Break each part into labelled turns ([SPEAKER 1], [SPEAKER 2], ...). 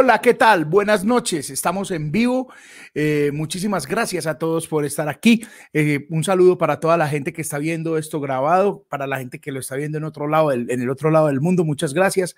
[SPEAKER 1] Hola, ¿qué tal? Buenas noches. Estamos en vivo. Eh, muchísimas gracias a todos por estar aquí. Eh, un saludo para toda la gente que está viendo esto grabado, para la gente que lo está viendo en otro lado, en el otro lado del mundo. Muchas gracias.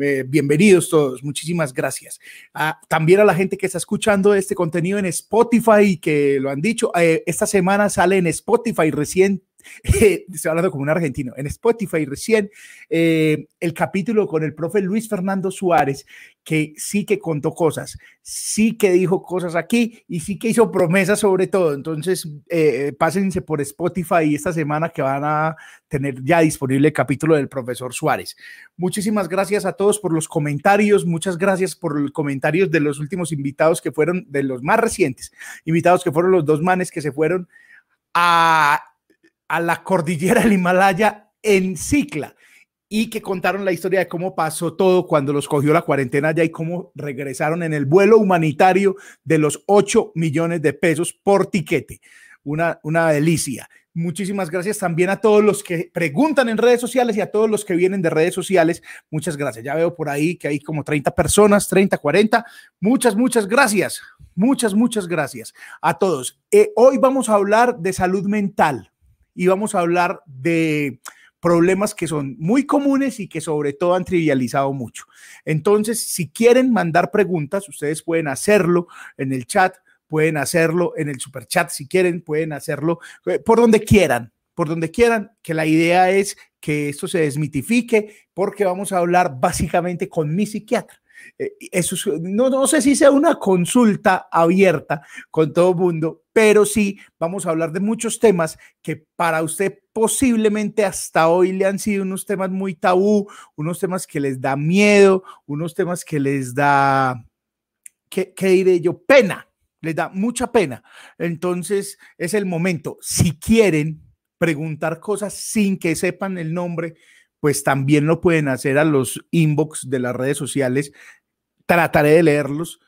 [SPEAKER 1] Eh, bienvenidos todos. Muchísimas gracias. Ah, también a la gente que está escuchando este contenido en Spotify, que lo han dicho. esta semana sale en Spotify recién estoy hablando como un argentino, en Spotify recién, eh, el capítulo con el profe Luis Fernando Suárez, que sí que contó cosas, sí que dijo cosas aquí y sí que hizo promesas sobre todo. Entonces, eh, pásense por Spotify esta semana que van a tener ya disponible el capítulo del profesor Suárez. Muchísimas gracias a todos por los comentarios, muchas gracias por los comentarios de los últimos invitados que fueron, de los más recientes, invitados que fueron los dos manes que se fueron a a la cordillera del Himalaya en Cicla y que contaron la historia de cómo pasó todo cuando los cogió la cuarentena allá y cómo regresaron en el vuelo humanitario de los 8 millones de pesos por tiquete. Una, una delicia. Muchísimas gracias también a todos los que preguntan en redes sociales y a todos los que vienen de redes sociales. Muchas gracias. Ya veo por ahí que hay como 30 personas, 30, 40. Muchas, muchas gracias. Muchas, muchas gracias a todos. Eh, hoy vamos a hablar de salud mental y vamos a hablar de problemas que son muy comunes y que sobre todo han trivializado mucho. Entonces, si quieren mandar preguntas, ustedes pueden hacerlo en el chat, pueden hacerlo en el super chat, si quieren, pueden hacerlo eh, por donde quieran, por donde quieran, que la idea es que esto se desmitifique porque vamos a hablar básicamente con mi psiquiatra. Eh, eso no, no sé si sea una consulta abierta con todo el mundo, pero sí vamos a hablar de muchos temas que para usted posiblemente hasta hoy le han sido unos temas muy tabú, unos temas que les da miedo, unos temas que les da, ¿qué, qué diré yo? Pena, les da mucha pena. Entonces es el momento. Si quieren preguntar cosas sin que sepan el nombre, pues también lo pueden hacer a los inbox de las redes sociales. Trataré de leerlos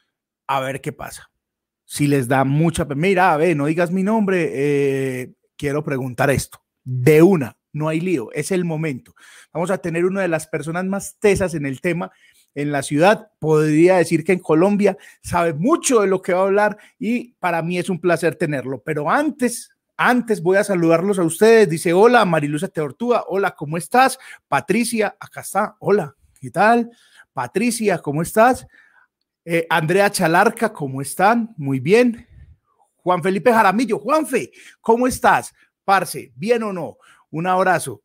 [SPEAKER 1] a ver qué pasa. Si les da mucha mira, a no digas mi nombre, eh, quiero preguntar esto. De una, no hay lío, es el momento. Vamos a tener una de las personas más tesas en el tema en la ciudad. Podría decir que en Colombia sabe mucho de lo que va a hablar y para mí es un placer tenerlo. Pero antes antes voy a saludarlos a ustedes. Dice, hola, Marilusa Teortúa. Hola, ¿cómo estás? Patricia, acá está. Hola, ¿qué tal? Patricia, ¿cómo estás? Eh, Andrea Chalarca, ¿cómo están? Muy bien. Juan Felipe Jaramillo, Juanfe, ¿cómo estás? Parce, ¿bien o no? Un abrazo.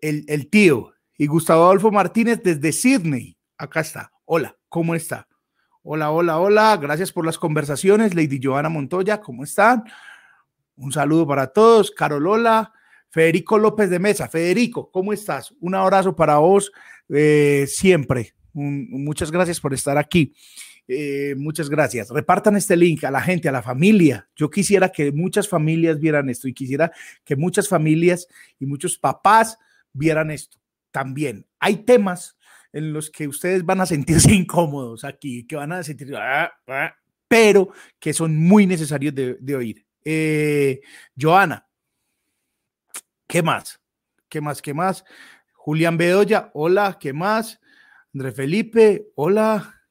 [SPEAKER 1] El, tío. Y Gustavo Adolfo Martínez desde Sydney. Acá está. Hola, ¿cómo está? Hola, hola, hola. Gracias por las conversaciones. Lady Joana Montoya, ¿cómo están? Un saludo para todos. Carolola, Federico López de Mesa. Federico, ¿cómo estás? Un abrazo para vos eh, siempre. muchas gracias por estar aquí. Eh, muchas gracias. Repartan este link a la gente, a la familia. Yo quisiera que muchas familias vieran esto y quisiera que muchas familias y muchos papás vieran esto también. Hay temas en los que ustedes van a sentirse incómodos aquí, que van a sentir, ah, ah", pero que son muy necesarios de oír. Eh, Joana, ¿qué más? ¿Qué más? ¿Qué más? Julián Bedoya, hola, ¿qué más? André Felipe, hola,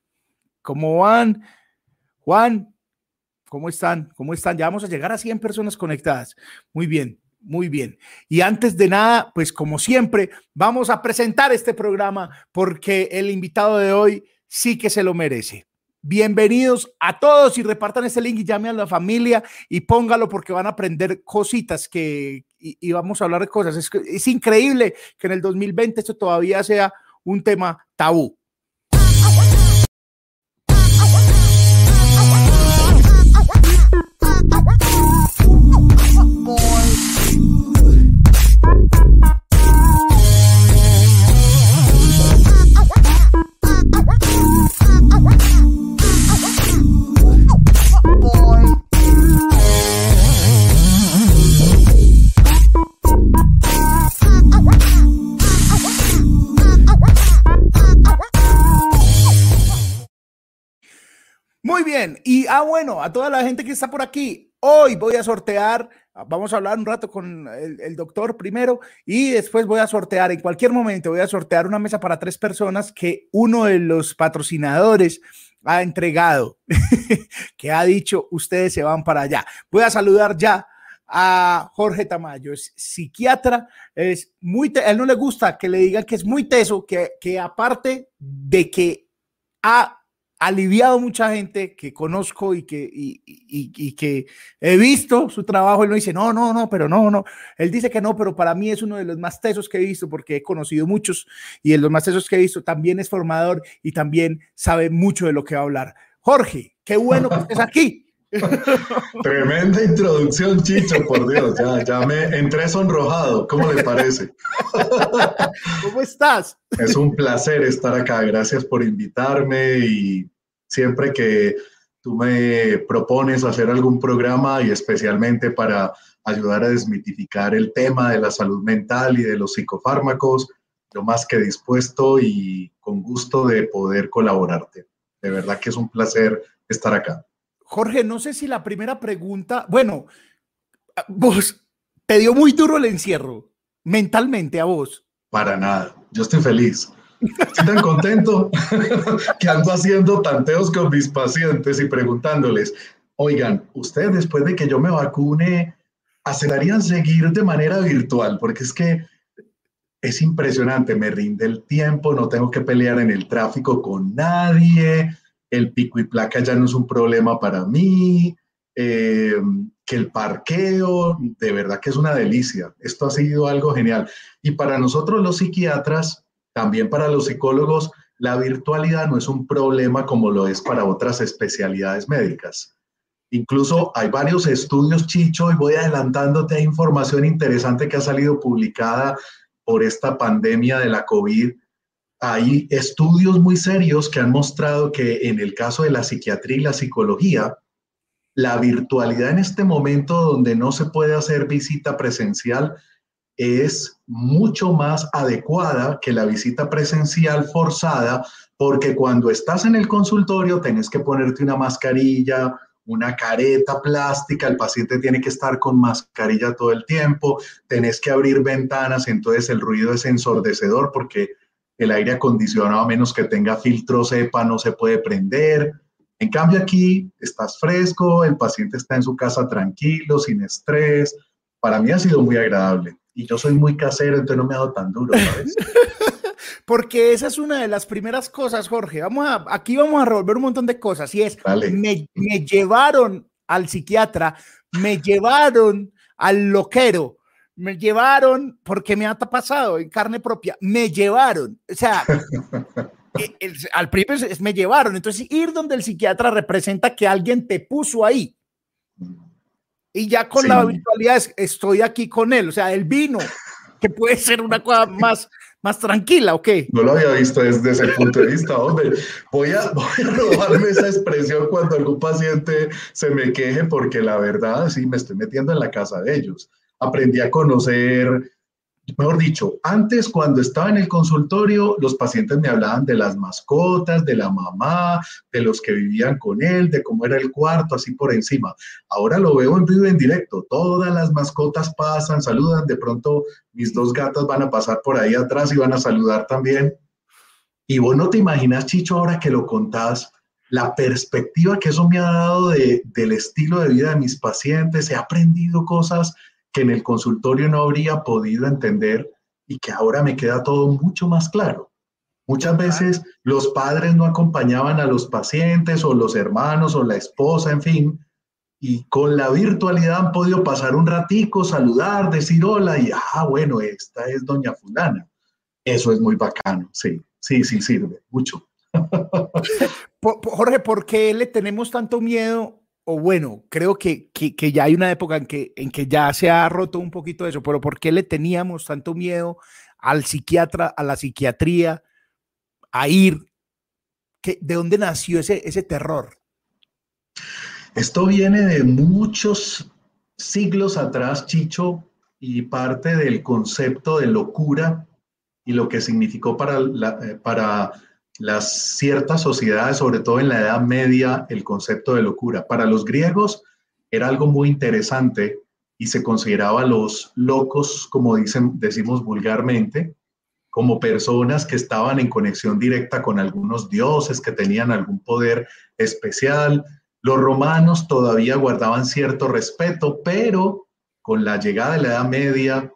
[SPEAKER 1] ¿cómo van? Juan, ¿cómo están? ¿Cómo están? Ya vamos a llegar a 100 personas conectadas. Muy bien, muy bien. Y antes de nada, pues como siempre, vamos a presentar este programa porque el invitado de hoy sí que se lo merece. Bienvenidos a todos y repartan este link y llame a la familia y póngalo porque van a aprender cositas que y, vamos a hablar de cosas. Es, es increíble que en el 2020 esto todavía sea un tema tabú. Muy bien, y ah, bueno, a toda la gente que está por aquí, hoy voy a sortear, vamos a hablar un rato con el, doctor primero y después voy a sortear, en cualquier momento voy a sortear una mesa para tres personas que uno de los patrocinadores ha entregado, que ha dicho, ustedes se van para allá. Voy a saludar ya a Jorge Tamayo, es psiquiatra, es muy, a él no le gusta que le digan que es muy teso, que, que aparte de que ha aliviado mucha gente que conozco y que, y, y, que he visto su trabajo. Él no dice, no, no, no, pero no, no. Él dice que no, pero para mí es uno de los más tesos que he visto porque he conocido muchos y de los más tesos que he visto también es formador y también sabe mucho de lo que va a hablar. Jorge, qué bueno que estés aquí.
[SPEAKER 2] Tremenda introducción, Chicho, por Dios, ya, ya me entré sonrojado. ¿Cómo le parece?
[SPEAKER 1] ¿Cómo estás?
[SPEAKER 2] Es un placer estar acá. Gracias por invitarme y siempre que tú me propones hacer algún programa y especialmente para ayudar a desmitificar el tema de la salud mental y de los psicofármacos, yo más que dispuesto y con gusto de poder colaborarte. De verdad que es un placer estar acá.
[SPEAKER 1] Jorge, no sé si la primera pregunta, bueno, vos, ¿te dio muy duro el encierro mentalmente a vos?
[SPEAKER 2] Para nada, yo estoy feliz. Estoy tan contento que ando haciendo tanteos con mis pacientes y preguntándoles, oigan, ustedes después de que yo me vacune, ¿aceptarían seguir de manera virtual? Porque es que es impresionante, me rinde el tiempo, no tengo que pelear en el tráfico con nadie, el pico y placa ya no es un problema para mí, eh, que el parqueo, de verdad que es una delicia. Esto ha sido algo genial. Y para nosotros los psiquiatras, también para los psicólogos, la virtualidad no es un problema como lo es para otras especialidades médicas. Incluso hay varios estudios, Chicho, y voy adelantándote, hay información interesante que ha salido publicada por esta pandemia de la COVID, hay estudios muy serios que han mostrado que en el caso de la psiquiatría y la psicología, la virtualidad en este momento donde no se puede hacer visita presencial es mucho más adecuada que la visita presencial forzada, porque cuando estás en el consultorio tenés que ponerte una mascarilla, una careta plástica, el paciente tiene que estar con mascarilla todo el tiempo, tenés que abrir ventanas, entonces el ruido es ensordecedor porque el aire acondicionado, a menos que tenga filtro cepa, no se puede prender. En cambio aquí estás fresco, el paciente está en su casa tranquilo, sin estrés. Para mí ha sido muy agradable. Y yo soy muy casero, entonces no me ha dado tan duro, ¿sabes?
[SPEAKER 1] Porque esa es una de las primeras cosas, Jorge. Vamos a, aquí vamos a revolver un montón de cosas. Y es, me, me llevaron al psiquiatra, me llevaron al loquero, me llevaron, porque me ha pasado en carne propia, me llevaron, o sea, e, al principio es, me llevaron, entonces ir donde el psiquiatra representa que alguien te puso ahí. Y ya con la virtualidad estoy aquí con él, o sea, él vino, que puede ser una cosa más, más tranquila, ¿ok?
[SPEAKER 2] No lo había visto desde ese punto de vista, hombre. Voy a, voy a robarme esa expresión cuando algún paciente se me queje porque la verdad, sí, me estoy metiendo en la casa de ellos aprendí a conocer, mejor dicho, antes cuando estaba en el consultorio, los pacientes me hablaban de las mascotas, de la mamá, de los que vivían con él, de cómo era el cuarto, así por encima. Ahora lo veo en vivo en directo, todas las mascotas pasan, saludan, de pronto mis dos gatas van a pasar por ahí atrás y van a saludar también. Y vos no te imaginas, Chicho, ahora que lo contás, la perspectiva que eso me ha dado de, del estilo de vida de mis pacientes, he aprendido cosas que en el consultorio no habría podido entender y que ahora me queda todo mucho más claro. Muchas veces los padres no acompañaban a los pacientes o los hermanos o la esposa, en fin, y con la virtualidad han podido pasar un ratico, saludar, decir hola y, ah, bueno, esta es doña fulana. Eso es muy bacano, sí, sí, sí, sirve mucho.
[SPEAKER 1] Jorge, ¿por qué le tenemos tanto miedo o bueno, creo que, que, ya hay una época en que, en que ya se ha roto un poquito eso, pero ¿por qué le teníamos tanto miedo al psiquiatra, a la psiquiatría, a ir? ¿De dónde nació ese, ese terror?
[SPEAKER 2] Esto viene de muchos siglos atrás, Chicho, y parte del concepto de locura y lo que significó para, la, eh, para las ciertas sociedades, sobre todo en la Edad Media, el concepto de locura. Para los griegos era algo muy interesante y se consideraba los locos, como dicen, decimos vulgarmente, como personas que estaban en conexión directa con algunos dioses, que tenían algún poder especial. Los romanos todavía guardaban cierto respeto, pero con la llegada de la Edad Media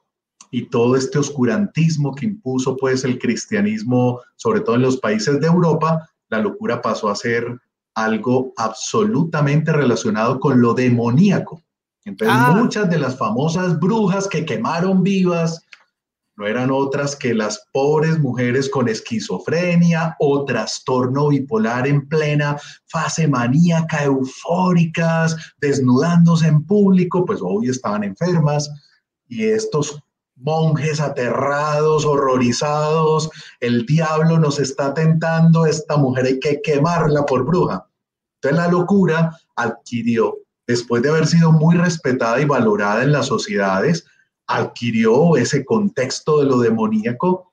[SPEAKER 2] y todo este oscurantismo que impuso pues el cristianismo, sobre todo en los países de Europa, la locura pasó a ser algo absolutamente relacionado con lo demoníaco. Entonces, ah. muchas de las famosas brujas que quemaron vivas no eran otras que las pobres mujeres con esquizofrenia o trastorno bipolar en plena fase maníaca, eufóricas, desnudándose en público, pues hoy estaban enfermas. Y estos monjes aterrados, horrorizados, el diablo nos está tentando, esta mujer hay que quemarla por bruja. Entonces la locura adquirió, después de haber sido muy respetada y valorada en las sociedades, adquirió ese contexto de lo demoníaco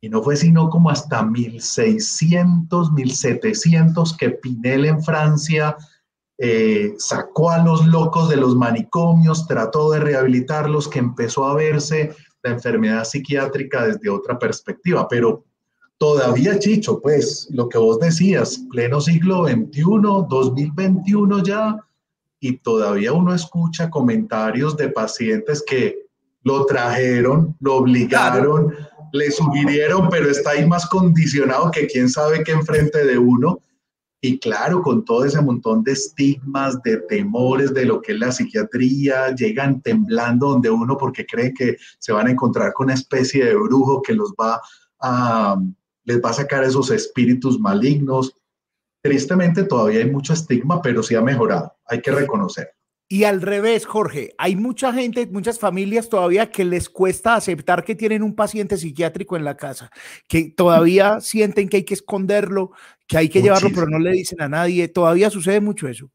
[SPEAKER 2] y no fue sino como hasta 1600, 1700 que Pinel en Francia eh, sacó a los locos de los manicomios, trató de rehabilitarlos, que empezó a verse la enfermedad psiquiátrica desde otra perspectiva, pero todavía, Chicho, pues lo que vos decías, pleno siglo XXI, 2021 ya, y todavía uno escucha comentarios de pacientes que lo trajeron, lo obligaron, le sugirieron, pero está ahí más condicionado que quién sabe qué enfrente de uno. Y claro, con todo ese montón de estigmas, de temores de lo que es la psiquiatría, llegan temblando donde uno porque cree que se van a encontrar con una especie de brujo que los va a, les va a sacar esos espíritus malignos. Tristemente todavía hay mucho estigma, pero sí ha mejorado, hay que reconocer.
[SPEAKER 1] Y al revés, Jorge, hay mucha gente, muchas familias todavía que les cuesta aceptar que tienen un paciente psiquiátrico en la casa, que todavía sienten que hay que esconderlo, que hay que llevarlo, pero no le dicen a nadie. Todavía sucede mucho eso.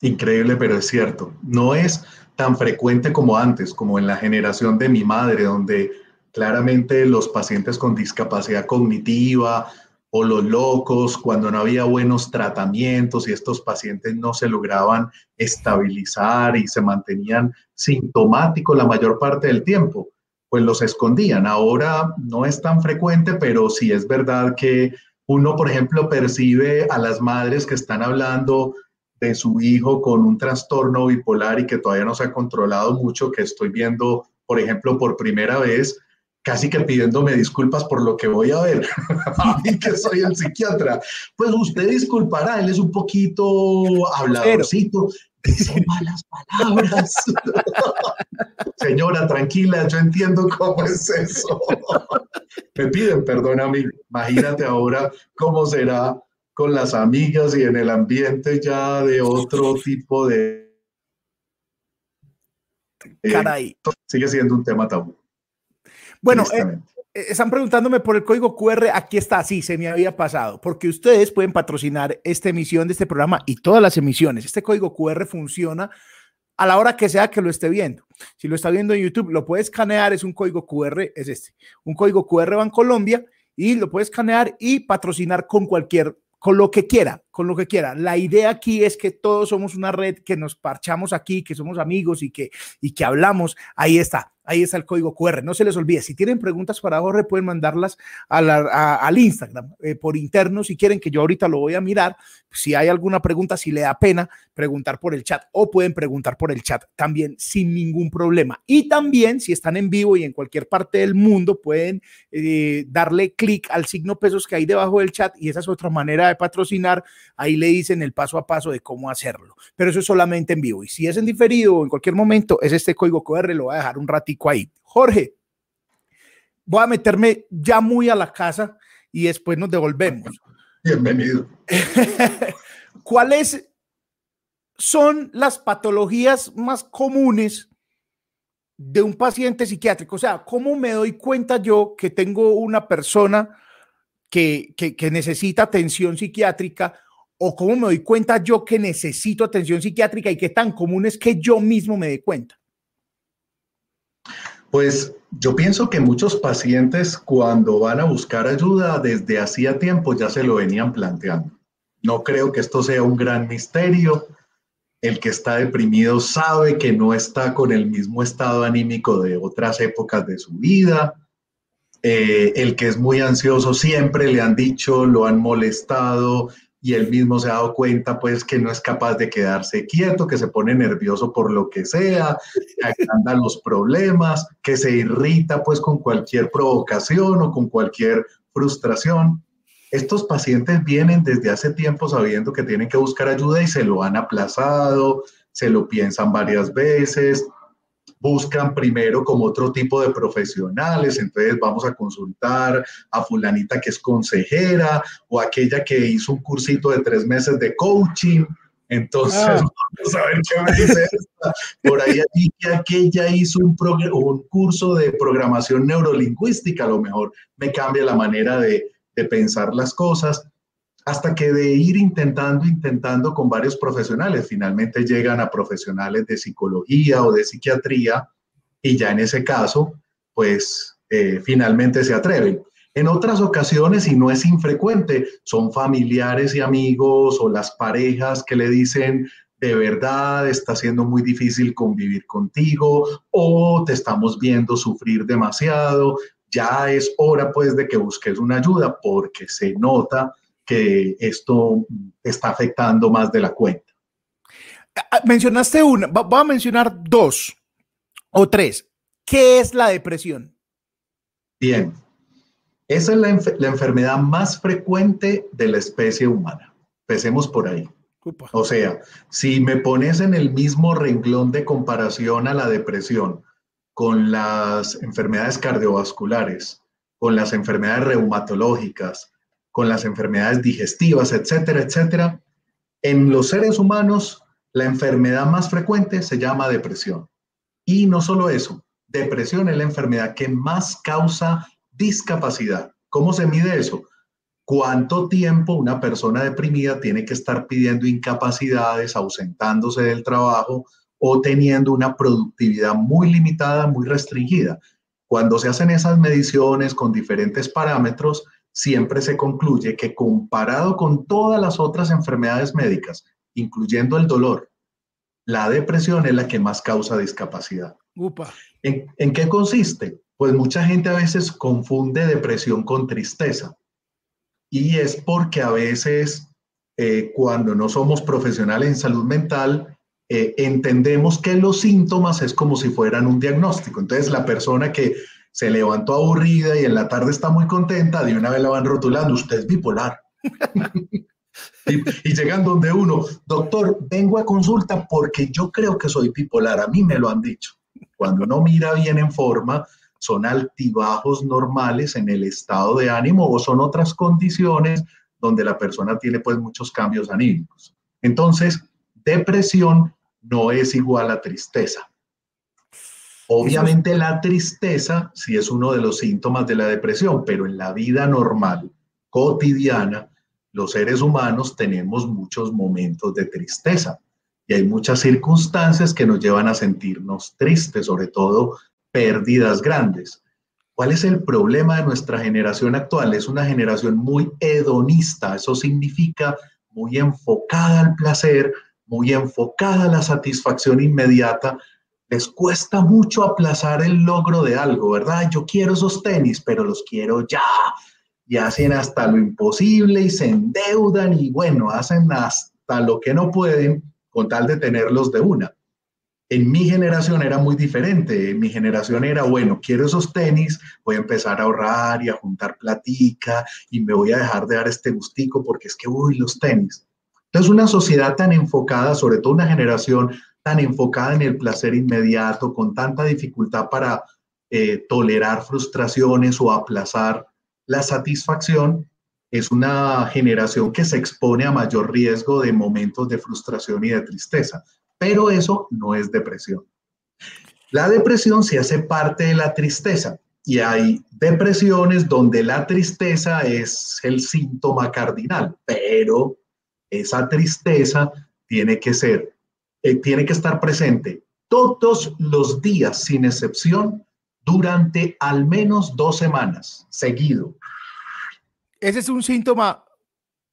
[SPEAKER 2] Increíble, pero es cierto. No es tan frecuente como antes, como en la generación de mi madre, donde claramente los pacientes con discapacidad cognitiva, o los locos, cuando no había buenos tratamientos y estos pacientes no se lograban estabilizar y se mantenían sintomáticos la mayor parte del tiempo, pues los escondían. Ahora no es tan frecuente, pero sí es verdad que uno, por ejemplo, percibe a las madres que están hablando de su hijo con un trastorno bipolar y que todavía no se ha controlado mucho, que estoy viendo, por ejemplo, por primera vez casi que pidiéndome disculpas por lo que voy a ver, a mí que soy el psiquiatra. Pues usted disculpará, él es un poquito habladorcito, dice malas palabras. Señora, tranquila, yo entiendo cómo es eso. Me piden perdón a mí. Imagínate ahora cómo será con las amigas y en el ambiente ya de otro tipo de...
[SPEAKER 1] Caray.
[SPEAKER 2] sigue siendo un tema tabú.
[SPEAKER 1] Bueno, eh, eh, están preguntándome por el código QR. Aquí está, sí, se me había pasado, porque ustedes pueden patrocinar esta emisión de este programa y todas las emisiones. Este código QR funciona a la hora que sea que lo esté viendo. Si lo está viendo en YouTube, lo puede escanear, es un código QR, es este, un código QR Colombia y lo puede escanear y patrocinar con cualquier con lo que quiera, con lo que quiera. La idea aquí es que todos somos una red, que nos parchamos aquí, que somos amigos y que, y que hablamos. Ahí está. Ahí está el código QR. No se les olvide. Si tienen preguntas para Jorge, pueden mandarlas al Instagram eh, por interno. Si quieren que yo ahorita lo voy a mirar. Si hay alguna pregunta, si le da pena preguntar por el chat o pueden preguntar por el chat también sin ningún problema. Y también, si están en vivo y en cualquier parte del mundo, pueden eh, darle clic al signo pesos que hay debajo del chat y esa es otra manera de patrocinar. Ahí le dicen el paso a paso de cómo hacerlo. Pero eso es solamente en vivo. Y si es en diferido o en cualquier momento, es este código QR. Lo voy a dejar un ratito ahí. Jorge, voy a meterme ya muy a la casa y después nos devolvemos.
[SPEAKER 2] Bienvenido.
[SPEAKER 1] ¿Cuáles son las patologías más comunes de un paciente psiquiátrico? O sea, ¿cómo me doy cuenta yo que tengo una persona que, que, que necesita atención psiquiátrica? ¿O cómo me doy cuenta yo que necesito atención psiquiátrica y qué tan común es que yo mismo me dé cuenta?
[SPEAKER 2] Pues yo pienso que muchos pacientes cuando van a buscar ayuda desde hacía tiempo ya se lo venían planteando. No creo que esto sea un gran misterio. El que está deprimido sabe que no está con el mismo estado anímico de otras épocas de su vida. eh, el que es muy ansioso siempre le han dicho, lo han molestado y él mismo se ha dado cuenta pues que no es capaz de quedarse quieto, que se pone nervioso por lo que sea, que andan los problemas, que se irrita pues con cualquier provocación o con cualquier frustración. Estos pacientes vienen desde hace tiempo sabiendo que tienen que buscar ayuda y se lo han aplazado, se lo piensan varias veces, buscan primero como otro tipo de profesionales, entonces vamos a consultar a fulanita que es consejera o aquella que hizo un cursito de tres meses de coaching. Entonces, ah. vamos a ver qué me dice esta. Por ahí que aquella hizo un, un curso de programación neurolingüística, a lo mejor me cambia la manera de, de pensar las cosas hasta que de ir intentando, intentando con varios profesionales, finalmente llegan a profesionales de psicología o de psiquiatría y ya en ese caso, pues eh, finalmente se atreven. En otras ocasiones, y no es infrecuente, son familiares y amigos o las parejas que le dicen, de verdad está siendo muy difícil convivir contigo o te estamos viendo sufrir demasiado, ya es hora pues de que busques una ayuda porque se nota que esto está afectando más de la cuenta.
[SPEAKER 1] Ah, ah, mencionaste una, voy a mencionar dos o tres. ¿Qué es la depresión?
[SPEAKER 2] Bien, esa es la, enfermedad más frecuente de la especie humana. Empecemos por ahí. O sea, si me pones en el mismo renglón de comparación a la depresión con las enfermedades cardiovasculares, con las enfermedades reumatológicas, con las enfermedades digestivas, etcétera, etcétera. En los seres humanos, la enfermedad más frecuente se llama depresión. Y no solo eso, depresión es la enfermedad que más causa discapacidad. ¿Cómo se mide eso? ¿Cuánto tiempo una persona deprimida tiene que estar pidiendo incapacidades, ausentándose del trabajo o teniendo una productividad muy limitada, muy restringida? Cuando se hacen esas mediciones con diferentes parámetros, siempre se concluye que comparado con todas las otras enfermedades médicas, incluyendo el dolor, la depresión es la que más causa discapacidad. ¿En, qué consiste? Pues mucha gente a veces confunde depresión con tristeza. Y es porque a veces eh, cuando no somos profesionales en salud mental, eh, entendemos que los síntomas es como si fueran un diagnóstico. Entonces la persona que se levantó aburrida y en la tarde está muy contenta, de una vez la van rotulando, usted es bipolar. y, llegan donde uno, doctor, vengo a consulta porque yo creo que soy bipolar, a mí me lo han dicho. Cuando uno mira bien en forma, son altibajos normales en el estado de ánimo o son otras condiciones donde la persona tiene pues muchos cambios anímicos. Entonces, depresión no es igual a tristeza. Obviamente la tristeza sí es uno de los síntomas de la depresión, pero en la vida normal, cotidiana, los seres humanos tenemos muchos momentos de tristeza y hay muchas circunstancias que nos llevan a sentirnos tristes, sobre todo pérdidas grandes. ¿Cuál es el problema de nuestra generación actual? Es una generación muy hedonista, eso significa muy enfocada al placer, muy enfocada a la satisfacción inmediata, les cuesta mucho aplazar el logro de algo, ¿verdad? Yo quiero esos tenis, pero los quiero ya. Y hacen hasta lo imposible y se endeudan y bueno, hacen hasta lo que no pueden con tal de tenerlos de una. En mi generación era muy diferente. En mi generación era, bueno, quiero esos tenis, voy a empezar a ahorrar y a juntar platica y me voy a dejar de dar este gustico porque es que, uy, los tenis. Entonces, una sociedad tan enfocada, sobre todo una generación tan enfocada en el placer inmediato, con tanta dificultad para eh, tolerar frustraciones o aplazar la satisfacción, es una generación que se expone a mayor riesgo de momentos de frustración y de tristeza. Pero eso no es depresión. La depresión se hace parte de la tristeza y hay depresiones donde la tristeza es el síntoma cardinal, pero esa tristeza tiene que ser eh, tiene que estar presente todos los días, sin excepción, durante al menos dos semanas, seguido.
[SPEAKER 1] Ese es un síntoma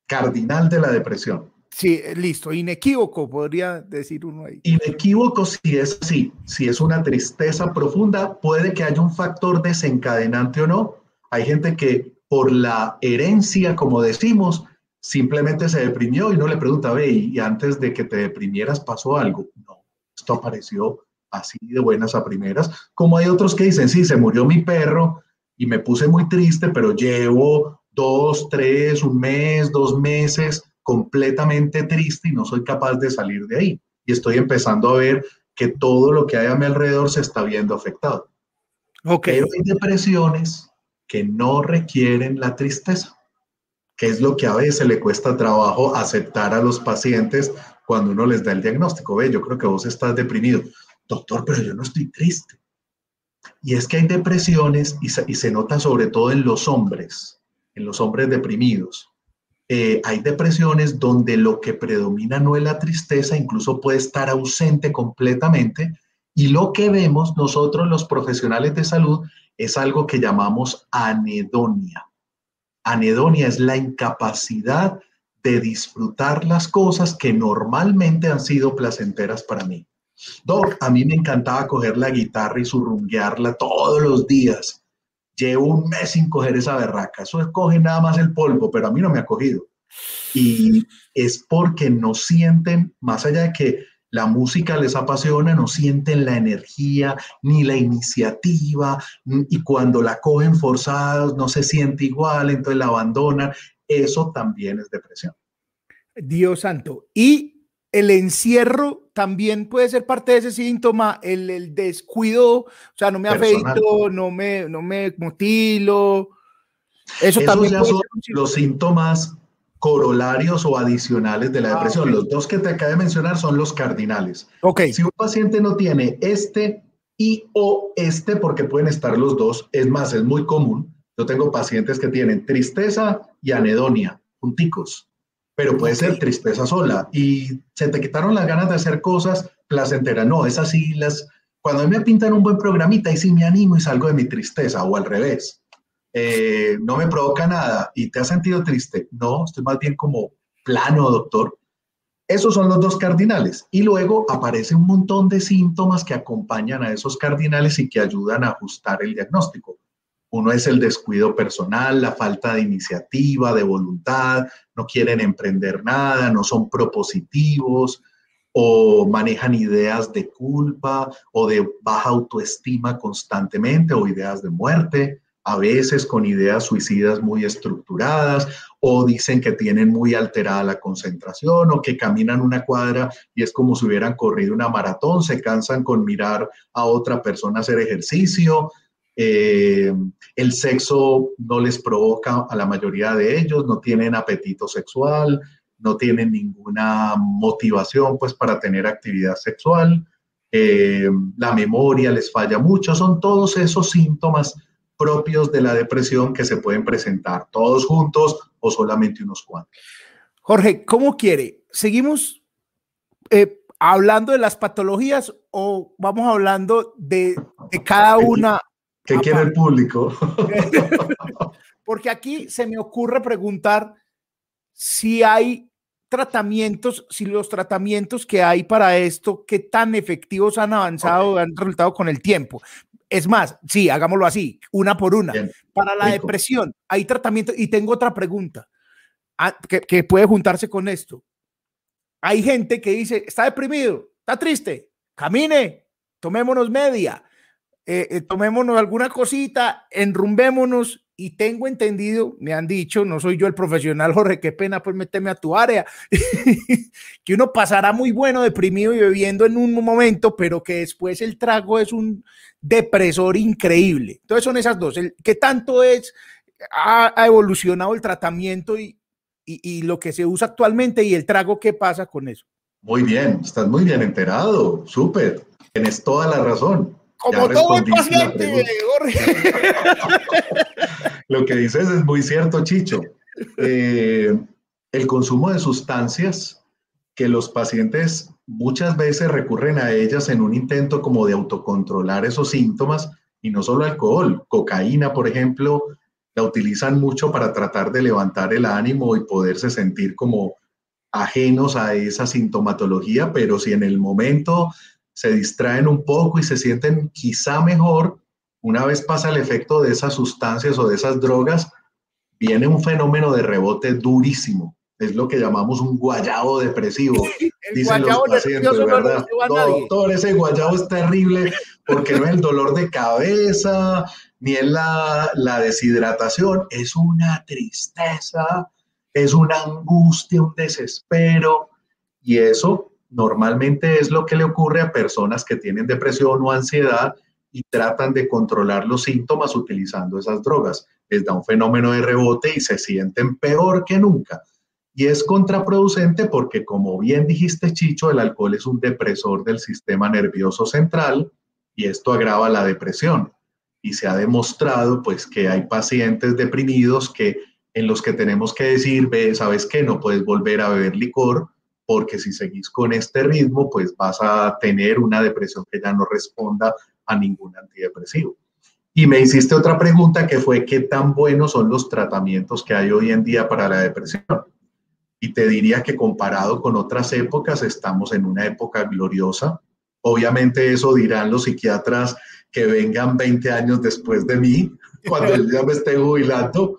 [SPEAKER 2] cardinal de la depresión.
[SPEAKER 1] Sí, listo, inequívoco, podría decir uno ahí.
[SPEAKER 2] Inequívoco si es así, si es una tristeza profunda, puede que haya un factor desencadenante o no, Hay gente que por la herencia, como decimos, simplemente se deprimió y no le pregunta, ve, y antes de que te deprimieras pasó algo. No, esto apareció así de buenas a primeras, como hay otros que dicen, sí, se murió mi perro y me puse muy triste, pero llevo dos, tres, un mes, dos meses completamente triste y no soy capaz de salir de ahí. Y estoy empezando a ver que todo lo que hay a mi alrededor se está viendo afectado.
[SPEAKER 1] Okay.
[SPEAKER 2] Pero hay depresiones que no requieren la tristeza, que es lo que a veces le cuesta trabajo aceptar a los pacientes cuando uno les da el diagnóstico. Ve, yo creo que vos estás deprimido. Doctor, pero yo no estoy triste. Y es que hay depresiones y se, nota sobre todo en los hombres, en los hombres deprimidos. Eh, hay depresiones donde lo que predomina no es la tristeza, incluso puede estar ausente completamente. Y lo que vemos nosotros los profesionales de salud es algo que llamamos anedonia. Anedonia es la incapacidad de disfrutar las cosas que normalmente han sido placenteras para mí. Doc, a mí me encantaba coger la guitarra y surrunguearla todos los días. Llevo un mes sin coger esa berraca. Eso coge nada más el polvo, pero a mí no me ha cogido. Y es porque no sienten, más allá de que la música les apasiona, no sienten la energía ni la iniciativa y cuando la cogen forzados no se siente igual, entonces la abandonan. Eso también es depresión.
[SPEAKER 1] Dios santo. Y el encierro también puede ser parte de ese síntoma, el, descuido, o sea, no me afeito, no me, no me mutilo.
[SPEAKER 2] Eso también son los síntomas corolarios o adicionales de la ah, depresión. Los dos que te acabo de mencionar son los cardinales.
[SPEAKER 1] Okay.
[SPEAKER 2] Si un paciente no tiene este y o este, porque pueden estar los dos, es más, es muy común. Yo tengo pacientes que tienen tristeza y anedonia, punticos pero puede ser tristeza sola y se te quitaron las ganas de hacer cosas placenteras. No, es así, las, cuando me pintan un buen programita, y sí me animo y salgo de mi tristeza, o al revés. Eh, no me provoca nada y te has sentido triste. No, estoy más bien como plano, doctor. Esos son los dos cardinales. Y luego aparece un montón de síntomas que acompañan a esos cardinales y que ayudan a ajustar el diagnóstico. Uno es el descuido personal, la falta de iniciativa, de voluntad, no quieren emprender nada, no son propositivos o manejan ideas de culpa o de baja autoestima constantemente o ideas de muerte, a veces con ideas suicidas muy estructuradas o dicen que tienen muy alterada la concentración o que caminan una cuadra y es como si hubieran corrido una maratón, se cansan con mirar a otra persona hacer ejercicio, eh, el sexo no les provoca a la mayoría de ellos, no tienen apetito sexual, no tienen ninguna motivación pues para tener actividad sexual, eh, la memoria les falla mucho, son todos esos síntomas propios de la depresión que se pueden presentar todos juntos o solamente unos cuantos.
[SPEAKER 1] Jorge, ¿cómo quiere? ¿Seguimos eh, hablando de las patologías o vamos hablando de, de cada una
[SPEAKER 2] ¿Qué quiere el público?
[SPEAKER 1] Porque aquí se me ocurre preguntar si hay tratamientos, si los tratamientos que hay para esto, qué tan efectivos han avanzado, han resultado con el tiempo. Es más, sí, hagámoslo así, una por una. para la depresión, hay tratamiento. Y tengo otra pregunta ah, que, que puede juntarse con esto. Hay gente que dice, está deprimido, está triste, camine, tomémonos media eh, eh, tomémonos alguna cosita, enrumbémonos y tengo entendido, me han dicho, no soy yo el profesional, Jorge, qué pena pues meterme a tu área, que uno pasará muy bueno deprimido y bebiendo en un momento, pero que después el trago es un depresor increíble. Entonces son esas dos, el, ¿qué tanto es, ha, evolucionado el tratamiento y, y, y lo que se usa actualmente y el trago, qué pasa con eso?
[SPEAKER 2] Muy bien, estás muy bien enterado, súper, tienes toda la razón.
[SPEAKER 1] Como todo paciente,
[SPEAKER 2] Lo que dices es muy cierto, Chicho. Eh, el consumo de sustancias que los pacientes muchas veces recurren a ellas en un intento como de autocontrolar esos síntomas y no solo alcohol, cocaína, por ejemplo, la utilizan mucho para tratar de levantar el ánimo y poderse sentir como ajenos a esa sintomatología, pero si en el momento se distraen un poco y se sienten quizá mejor, una vez pasa el efecto de esas sustancias o de esas drogas, viene un fenómeno de rebote durísimo. Es lo que llamamos un guayabo depresivo, dicen los pacientes, ¿verdad? Doctor, ese guayabo es terrible porque no es el dolor de cabeza, ni es la, la deshidratación, es una tristeza, es una angustia, un desespero, y eso normalmente es lo que le ocurre a personas que tienen depresión o ansiedad y tratan de controlar los síntomas utilizando esas drogas. Les da un fenómeno de rebote y se sienten peor que nunca. Y es contraproducente porque, como bien dijiste, Chicho, el alcohol es un depresor del sistema nervioso central y esto agrava la depresión. Y se ha demostrado, pues, que hay pacientes deprimidos que en los que tenemos que decir, ve, ¿sabes qué? No puedes volver a beber licor porque si seguís con este ritmo, pues vas a tener una depresión que ya no responda a ningún antidepresivo. Y me hiciste otra pregunta que fue, ¿qué tan buenos son los tratamientos que hay hoy en día para la depresión? Y te diría que comparado con otras épocas, estamos en una época gloriosa. Obviamente eso dirán los psiquiatras que vengan 20 años después de mí, cuando ya me esté jubilando,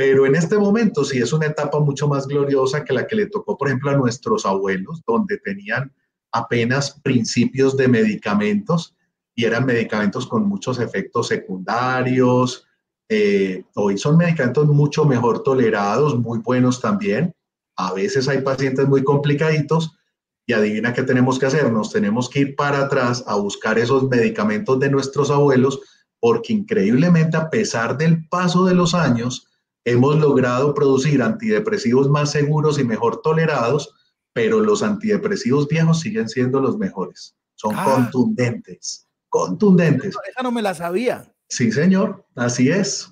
[SPEAKER 2] pero en este momento sí es una etapa mucho más gloriosa que la que le tocó, por ejemplo, a nuestros abuelos, donde tenían apenas principios de medicamentos y eran medicamentos con muchos efectos secundarios. Eh, hoy son medicamentos mucho mejor tolerados, muy buenos también. A veces hay pacientes muy complicaditos y adivina qué tenemos que hacer. Nos tenemos que ir para atrás a buscar esos medicamentos de nuestros abuelos porque increíblemente a pesar del paso de los años, hemos logrado producir antidepresivos más seguros y mejor tolerados, pero los antidepresivos viejos siguen siendo los mejores. Son ah. contundentes, contundentes.
[SPEAKER 1] Esa no me la sabía.
[SPEAKER 2] Sí, señor, así es.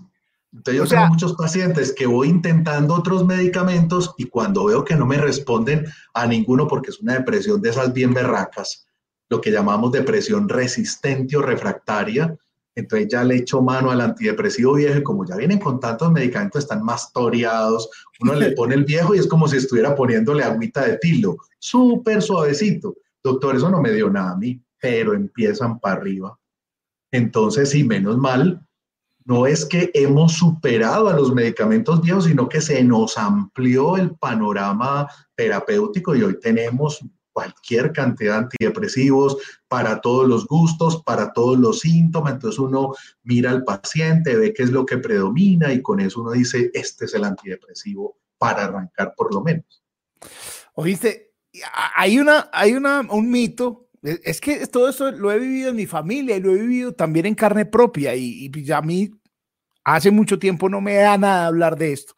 [SPEAKER 2] Entonces yo tengo muchos pacientes que voy intentando otros medicamentos y cuando veo que no me responden a ninguno porque es una depresión de esas bien berracas, lo que llamamos depresión resistente o refractaria, entonces ya le echo mano al antidepresivo viejo y como ya vienen con tantos medicamentos, están más toreados, uno le pone el viejo y es como si estuviera poniéndole agüita de tilo, súper suavecito. Doctor, eso no me dio nada a mí, pero empiezan para arriba. Entonces, sí, menos mal, no es que hemos superado a los medicamentos viejos, sino que se nos amplió el panorama terapéutico y hoy tenemos cualquier cantidad de antidepresivos para todos los gustos, para todos los síntomas. Entonces uno mira al paciente, ve qué es lo que predomina y con eso uno dice, este es el antidepresivo para arrancar por lo menos.
[SPEAKER 1] Oíste, hay, una, hay una, un mito e, es que todo esto lo he vivido en mi familia y lo he vivido también en carne propia y, y a mí hace mucho tiempo no me da nada hablar de esto.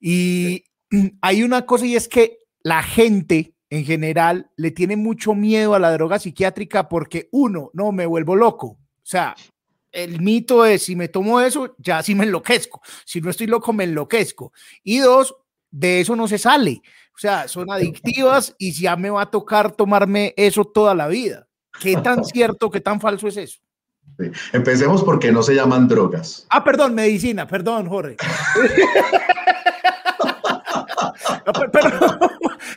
[SPEAKER 1] Y hay una cosa y es que la gente en general le tiene mucho miedo a la droga psiquiátrica porque uno, no, me vuelvo loco. O sea, el mito es, si me tomo eso, ya sí me enloquezco. Si no estoy loco, me enloquezco. Y dos, de eso no se sale. O sea, son adictivas y ya me va a tocar tomarme eso toda la vida. ¿Qué tan cierto, qué tan falso es eso?
[SPEAKER 2] Empecemos porque no se llaman drogas.
[SPEAKER 1] Ah, perdón, medicina, perdón, Jorge. pero,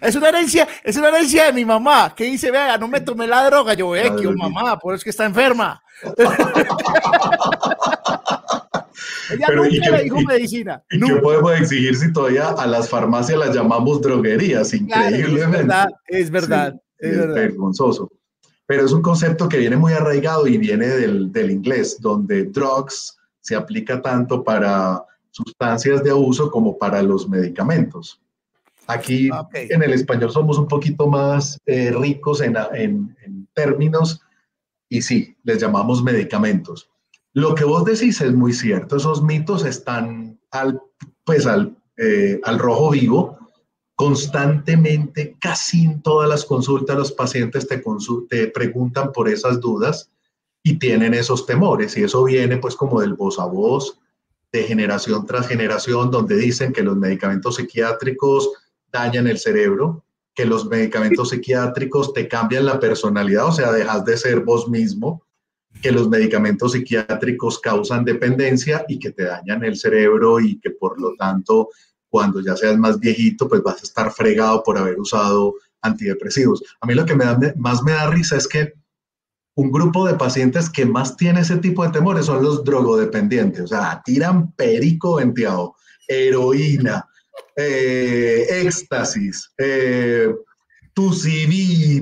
[SPEAKER 1] es una herencia, es una herencia de mi mamá, que dice, vea, no me tomé la droga, yo, eh, que mamá, por eso es que está enferma.
[SPEAKER 2] Ella Pero, nunca le dijo medicina. ¿Y qué podemos exigir si todavía a las farmacias las llamamos droguerías? Increíblemente.
[SPEAKER 1] es verdad, es verdad. es,
[SPEAKER 2] vergonzoso. Pero es un concepto que viene muy arraigado y viene del, del inglés, donde drugs se aplica tanto para sustancias de uso como para los medicamentos. Aquí en el español somos un poquito más eh, ricos en, en, términos y sí, les llamamos medicamentos. Lo que vos decís es muy cierto, esos mitos están al, pues al, eh, al rojo vivo. Constantemente, casi en todas las consultas, los pacientes te, te preguntan por esas dudas y tienen esos temores y eso viene pues como del voz a voz, de generación tras generación, donde dicen que los medicamentos psiquiátricos dañan el cerebro, que los medicamentos psiquiátricos te cambian la personalidad, o sea, dejas de ser vos mismo, que los medicamentos psiquiátricos causan dependencia y que te dañan el cerebro y que por lo tanto cuando ya seas más viejito pues vas a estar fregado por haber usado antidepresivos. A mí lo que me da, más me da risa es que un grupo de pacientes que más tiene ese tipo de temores son los drogodependientes, o sea, tiran perico venteado, heroína, eh, éxtasis, eh,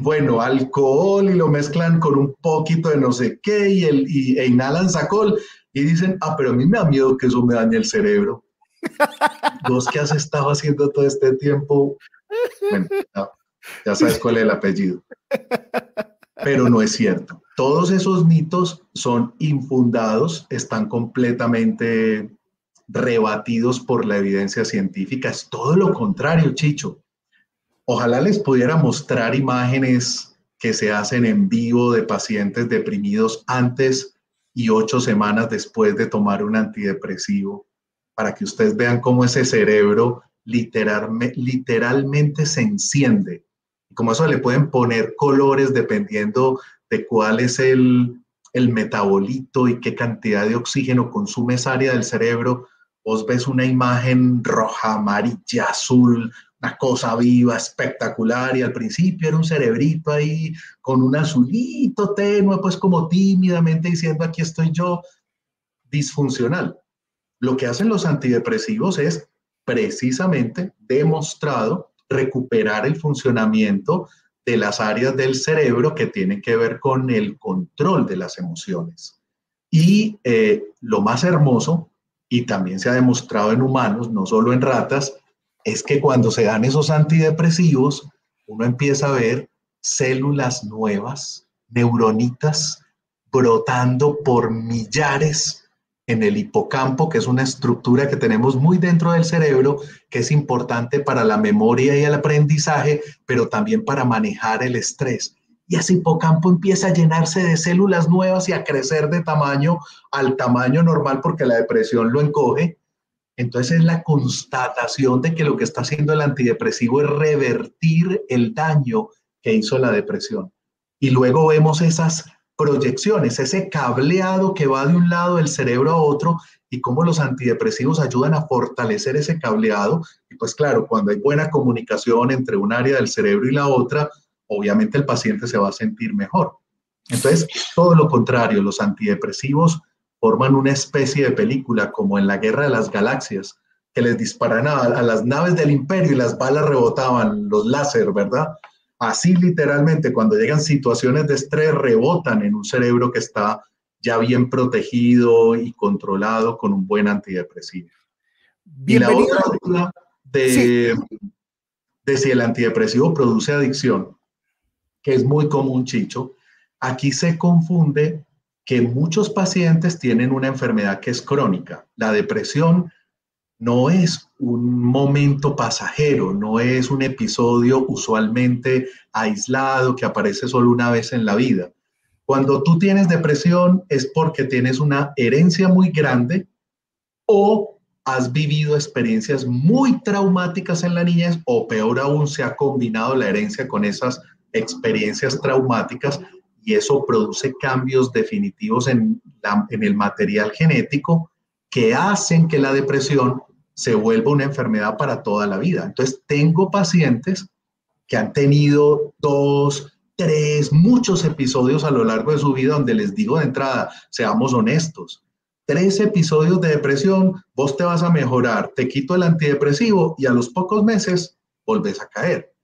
[SPEAKER 2] bueno, alcohol y lo mezclan con un poquito de no sé qué y, el, y e inhalan sacol y dicen, ah, pero a mí me da miedo que eso me dañe el cerebro. Vos qué has estado haciendo todo este tiempo, bueno, ya sabes cuál es el apellido. Pero no es cierto. Todos esos mitos son infundados, están completamente rebatidos por la evidencia científica. Es todo lo contrario, Chicho. Ojalá les pudiera mostrar imágenes que se hacen en vivo de pacientes deprimidos antes y ocho semanas después de tomar un antidepresivo, para que ustedes vean cómo ese cerebro literalmente se enciende. Y como eso le pueden poner colores dependiendo de cuál es el, el metabolito y qué cantidad de oxígeno consume esa área del cerebro, vos ves una imagen roja, amarilla, azul, una cosa viva, espectacular, y al principio era un cerebrito ahí con un azulito tenue, pues como tímidamente diciendo aquí estoy yo, disfuncional. Lo que hacen los antidepresivos es precisamente demostrado recuperar el funcionamiento de las áreas del cerebro que tienen que ver con el control de las emociones. Y eh, lo más hermoso, y también se ha demostrado en humanos, no solo en ratas, es que cuando se dan esos antidepresivos, uno empieza a ver células nuevas, neuronitas, brotando por millares en el hipocampo, que es una estructura que tenemos muy dentro del cerebro, que es importante para la memoria y el aprendizaje, pero también para manejar el estrés. Y ese hipocampo empieza a llenarse de células nuevas y a crecer de tamaño al tamaño normal porque la depresión lo encoge. Entonces es la constatación de que lo que está haciendo el antidepresivo es revertir el daño que hizo la depresión. Y luego vemos esas proyecciones, ese cableado que va de un lado del cerebro a otro y cómo los antidepresivos ayudan a fortalecer ese cableado. Y pues claro, cuando hay buena comunicación entre un área del cerebro y la otra, obviamente el paciente se va a sentir mejor. Entonces, todo lo contrario, los antidepresivos forman una especie de película como en la Guerra de las Galaxias, que les disparan a, a las naves del imperio y las balas rebotaban, los láser, ¿verdad? Así literalmente, cuando llegan situaciones de estrés, rebotan en un cerebro que está ya bien protegido y controlado con un buen antidepresivo. Y la otra duda de, de si el antidepresivo produce adicción, que es muy común, Chicho, aquí se confunde que muchos pacientes tienen una enfermedad que es crónica. La depresión no es un momento pasajero, no es un episodio usualmente aislado que aparece solo una vez en la vida. Cuando tú tienes depresión es porque tienes una herencia muy grande o has vivido experiencias muy traumáticas en la niñez o peor aún se ha combinado la herencia con esas experiencias traumáticas y eso produce cambios definitivos en, el material genético que hacen que la depresión se vuelva una enfermedad para toda la vida. Entonces, tengo pacientes que han tenido dos, tres, muchos episodios a lo largo de su vida donde les digo de entrada, seamos honestos, tres episodios de depresión, vos te vas a mejorar, te quito el antidepresivo y a los pocos meses volves a caer.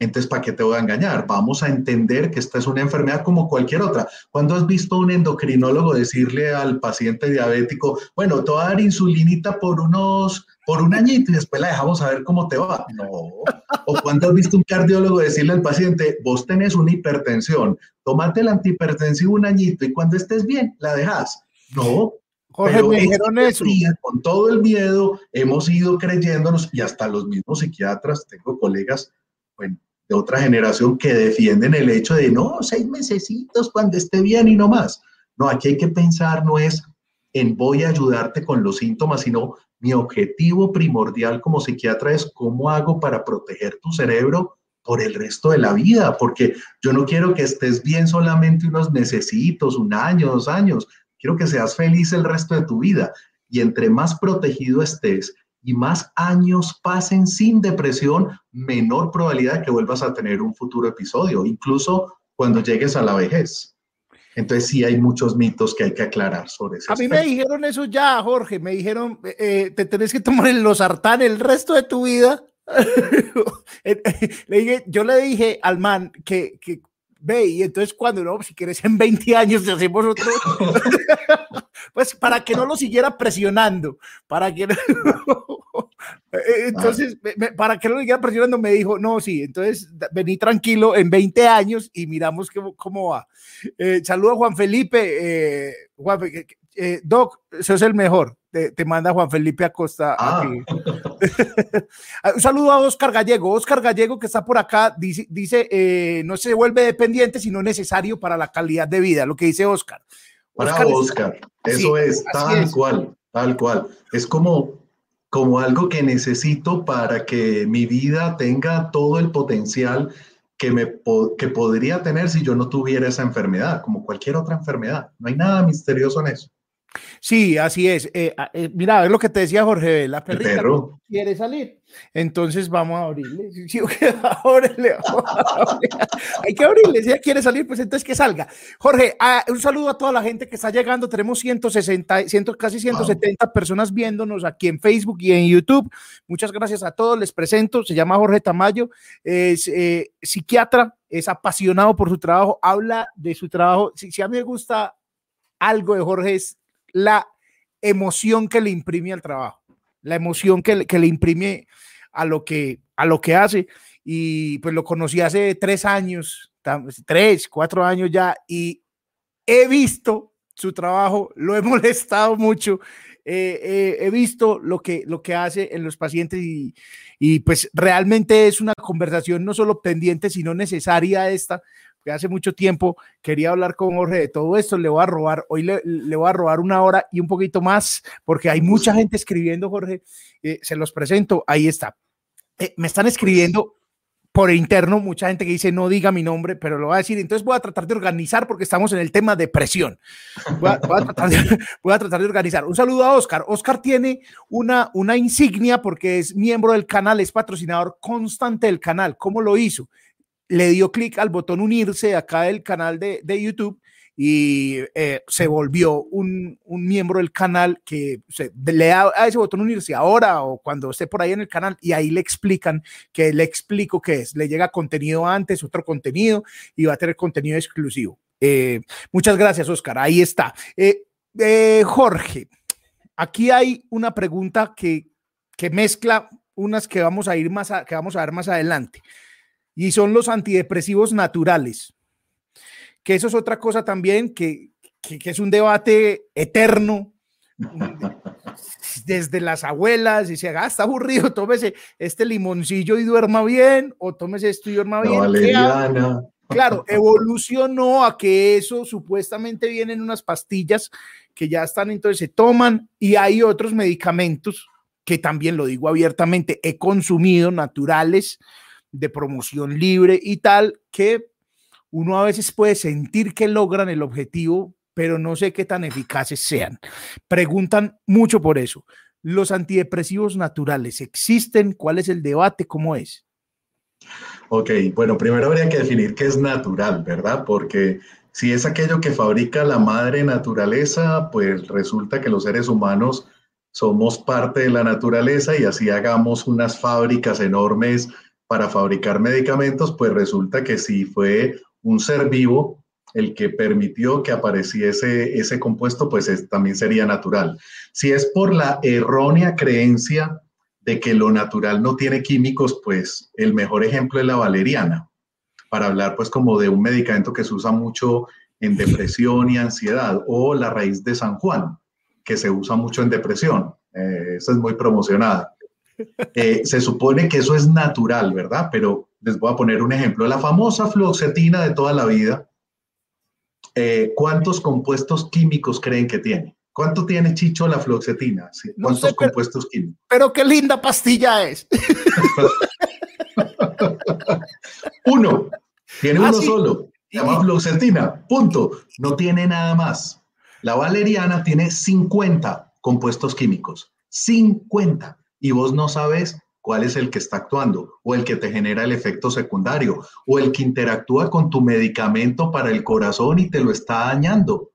[SPEAKER 2] Entonces, ¿para qué te voy a engañar? Vamos a entender que esta es una enfermedad como cualquier otra. ¿Cuándo has visto a un endocrinólogo decirle al paciente diabético, bueno, te voy a dar insulinita por unos, por un añito y después la dejamos a ver cómo te va? No. ¿O cuándo has visto un cardiólogo decirle al paciente, vos tenés una hipertensión, tómate el antihipertensivo un añito y cuando estés bien, la dejas? No,
[SPEAKER 1] Jorge, me dijeron eso.
[SPEAKER 2] con todo el miedo, hemos ido creyéndonos y hasta los mismos psiquiatras, tengo colegas, bueno, de otra generación que defienden el hecho de no, seis mesecitos cuando esté bien y no más. No, aquí hay que pensar, no es en voy a ayudarte con los síntomas, sino mi objetivo primordial como psiquiatra es cómo hago para proteger tu cerebro por el resto de la vida, porque yo no quiero que estés bien solamente unos mesecitos, un año, dos años, quiero que seas feliz el resto de tu vida. Y entre más protegido estés y más años pasen sin depresión, menor probabilidad de que vuelvas a tener un futuro episodio, incluso cuando llegues a la vejez. Entonces sí hay muchos mitos que hay que aclarar sobre eso.
[SPEAKER 1] A mí me dijeron eso ya, Jorge, que hay que aclarar sobre eso. A mí me dijeron eso ya, Jorge. Me dijeron, eh, eh, te tenés que tomar el losartán el resto de tu vida. le dije, yo le dije al man que, que ve, y entonces cuando no, si quieres en 20 años te hacemos otro, pues para que no lo siguiera presionando, para que entonces, para que no lo siguiera presionando, me dijo, no, sí, entonces vení tranquilo en 20 años y miramos cómo, cómo va. Eh, saludo a Juan Felipe, eh, Juan, eh, Doc, es el mejor. Te, manda Juan Felipe Acosta. Ah. Un saludo a Oscar Gallego. Oscar Gallego, que está por acá, dice, dice eh, no se vuelve dependiente, sino necesario para la calidad de vida, lo que dice Oscar.
[SPEAKER 2] Para Oscar, eso es, tal cual, tal cual. Es como, como algo que necesito para que mi vida tenga todo el potencial que, me, que podría tener si yo no tuviera esa enfermedad, como cualquier otra enfermedad. No hay nada misterioso en eso.
[SPEAKER 1] Sí, así es. Eh, ah, eh, mira, es lo que te decía Jorge, la perrita quiere salir. Entonces vamos a abrirle. Hay que abrirle. Si ella quiere salir, pues entonces que salga. Jorge, ah, un saludo a toda la gente que está llegando. Tenemos 160, casi 170 personas viéndonos aquí en Facebook y en YouTube. Muchas gracias a todos. Les presento. Se llama Jorge Tamayo. Es eh, psiquiatra, es apasionado por su trabajo. Habla de su trabajo. Si, si a mí me gusta algo de Jorge es la emoción que le imprime al trabajo, la emoción que, que le imprime a lo que, a lo que hace. Y pues lo conocí hace tres años, tres, cuatro años ya, y he visto su trabajo, lo he molestado mucho, he visto lo que, lo que hace en los pacientes y, y, pues realmente es una conversación no solo pendiente, sino necesaria esta, hace mucho tiempo quería hablar con Jorge de todo esto, le voy a robar, hoy le, le voy a robar una hora y un poquito más, porque hay mucha gente escribiendo, Jorge, eh, se los presento, ahí está. Eh, me están escribiendo por interno, mucha gente que dice no diga mi nombre, pero lo voy a decir. Entonces voy a tratar de organizar porque estamos en el tema de presión. Voy a, tratar, de, voy a tratar, de, organizar. Un saludo a Oscar. Oscar tiene una, una insignia porque es miembro del canal, es patrocinador constante del canal. ¿Cómo lo hizo? Le dio clic al botón unirse acá del canal de, de YouTube y eh, se volvió un, un, miembro del canal que se, le da a ese botón unirse ahora o cuando esté por ahí en el canal y ahí le explican que le explico qué es. Le llega contenido antes, otro contenido y va a tener contenido exclusivo. Eh, muchas gracias, Oscar. Ahí está. Eh, Jorge, aquí hay una pregunta que, que mezcla unas que vamos a ir más que vamos a ver más adelante y son los antidepresivos naturales. Que eso es otra cosa también que, que, es un debate eterno desde las abuelas y se ah, está aburrido, tómese este limoncillo y duerma bien, o tómese esto y duerma bien. Claro, evolucionó a que eso supuestamente vienen unas pastillas que ya están, entonces se toman y hay otros medicamentos que también lo digo abiertamente, he consumido naturales, de promoción libre y tal, que uno a veces puede sentir que logran el objetivo, pero no sé qué tan eficaces sean. Preguntan mucho por eso. ¿Los antidepresivos naturales existen? ¿Cuál es el debate? ¿Cómo es?
[SPEAKER 2] Ok, bueno, primero habría que definir qué es natural, ¿verdad? Porque si es aquello que fabrica la madre naturaleza, pues resulta que los seres humanos somos parte de la naturaleza y así hagamos unas fábricas enormes para fabricar medicamentos, pues resulta que si fue un ser vivo el que permitió que apareciese ese compuesto, pues también sería natural. Si es por la errónea creencia de que lo natural no tiene químicos, pues el mejor ejemplo es la valeriana, para hablar pues como de un medicamento que se usa mucho en depresión y ansiedad, o la raíz de San Juan, que se usa mucho en depresión. Eh, esa es muy promocionada. Eh, se supone que eso es natural, ¿verdad? Pero les voy a poner un ejemplo. La famosa fluoxetina de toda la vida, eh, ¿cuántos compuestos químicos creen que tiene? ¿Cuánto tiene Chicho la fluoxetina? ¿Cuántos compuestos químicos?
[SPEAKER 1] Pero qué linda pastilla es.
[SPEAKER 2] uno. Tiene uno ah, solo. Se llama fluoxetina. Punto. No tiene nada más. La valeriana tiene 50 compuestos químicos. 50 y vos no sabes cuál es el que está actuando o el que te genera el efecto secundario o el que interactúa con tu medicamento para el corazón y te lo está dañando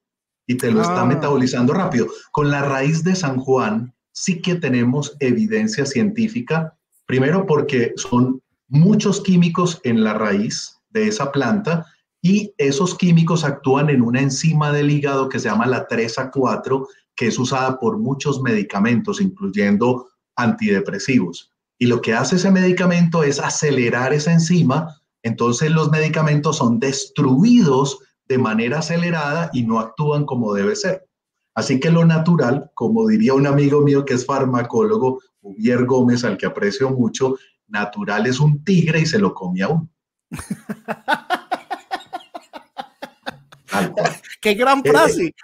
[SPEAKER 2] y te lo está ah. metabolizando rápido. Con la raíz de San Juan sí que tenemos evidencia científica, primero porque son muchos químicos en la raíz de esa planta y esos químicos actúan en una enzima del hígado que se llama la 3A4, que es usada por muchos medicamentos, incluyendo antidepresivos. Y lo que hace ese medicamento es acelerar esa enzima, entonces los medicamentos son destruidos de manera acelerada y no actúan como debe ser. Así que lo natural, como diría un amigo mío que es farmacólogo, Ubier Gómez, al que aprecio mucho, natural es un tigre y se lo come a uno.
[SPEAKER 1] Qué gran eh, frase.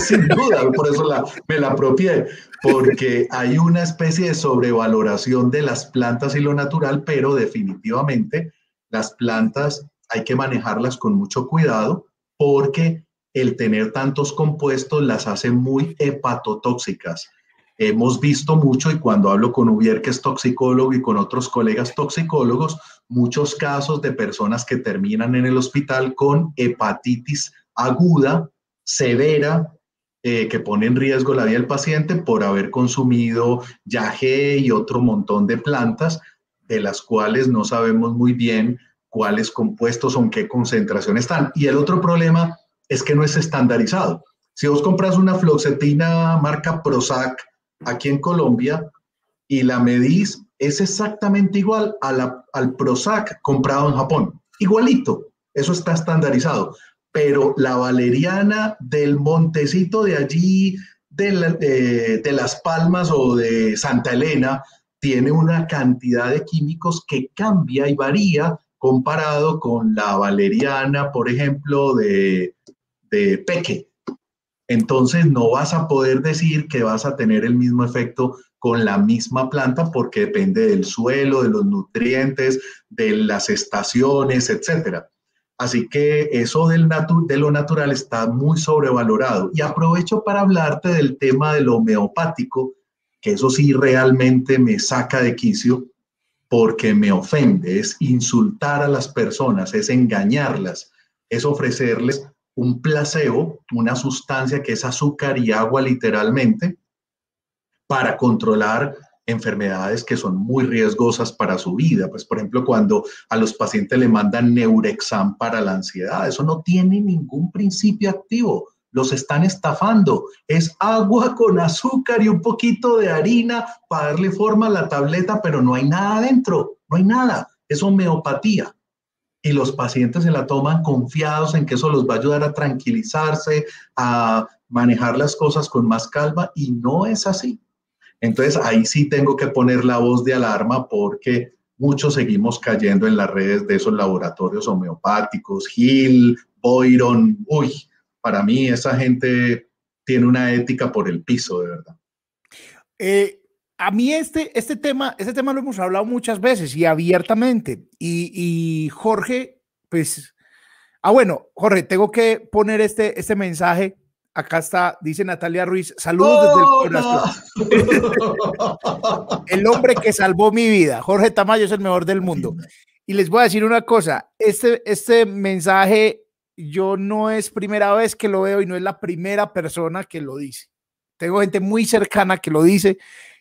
[SPEAKER 2] sin duda, por eso me la apropié, porque hay una especie de sobrevaloración de las plantas y lo natural, pero definitivamente las plantas hay que manejarlas con mucho cuidado porque el tener tantos compuestos las hace muy hepatotóxicas. Hemos visto mucho, y cuando hablo con Ubier, que es toxicólogo, y con otros colegas toxicólogos, muchos casos de personas que terminan en el hospital con hepatitis aguda, severa, eh, que pone en riesgo la vida del paciente por haber consumido yagé y otro montón de plantas, de las cuales no sabemos muy bien cuáles compuestos o en qué concentración están. Y el otro problema es que no es estandarizado. Si vos compras una floxetina marca Prozac aquí en Colombia y la medís, es exactamente igual al Prozac comprado en Japón. Igualito. Eso está estandarizado. Pero la valeriana del montecito de allí, de, de Las Palmas o de Santa Elena, tiene una cantidad de químicos que cambia y varía comparado con la valeriana, por ejemplo, de, de Peque. Entonces no vas a poder decir que vas a tener el mismo efecto con la misma planta porque depende del suelo, de los nutrientes, de las estaciones, etc. Así que eso del de lo natural está muy sobrevalorado. Y aprovecho para hablarte del tema del homeopático, que eso sí realmente me saca de quicio porque me ofende, es insultar a las personas, es engañarlas, es ofrecerles un placebo, una sustancia que es azúcar y agua literalmente, para controlar enfermedades que son muy riesgosas para su vida. Pues, por ejemplo, cuando a los pacientes le mandan Neurexam para la ansiedad, eso no tiene ningún principio activo. Los están estafando. Es agua con azúcar y un poquito de harina para darle forma a la tableta, pero no hay nada adentro, no hay nada. Es homeopatía y los pacientes se la toman confiados en que eso los va a ayudar a tranquilizarse, a manejar las cosas con más calma y no es así. Entonces ahí sí tengo que poner la voz de alarma porque muchos seguimos cayendo en las redes de esos laboratorios homeopáticos, Hill, Boyron, uy, para mí esa gente tiene una ética por el piso, de verdad.
[SPEAKER 1] Eh, a mí este, este, tema, este tema lo hemos hablado muchas veces y abiertamente. Y, Jorge, pues, ah, bueno, Jorge, tengo que poner este, este mensaje. Acá está, dice Natalia Ruiz, saludos desde el corazón. el hombre que salvó mi vida. Jorge Tamayo es el mejor del mundo. Y les voy a decir una cosa, este, este mensaje yo no es primera vez que lo veo y no es la primera persona que lo dice. Tengo gente muy cercana que lo dice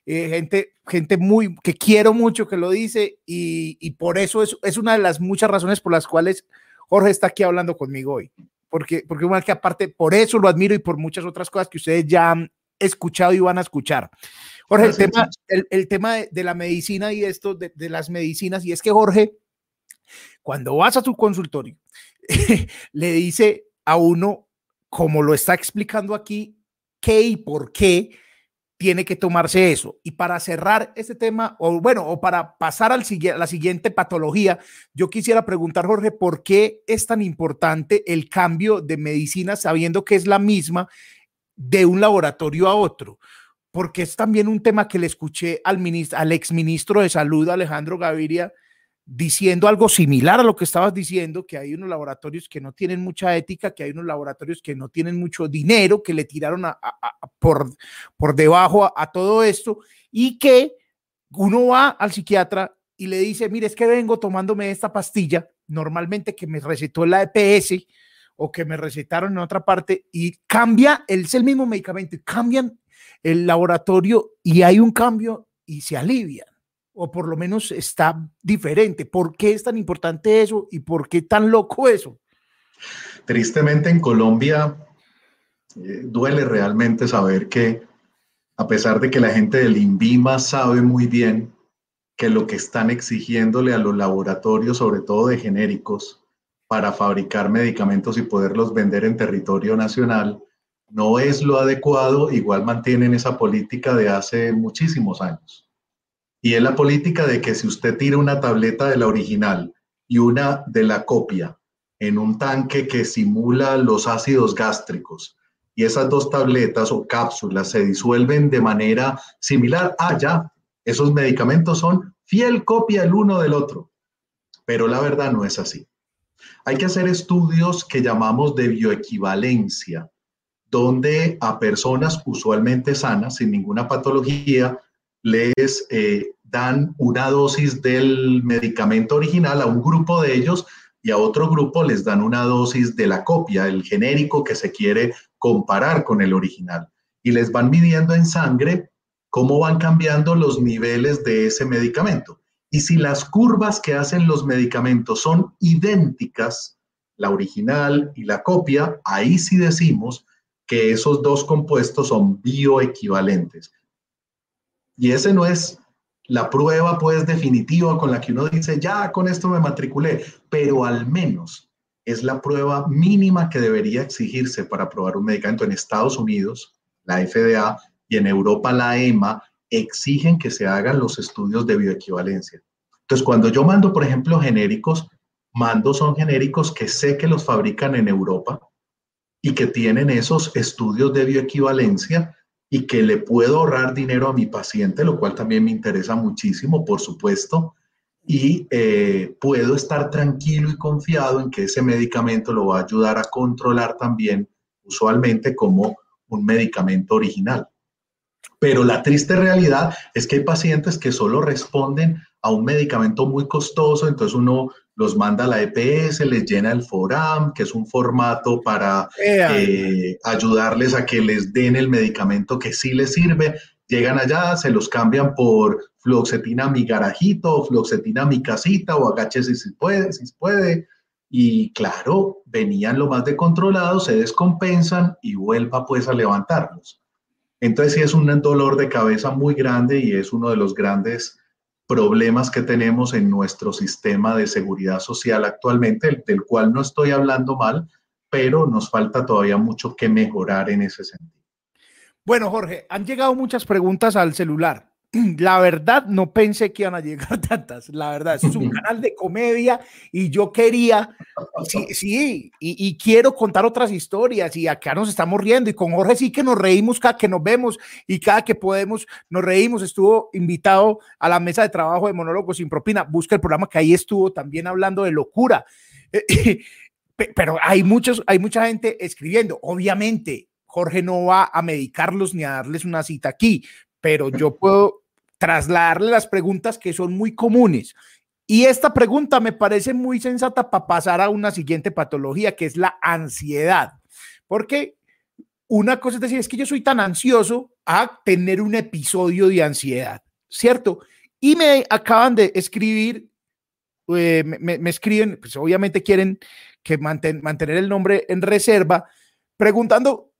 [SPEAKER 1] eh, gente, gente muy que quiero mucho que lo dice y, por eso es, es, una de las muchas razones por las cuales Jorge está aquí hablando conmigo hoy. Porque, porque una que aparte, por eso lo admiro y por muchas otras cosas que ustedes ya han escuchado y van a escuchar. Jorge, el tema, el, tema de, la medicina y esto, de, de las medicinas, y es que Jorge, cuando vas a tu consultorio, le dice a uno, como lo está explicando aquí, qué y por qué tiene que tomarse eso. Y para cerrar este tema, o bueno, o para pasar al, a la siguiente patología, yo quisiera preguntar, Jorge, ¿por qué es tan importante el cambio de medicina sabiendo que es la misma de un laboratorio a otro? Porque es también un tema que le escuché al, ministro, al exministro de Salud, Alejandro Gaviria, diciendo algo similar a lo que estabas diciendo, que hay unos laboratorios que no tienen mucha ética, que hay unos laboratorios que no tienen mucho dinero, que le tiraron por, por debajo a, todo esto y que uno va al psiquiatra y le dice, mire, es que vengo tomándome esta pastilla, normalmente que me recetó la EPS o que me recetaron en otra parte y cambia, es el mismo medicamento, cambian el laboratorio y hay un cambio y se alivian o por lo menos está diferente. ¿Por qué es tan importante eso y por qué tan loco eso?
[SPEAKER 2] Tristemente en Colombia eh, duele realmente saber que a pesar de que la gente del INVIMA sabe muy bien que lo que están exigiéndole a los laboratorios, sobre todo de genéricos, para fabricar medicamentos y poderlos vender en territorio nacional, no es lo adecuado, igual mantienen esa política de hace muchísimos años. Y es la política de que si usted tira una tableta de la original y una de la copia en un tanque que simula los ácidos gástricos y esas dos tabletas o cápsulas se disuelven de manera similar, ah, ya, esos medicamentos son fiel copia el uno del otro. Pero la verdad no es así. Hay que hacer estudios que llamamos de bioequivalencia, donde a personas usualmente sanas, sin ninguna patología, les eh, dan una dosis del medicamento original a un grupo de ellos y a otro grupo les dan una dosis de la copia, el genérico que se quiere comparar con el original. Y les van midiendo en sangre cómo van cambiando los niveles de ese medicamento. Y si las curvas que hacen los medicamentos son idénticas, la original y la copia, ahí sí decimos que esos dos compuestos son bioequivalentes. Y ese no es la prueba pues definitiva con la que uno dice, ya con esto me matriculé, pero al menos es la prueba mínima que debería exigirse para probar un medicamento en Estados Unidos, la FDA, y en Europa, la EMA, exigen que se hagan los estudios de bioequivalencia. Entonces, cuando yo mando, por ejemplo, genéricos, mando son genéricos que sé que los fabrican en Europa y que tienen esos estudios de bioequivalencia y que le puedo ahorrar dinero a mi paciente, lo cual también me interesa muchísimo, por supuesto, y eh, puedo estar tranquilo y confiado en que ese medicamento lo va a ayudar a controlar también, usualmente como un medicamento original. Pero la triste realidad es que hay pacientes que solo responden a un medicamento muy costoso, entonces uno los manda a la EPS, les llena el FORAM, que es un formato para eh, ayudarles a que les den el medicamento que sí les sirve. Llegan allá, se los cambian por fluoxetina mi garajito, fluoxetina mi casita, o agáchese si puede, si puede. Y claro, venían lo más de controlados, se descompensan y vuelva pues a levantarlos. Entonces sí es un dolor de cabeza muy grande y es uno de los grandes problemas que tenemos en nuestro sistema de seguridad social actualmente, del cual no estoy hablando mal, pero nos falta todavía mucho que mejorar en ese sentido.
[SPEAKER 1] Bueno, Jorge, han llegado muchas preguntas al celular. La verdad, no pensé que iban a llegar tantas. La verdad, es un canal de comedia y yo quería, sí, sí y, quiero contar otras historias y acá nos estamos riendo y con Jorge sí que nos reímos cada que nos vemos y cada que podemos nos reímos. Estuvo invitado a la mesa de trabajo de Monólogos sin propina. Busca el programa que ahí estuvo también hablando de locura. Pero hay muchos, hay mucha gente escribiendo. Obviamente, Jorge no va a medicarlos ni a darles una cita aquí, pero yo puedo trasladarle las preguntas que son muy comunes. Y esta pregunta me parece muy sensata para pasar a una siguiente patología, que es la ansiedad. Porque una cosa es decir, es que yo soy tan ansioso a tener un episodio de ansiedad, ¿cierto? Y me acaban de escribir, eh, me, escriben, pues obviamente quieren que mantener el nombre en reserva, preguntando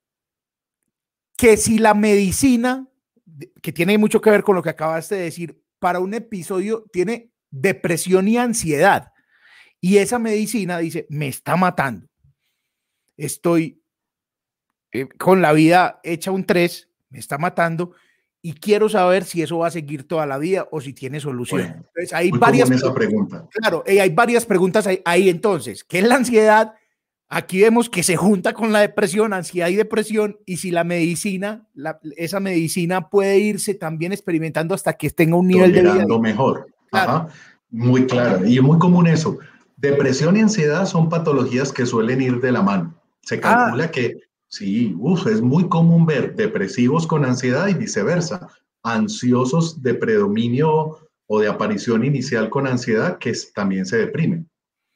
[SPEAKER 1] que si la medicina que tiene mucho que ver con lo que acabaste de decir, para un episodio tiene depresión y ansiedad. Y esa medicina dice, me está matando. Estoy eh, con la vida hecha un 3, me está matando y quiero saber si eso va a seguir toda la vida o si tiene solución. entonces, hay varias
[SPEAKER 2] preguntas.
[SPEAKER 1] Claro, eh, hay varias preguntas ahí, ahí entonces. ¿Qué es la ansiedad? Aquí vemos que se junta con la depresión, ansiedad y depresión, y si la medicina, esa medicina puede irse también experimentando hasta que tenga un nivel de vida.
[SPEAKER 2] mejor. Muy claro. Y es muy común eso. Depresión y ansiedad son patologías que suelen ir de la mano. Se ah. calcula que sí, es muy común ver depresivos con ansiedad y viceversa. ansiosos de predominio o de aparición inicial con ansiedad que también se deprimen.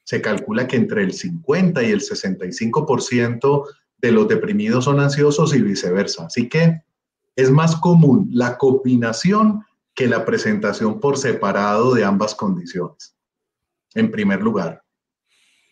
[SPEAKER 2] Se calcula que entre el 50 y el 65% de los deprimidos son ansiosos y viceversa. Así que es más común la combinación que la presentación por separado de ambas condiciones, en primer lugar.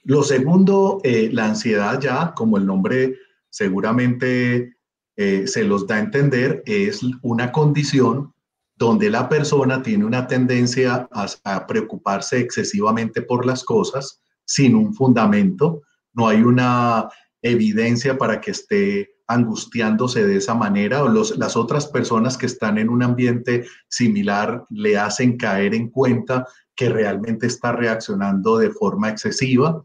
[SPEAKER 2] Lo segundo, eh, la ansiedad ya, como el nombre seguramente eh, se los da a entender, es una condición donde la persona tiene una tendencia a, preocuparse excesivamente por las cosas sin un fundamento, no hay una evidencia para que esté angustiándose de esa manera o las otras personas que están en un ambiente similar le hacen caer en cuenta que realmente está reaccionando de forma excesiva.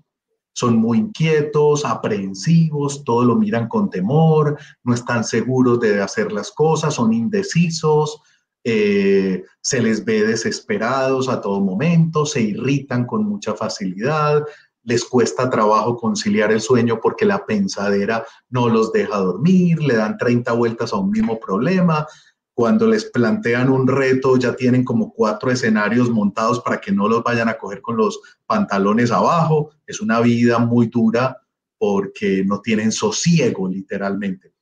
[SPEAKER 2] Son muy inquietos, aprensivos, todo lo miran con temor, no están seguros de hacer las cosas, son indecisos, eh, se les ve desesperados a todo momento, se irritan con mucha facilidad, les cuesta trabajo conciliar el sueño porque la pensadera no los deja dormir, le dan 30 vueltas a un mismo problema. Cuando les plantean un reto ya tienen como cuatro escenarios montados para que no los vayan a coger con los pantalones abajo. Es una vida muy dura porque no tienen sosiego literalmente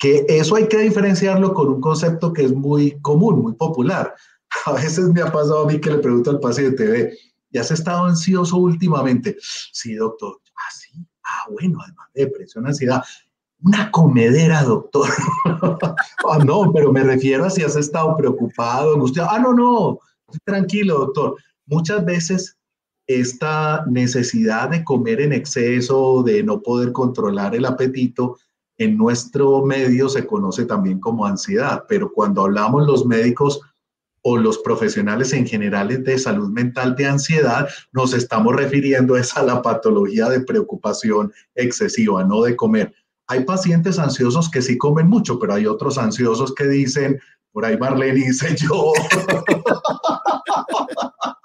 [SPEAKER 2] que eso hay que diferenciarlo con un concepto que es muy común, muy popular. A veces me ha pasado a mí que le pregunto al paciente, ve, ¿ya has estado ansioso últimamente? Sí, doctor. Ah, sí. Ah, bueno, además de depresión, ansiedad. Una comedera, doctor. ah, no, pero me refiero a si has estado preocupado, angustiado. Ah, no, no. Tranquilo, doctor. Muchas veces esta necesidad de comer en exceso, de no poder controlar el apetito, en nuestro medio se conoce también como ansiedad, pero cuando hablamos los médicos o los profesionales en general de salud mental de ansiedad, nos estamos refiriendo es a la patología de preocupación excesiva, no de comer. Hay pacientes ansiosos que sí comen mucho, pero hay otros ansiosos que dicen, por ahí Marlene dice yo.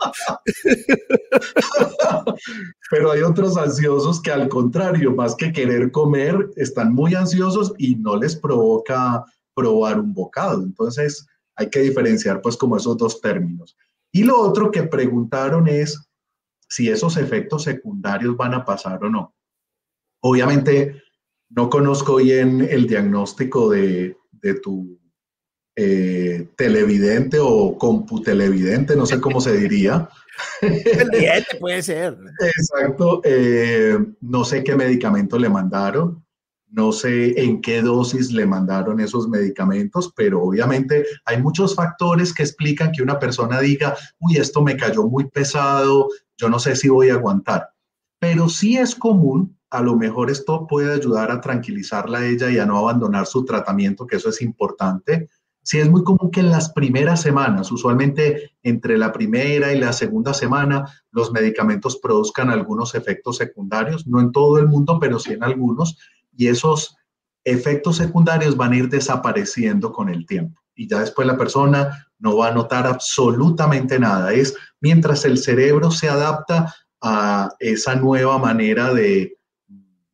[SPEAKER 2] Pero hay otros ansiosos que al contrario, más que querer comer, están muy ansiosos y no les provoca probar un bocado. Entonces hay que diferenciar pues como esos dos términos. Y lo otro que preguntaron es si esos efectos secundarios van a pasar o no. Obviamente no conozco bien el diagnóstico de, de tu eh, televidente o computelevidente, no sé cómo se diría.
[SPEAKER 1] Televidente puede ser.
[SPEAKER 2] Exacto. Eh, no sé qué medicamento le mandaron, no sé en qué dosis le mandaron esos medicamentos, pero obviamente hay muchos factores que explican que una persona diga, uy, esto me cayó muy pesado, yo no sé si voy a aguantar. Pero sí es común, a lo mejor esto puede ayudar a tranquilizarla a ella y a no abandonar su tratamiento, que eso es importante Sí, es muy común que en las primeras semanas, usualmente entre la primera y la segunda semana, los medicamentos produzcan algunos efectos secundarios, no en todo el mundo, pero sí en algunos, y esos efectos secundarios van a ir desapareciendo con el tiempo. Y ya después la persona no va a notar absolutamente nada. Es mientras el cerebro se adapta a esa nueva manera de,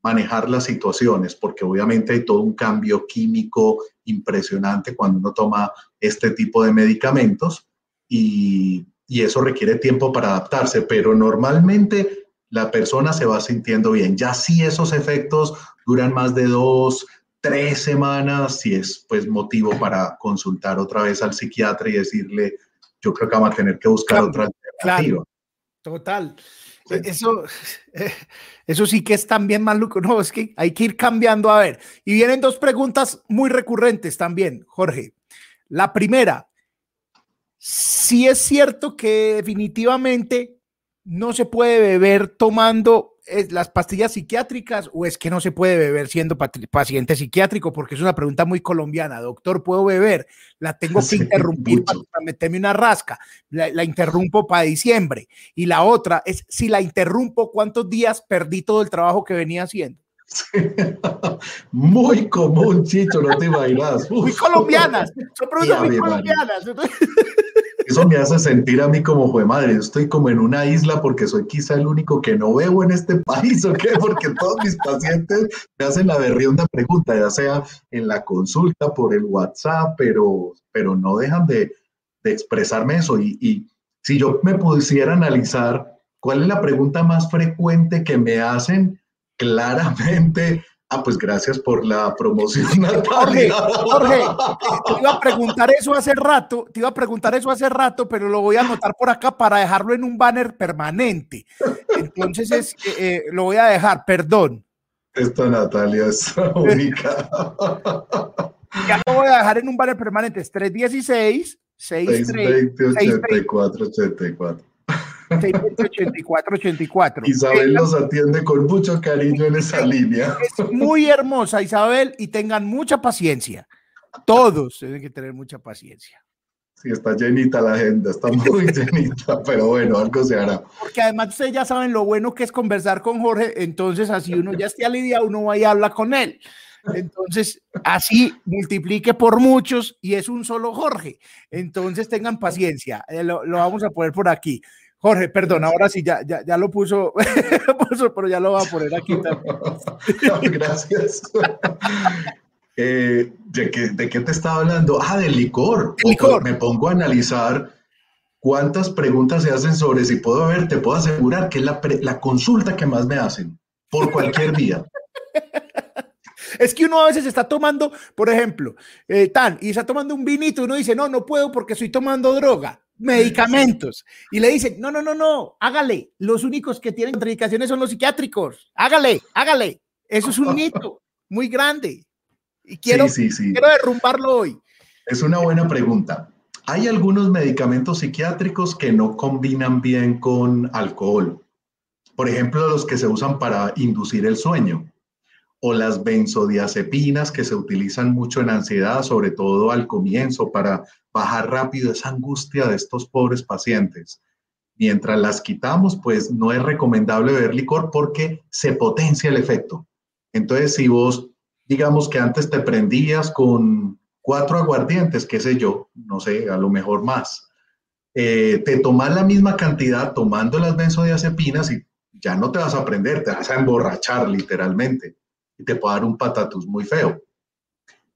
[SPEAKER 2] manejar las situaciones, porque obviamente hay todo un cambio químico impresionante cuando uno toma este tipo de medicamentos y, eso requiere tiempo para adaptarse, pero normalmente la persona se va sintiendo bien. Ya si esos efectos duran más de dos, tres semanas, si es pues motivo para consultar otra vez al psiquiatra y decirle, yo creo que vamos a tener que buscar otra alternativa.
[SPEAKER 1] total. Eso, eso sí que es también maluco. No, es que hay que ir cambiando. A ver, y vienen dos preguntas muy recurrentes también, Jorge. La primera, si es cierto que definitivamente no se puede beber tomando las pastillas psiquiátricas o es que no se puede beber siendo paciente psiquiátrico? Porque es una pregunta muy colombiana. Doctor, ¿puedo beber? La tengo que interrumpir para, meterme una rasca. La, interrumpo para diciembre. Y la otra es, si la interrumpo, ¿cuántos días perdí todo el trabajo que venía haciendo?
[SPEAKER 2] Muy común, Chicho, no te imaginas.
[SPEAKER 1] Muy colombianas. Son preguntas muy colombianas.
[SPEAKER 2] Eso me hace sentir a mí como, fue madre, yo estoy como en una isla porque soy quizá el único que no veo en este país, ¿o qué? Porque todos mis pacientes me hacen la berrionda pregunta, ya sea en la consulta, por el WhatsApp, pero, pero no dejan de, de expresarme eso. Y, y si yo me pudiera analizar cuál es la pregunta más frecuente que me hacen, claramente Ah, pues gracias por la promoción,
[SPEAKER 1] Jorge, Jorge, te iba a preguntar eso hace rato, te iba a preguntar eso hace rato, pero lo voy a anotar por acá para dejarlo en un banner permanente. Entonces es, eh, eh, lo voy a dejar, perdón.
[SPEAKER 2] Esta Natalia es única.
[SPEAKER 1] Ya lo voy a dejar en un banner permanente, es 316 620
[SPEAKER 2] 84 84.
[SPEAKER 1] 8484.
[SPEAKER 2] Isabel nos atiende con mucho cariño en esa línea.
[SPEAKER 1] Es muy hermosa, Isabel, y tengan mucha paciencia. Todos tienen que tener mucha paciencia.
[SPEAKER 2] Sí, está llenita la agenda, está muy llenita, pero bueno, algo se hará.
[SPEAKER 1] Porque además ustedes ya saben lo bueno que es conversar con Jorge, entonces así uno ya esté aliviado, uno va y habla con él. Entonces, así multiplique por muchos y es un solo Jorge. Entonces, tengan paciencia. Eh, lo, lo, vamos a poner por aquí. Jorge, perdón, ahora sí, ya, ya, ya lo puso, pero ya lo va a poner aquí también.
[SPEAKER 2] Gracias. Eh, ¿de, qué, ¿de, qué, te estaba hablando? Ah, del licor. licor. Me pongo a analizar cuántas preguntas se hacen sobre si puedo ver, te puedo asegurar que es la, la consulta que más me hacen, por cualquier vía.
[SPEAKER 1] Es que uno a veces está tomando, por ejemplo, eh, tan, y está tomando un vinito, y uno dice, no, no puedo porque estoy tomando droga medicamentos. Y le dicen, no, no, no, no, hágale. Los únicos que tienen contraindicaciones son los psiquiátricos. Hágale, hágale. Eso es un mito muy grande. Y quiero, quiero derrumbarlo hoy.
[SPEAKER 2] Es una buena pregunta. Hay algunos medicamentos psiquiátricos que no combinan bien con alcohol. Por ejemplo, los que se usan para inducir el sueño o las benzodiazepinas que se utilizan mucho en ansiedad, sobre todo al comienzo, para bajar rápido esa angustia de estos pobres pacientes. Mientras las quitamos, pues no es recomendable beber licor porque se potencia el efecto. Entonces, si vos, digamos que antes te prendías con cuatro aguardientes, qué sé yo, no sé, a lo mejor más, eh, te tomas la misma cantidad tomando las benzodiazepinas y ya no te vas a prender, te vas a emborrachar literalmente te puede dar un patatus muy feo.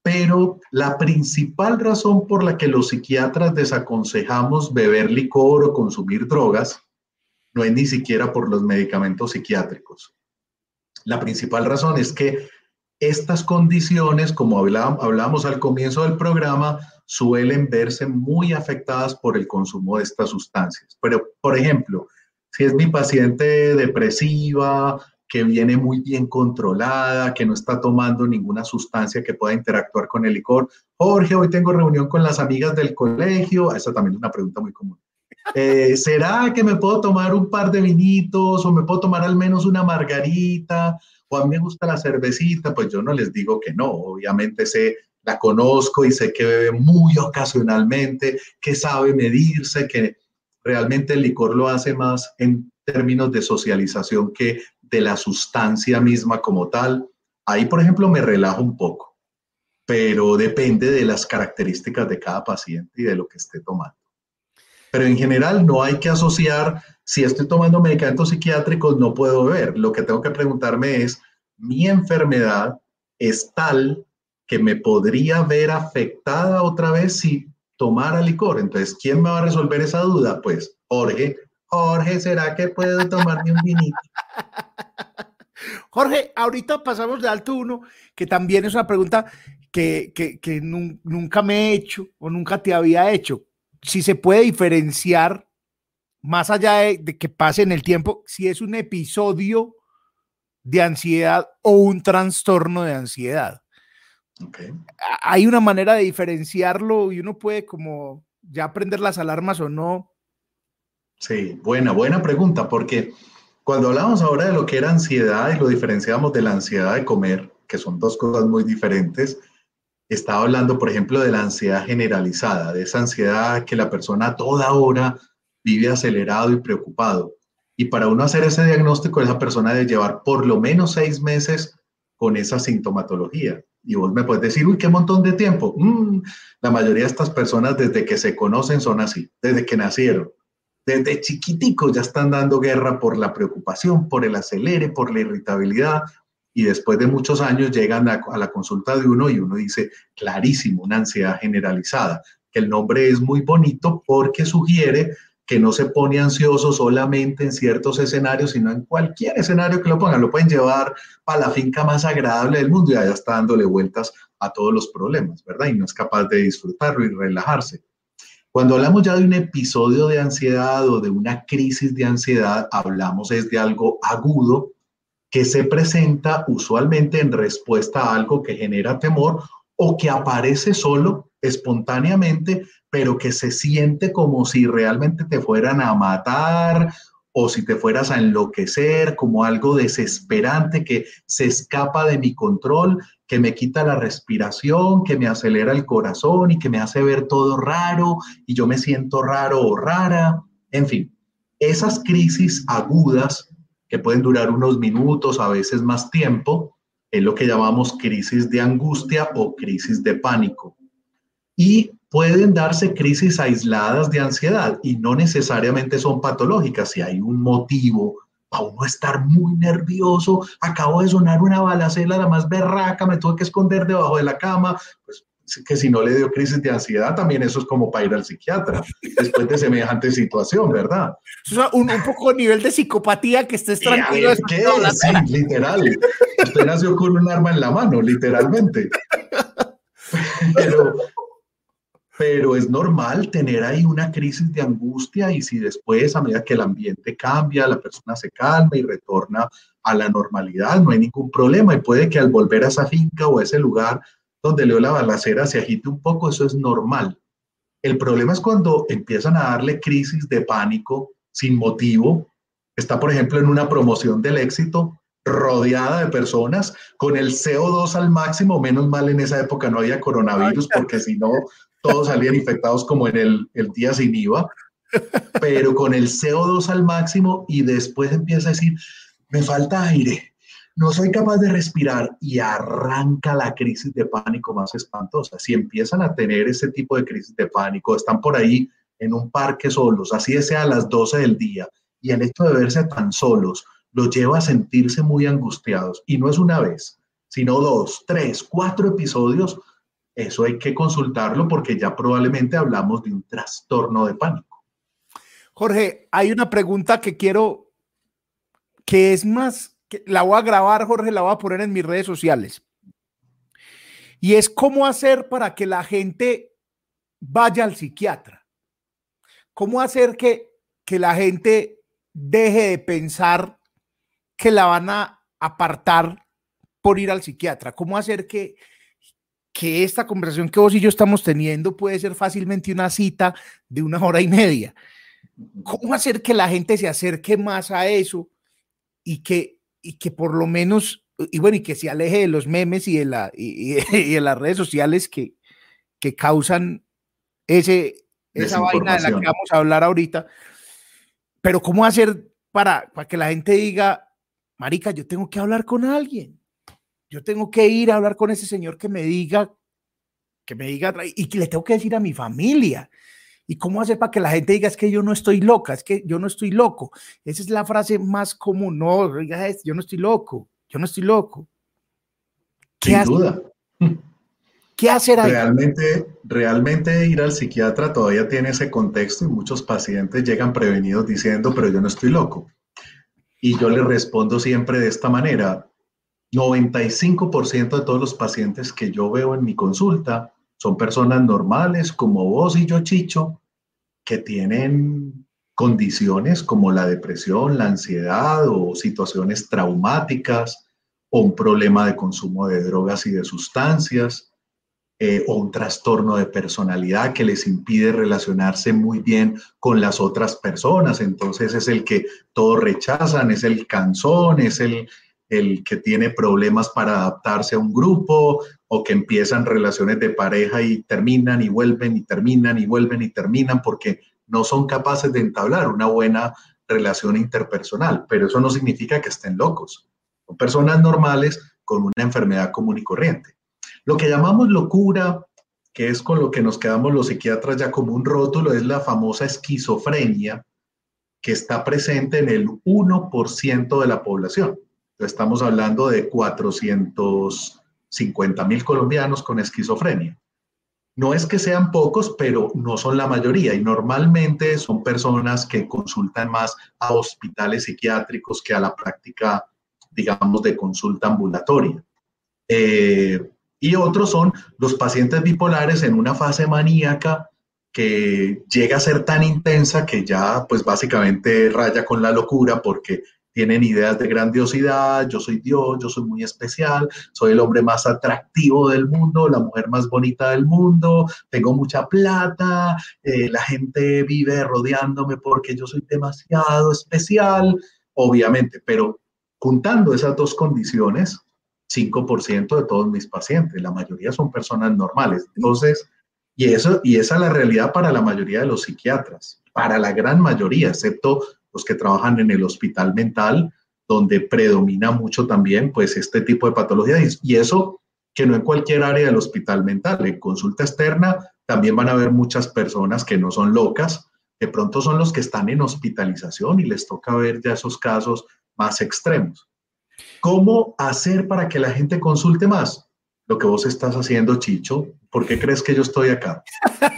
[SPEAKER 2] Pero la principal razón por la que los psiquiatras desaconsejamos beber licor o consumir drogas no es ni siquiera por los medicamentos psiquiátricos. La principal razón es que estas condiciones, como hablábamos al comienzo del programa, suelen verse muy afectadas por el consumo de estas sustancias. Pero, por ejemplo, si es mi paciente depresiva, que viene muy bien controlada, que no está tomando ninguna sustancia que pueda interactuar con el licor. Jorge, hoy tengo reunión con las amigas del colegio. Esa también es una pregunta muy común. Eh, ¿Será que me puedo tomar un par de vinitos o me puedo tomar al menos una margarita? O a mí me gusta la cervecita, pues yo no les digo que no. Obviamente sé, la conozco y sé que bebe muy ocasionalmente, que sabe medirse, que realmente el licor lo hace más en términos de socialización que de la sustancia misma como tal. Ahí, por ejemplo, me relajo un poco, pero depende de las características de cada paciente y de lo que esté tomando. Pero en general no hay que asociar, si estoy tomando medicamentos psiquiátricos, no puedo beber. Lo que tengo que preguntarme es, ¿mi enfermedad es tal que me podría ver afectada otra vez si tomara licor? Entonces, ¿quién me va a resolver esa duda? Pues Jorge, Jorge, ¿será que puedo tomarme un vinito?
[SPEAKER 1] Jorge, ahorita pasamos de alto uno, que también es una pregunta que, nunca me he hecho o nunca te había hecho. Si se puede diferenciar, más allá de, que pase en el tiempo, si es un episodio de ansiedad o un trastorno de ansiedad. Hay una manera de diferenciarlo y uno puede como ya prender las alarmas o no
[SPEAKER 2] Sí, buena, buena pregunta, porque cuando hablamos ahora de lo que era ansiedad y lo diferenciamos de la ansiedad de comer, que son dos cosas muy diferentes, estaba hablando, por ejemplo, de la ansiedad generalizada, de esa ansiedad que la persona toda hora vive acelerado y preocupado. Y para uno hacer ese diagnóstico, esa persona debe llevar por lo menos seis meses con esa sintomatología. Y vos me puedes decir, uy, qué montón de tiempo. Mm, la mayoría de estas personas desde que se conocen son así, desde que nacieron. Desde chiquiticos ya están dando guerra por la preocupación, por el acelere, por la irritabilidad. Y después de muchos años llegan a, a la consulta de uno y uno dice, clarísimo, una ansiedad generalizada. Que el nombre es muy bonito porque sugiere que no se pone ansioso solamente en ciertos escenarios, sino en cualquier escenario que lo pongan. Lo pueden llevar para la finca más agradable del mundo y allá está dándole vueltas a todos los problemas, ¿verdad? Y no es capaz de disfrutarlo y relajarse. Cuando hablamos ya de un episodio de ansiedad o de una crisis de ansiedad, hablamos es de algo agudo que se presenta usualmente en respuesta a algo que genera temor o que aparece solo, espontáneamente, pero que se siente como si realmente te fueran a matar o si te fueras a enloquecer, como algo desesperante que se escapa de mi control, que me quita la respiración, que me acelera el corazón y que me hace ver todo raro y yo me siento raro o rara. En fin, esas crisis agudas que pueden durar unos minutos, a veces más tiempo, es lo que llamamos crisis de angustia o crisis de pánico. Y pueden darse crisis aisladas de ansiedad y no necesariamente son patológicas. Si hay un motivo para uno estar muy nervioso, acabo de sonar una balacela la más berraca, me tuve que esconder debajo de la cama, pues que si no le dio crisis de ansiedad, también eso es como para ir al psiquiatra después de semejante situación, ¿verdad?
[SPEAKER 1] O sea, un, un poco nivel de psicopatía que estés tranquilo.
[SPEAKER 2] ¿Qué? Sí, literal. Usted nació con un arma en la mano, literalmente. Pero, pero es normal tener ahí una crisis de angustia y si después, a medida que el ambiente cambia, la persona se calma y retorna a la normalidad, no hay ningún problema y puede que al volver a esa finca o a ese lugar donde leo la balacera se agite un poco, eso es normal. El problema es cuando empiezan a darle crisis de pánico sin motivo. Está, por ejemplo, en una promoción del éxito rodeada de personas con el CO2 al máximo, menos mal en esa época no había coronavirus porque si no todos salían infectados como en el, el día sin IVA, pero con el CO2 al máximo y después empieza a decir, me falta aire, no soy capaz de respirar y arranca la crisis de pánico más espantosa. Si empiezan a tener ese tipo de crisis de pánico, están por ahí en un parque solos, así sea a las 12 del día, y el hecho de verse tan solos los lleva a sentirse muy angustiados. Y no es una vez, sino dos, tres, cuatro episodios eso hay que consultarlo porque ya probablemente hablamos de un trastorno de pánico.
[SPEAKER 1] Jorge, hay una pregunta que quiero, que es más, que la voy a grabar, Jorge, la voy a poner en mis redes sociales. Y es cómo hacer para que la gente vaya al psiquiatra. ¿Cómo hacer que, que la gente deje de pensar que la van a apartar por ir al psiquiatra? ¿Cómo hacer que, que esta conversación que vos y yo estamos teniendo puede ser fácilmente una cita de una hora y media. ¿Cómo hacer que la gente se acerque más a eso y que, y que por lo menos, y bueno, y que se aleje de los memes y de, la, y, de las redes sociales que, que causan ese, esa vaina de la que vamos a hablar ahorita? Pero ¿cómo hacer para, para que la gente diga, Marica, yo tengo que hablar con alguien? Yo tengo que ir a hablar con ese señor que me diga, que me diga, y que le tengo que decir a mi familia. ¿Y cómo hacer para que la gente diga es que yo no estoy loca, es que yo no estoy loco? Esa es la frase más común. No, yo no estoy loco, yo no estoy loco.
[SPEAKER 2] Sin duda.
[SPEAKER 1] ¿Qué hacer ahí?
[SPEAKER 2] Realmente, realmente ir al psiquiatra todavía tiene ese contexto y muchos pacientes llegan prevenidos diciendo, pero yo no estoy loco. Y yo le respondo siempre de esta manera, 95% de todos los pacientes que yo veo en mi consulta son personas normales como vos y yo, Chicho, que tienen condiciones como la depresión, la ansiedad o situaciones traumáticas o un problema de consumo de drogas y de sustancias eh, o un trastorno de personalidad que les impide relacionarse muy bien con las otras personas. Entonces es el que todos rechazan, es el cansón, es el, el que tiene problemas para adaptarse a un grupo o que empiezan relaciones de pareja y terminan y vuelven y terminan y vuelven y terminan porque no son capaces de entablar una buena relación interpersonal, pero eso no significa que estén locos. Son personas normales con una enfermedad común y corriente. Lo que llamamos locura, que es con lo que nos quedamos los psiquiatras ya como un rótulo, es la famosa esquizofrenia, que está presente en el 1% de la población. Estamos hablando de 450 mil colombianos con esquizofrenia. No es que sean pocos, pero no son la mayoría y normalmente son personas que consultan más a hospitales psiquiátricos que a la práctica, digamos, de consulta ambulatoria. Eh, y otros son los pacientes bipolares en una fase maníaca que llega a ser tan intensa que ya pues básicamente raya con la locura porque tienen ideas de grandiosidad, yo soy Dios, yo soy muy especial, soy el hombre más atractivo del mundo, la mujer más bonita del mundo, tengo mucha plata, eh, la gente vive rodeándome porque yo soy demasiado especial, obviamente, pero juntando esas dos condiciones, 5% de todos mis pacientes, la mayoría son personas normales. Entonces, y, eso, y esa es la realidad para la mayoría de los psiquiatras, para la gran mayoría, excepto los que trabajan en el hospital mental, donde predomina mucho también pues este tipo de patologías. Y eso que no en cualquier área del hospital mental, en consulta externa también van a haber muchas personas que no son locas, de pronto son los que están en hospitalización y les toca ver ya esos casos más extremos. ¿Cómo hacer para que la gente consulte más? Lo que vos estás haciendo, Chicho, ¿por qué crees que yo estoy acá?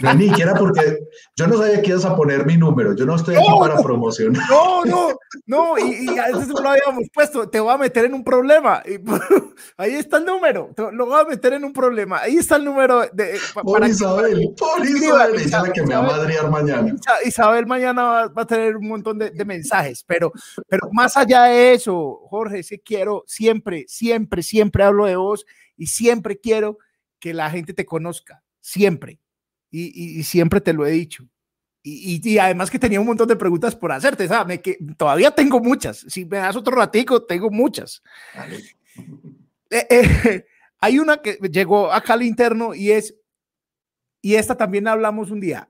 [SPEAKER 2] No, ni siquiera porque yo no sabía que ibas a poner mi número, yo no estoy aquí para promocionar.
[SPEAKER 1] No, no, no, y, y a veces lo habíamos puesto, te voy a meter en un problema. Y, ahí está el número, te, lo voy a meter en un problema. Ahí está el número de.
[SPEAKER 2] Por Isabel, por Isabel, ella es la que me va a madrear mañana.
[SPEAKER 1] Isabel mañana va, va a tener un montón de, de, mensajes, pero, pero más allá de eso, Jorge, sí quiero, siempre, siempre, siempre hablo de vos y siempre quiero que la gente te conozca, siempre. Y, y, siempre te lo he dicho. Y, y, además que tenía un montón de preguntas por hacerte, ¿sabes? Que todavía tengo muchas. Si me das otro ratico, tengo muchas. Eh, eh, hay una que llegó acá al interno y es, y esta también hablamos un día,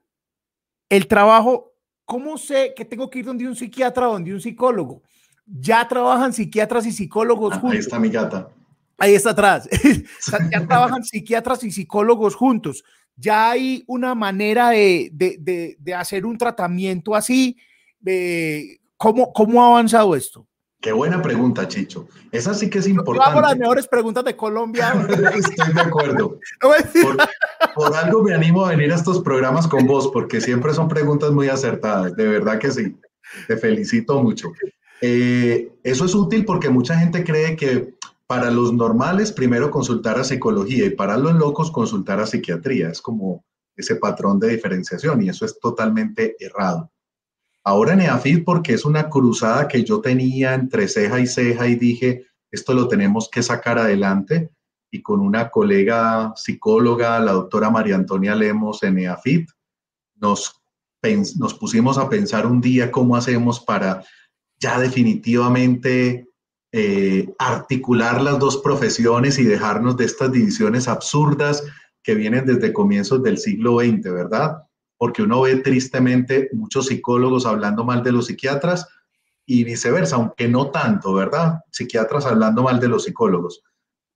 [SPEAKER 1] el trabajo, ¿cómo sé que tengo que ir donde un psiquiatra o donde un psicólogo? Ya trabajan psiquiatras y psicólogos
[SPEAKER 2] juntos. Ahí está mi gata.
[SPEAKER 1] Ahí está atrás. ya trabajan psiquiatras y psicólogos juntos. Ya hay una manera de, de, de, hacer un tratamiento así. ¿cómo, ¿Cómo ha avanzado esto?
[SPEAKER 2] Qué buena pregunta, Chicho. Esa sí que es importante. Yo
[SPEAKER 1] las mejores preguntas de Colombia.
[SPEAKER 2] Estoy de acuerdo. Por, por, algo me animo a venir a estos programas con vos, porque siempre son preguntas muy acertadas. De verdad que sí. Te felicito mucho. Eh, eso es útil porque mucha gente cree que para los normales, primero consultar a psicología y para los locos, consultar a psiquiatría. Es como ese patrón de diferenciación y eso es totalmente errado. Ahora en EAFID, porque es una cruzada que yo tenía entre ceja y ceja y dije, esto lo tenemos que sacar adelante. Y con una colega psicóloga, la doctora María Antonia Lemos en EAFID, nos, nos pusimos a pensar un día cómo hacemos para ya definitivamente eh, articular las dos profesiones y dejarnos de estas divisiones absurdas que vienen desde comienzos del siglo XX, ¿verdad? Porque uno ve tristemente muchos psicólogos hablando mal de los psiquiatras y viceversa, aunque no tanto, ¿verdad? Psiquiatras hablando mal de los psicólogos,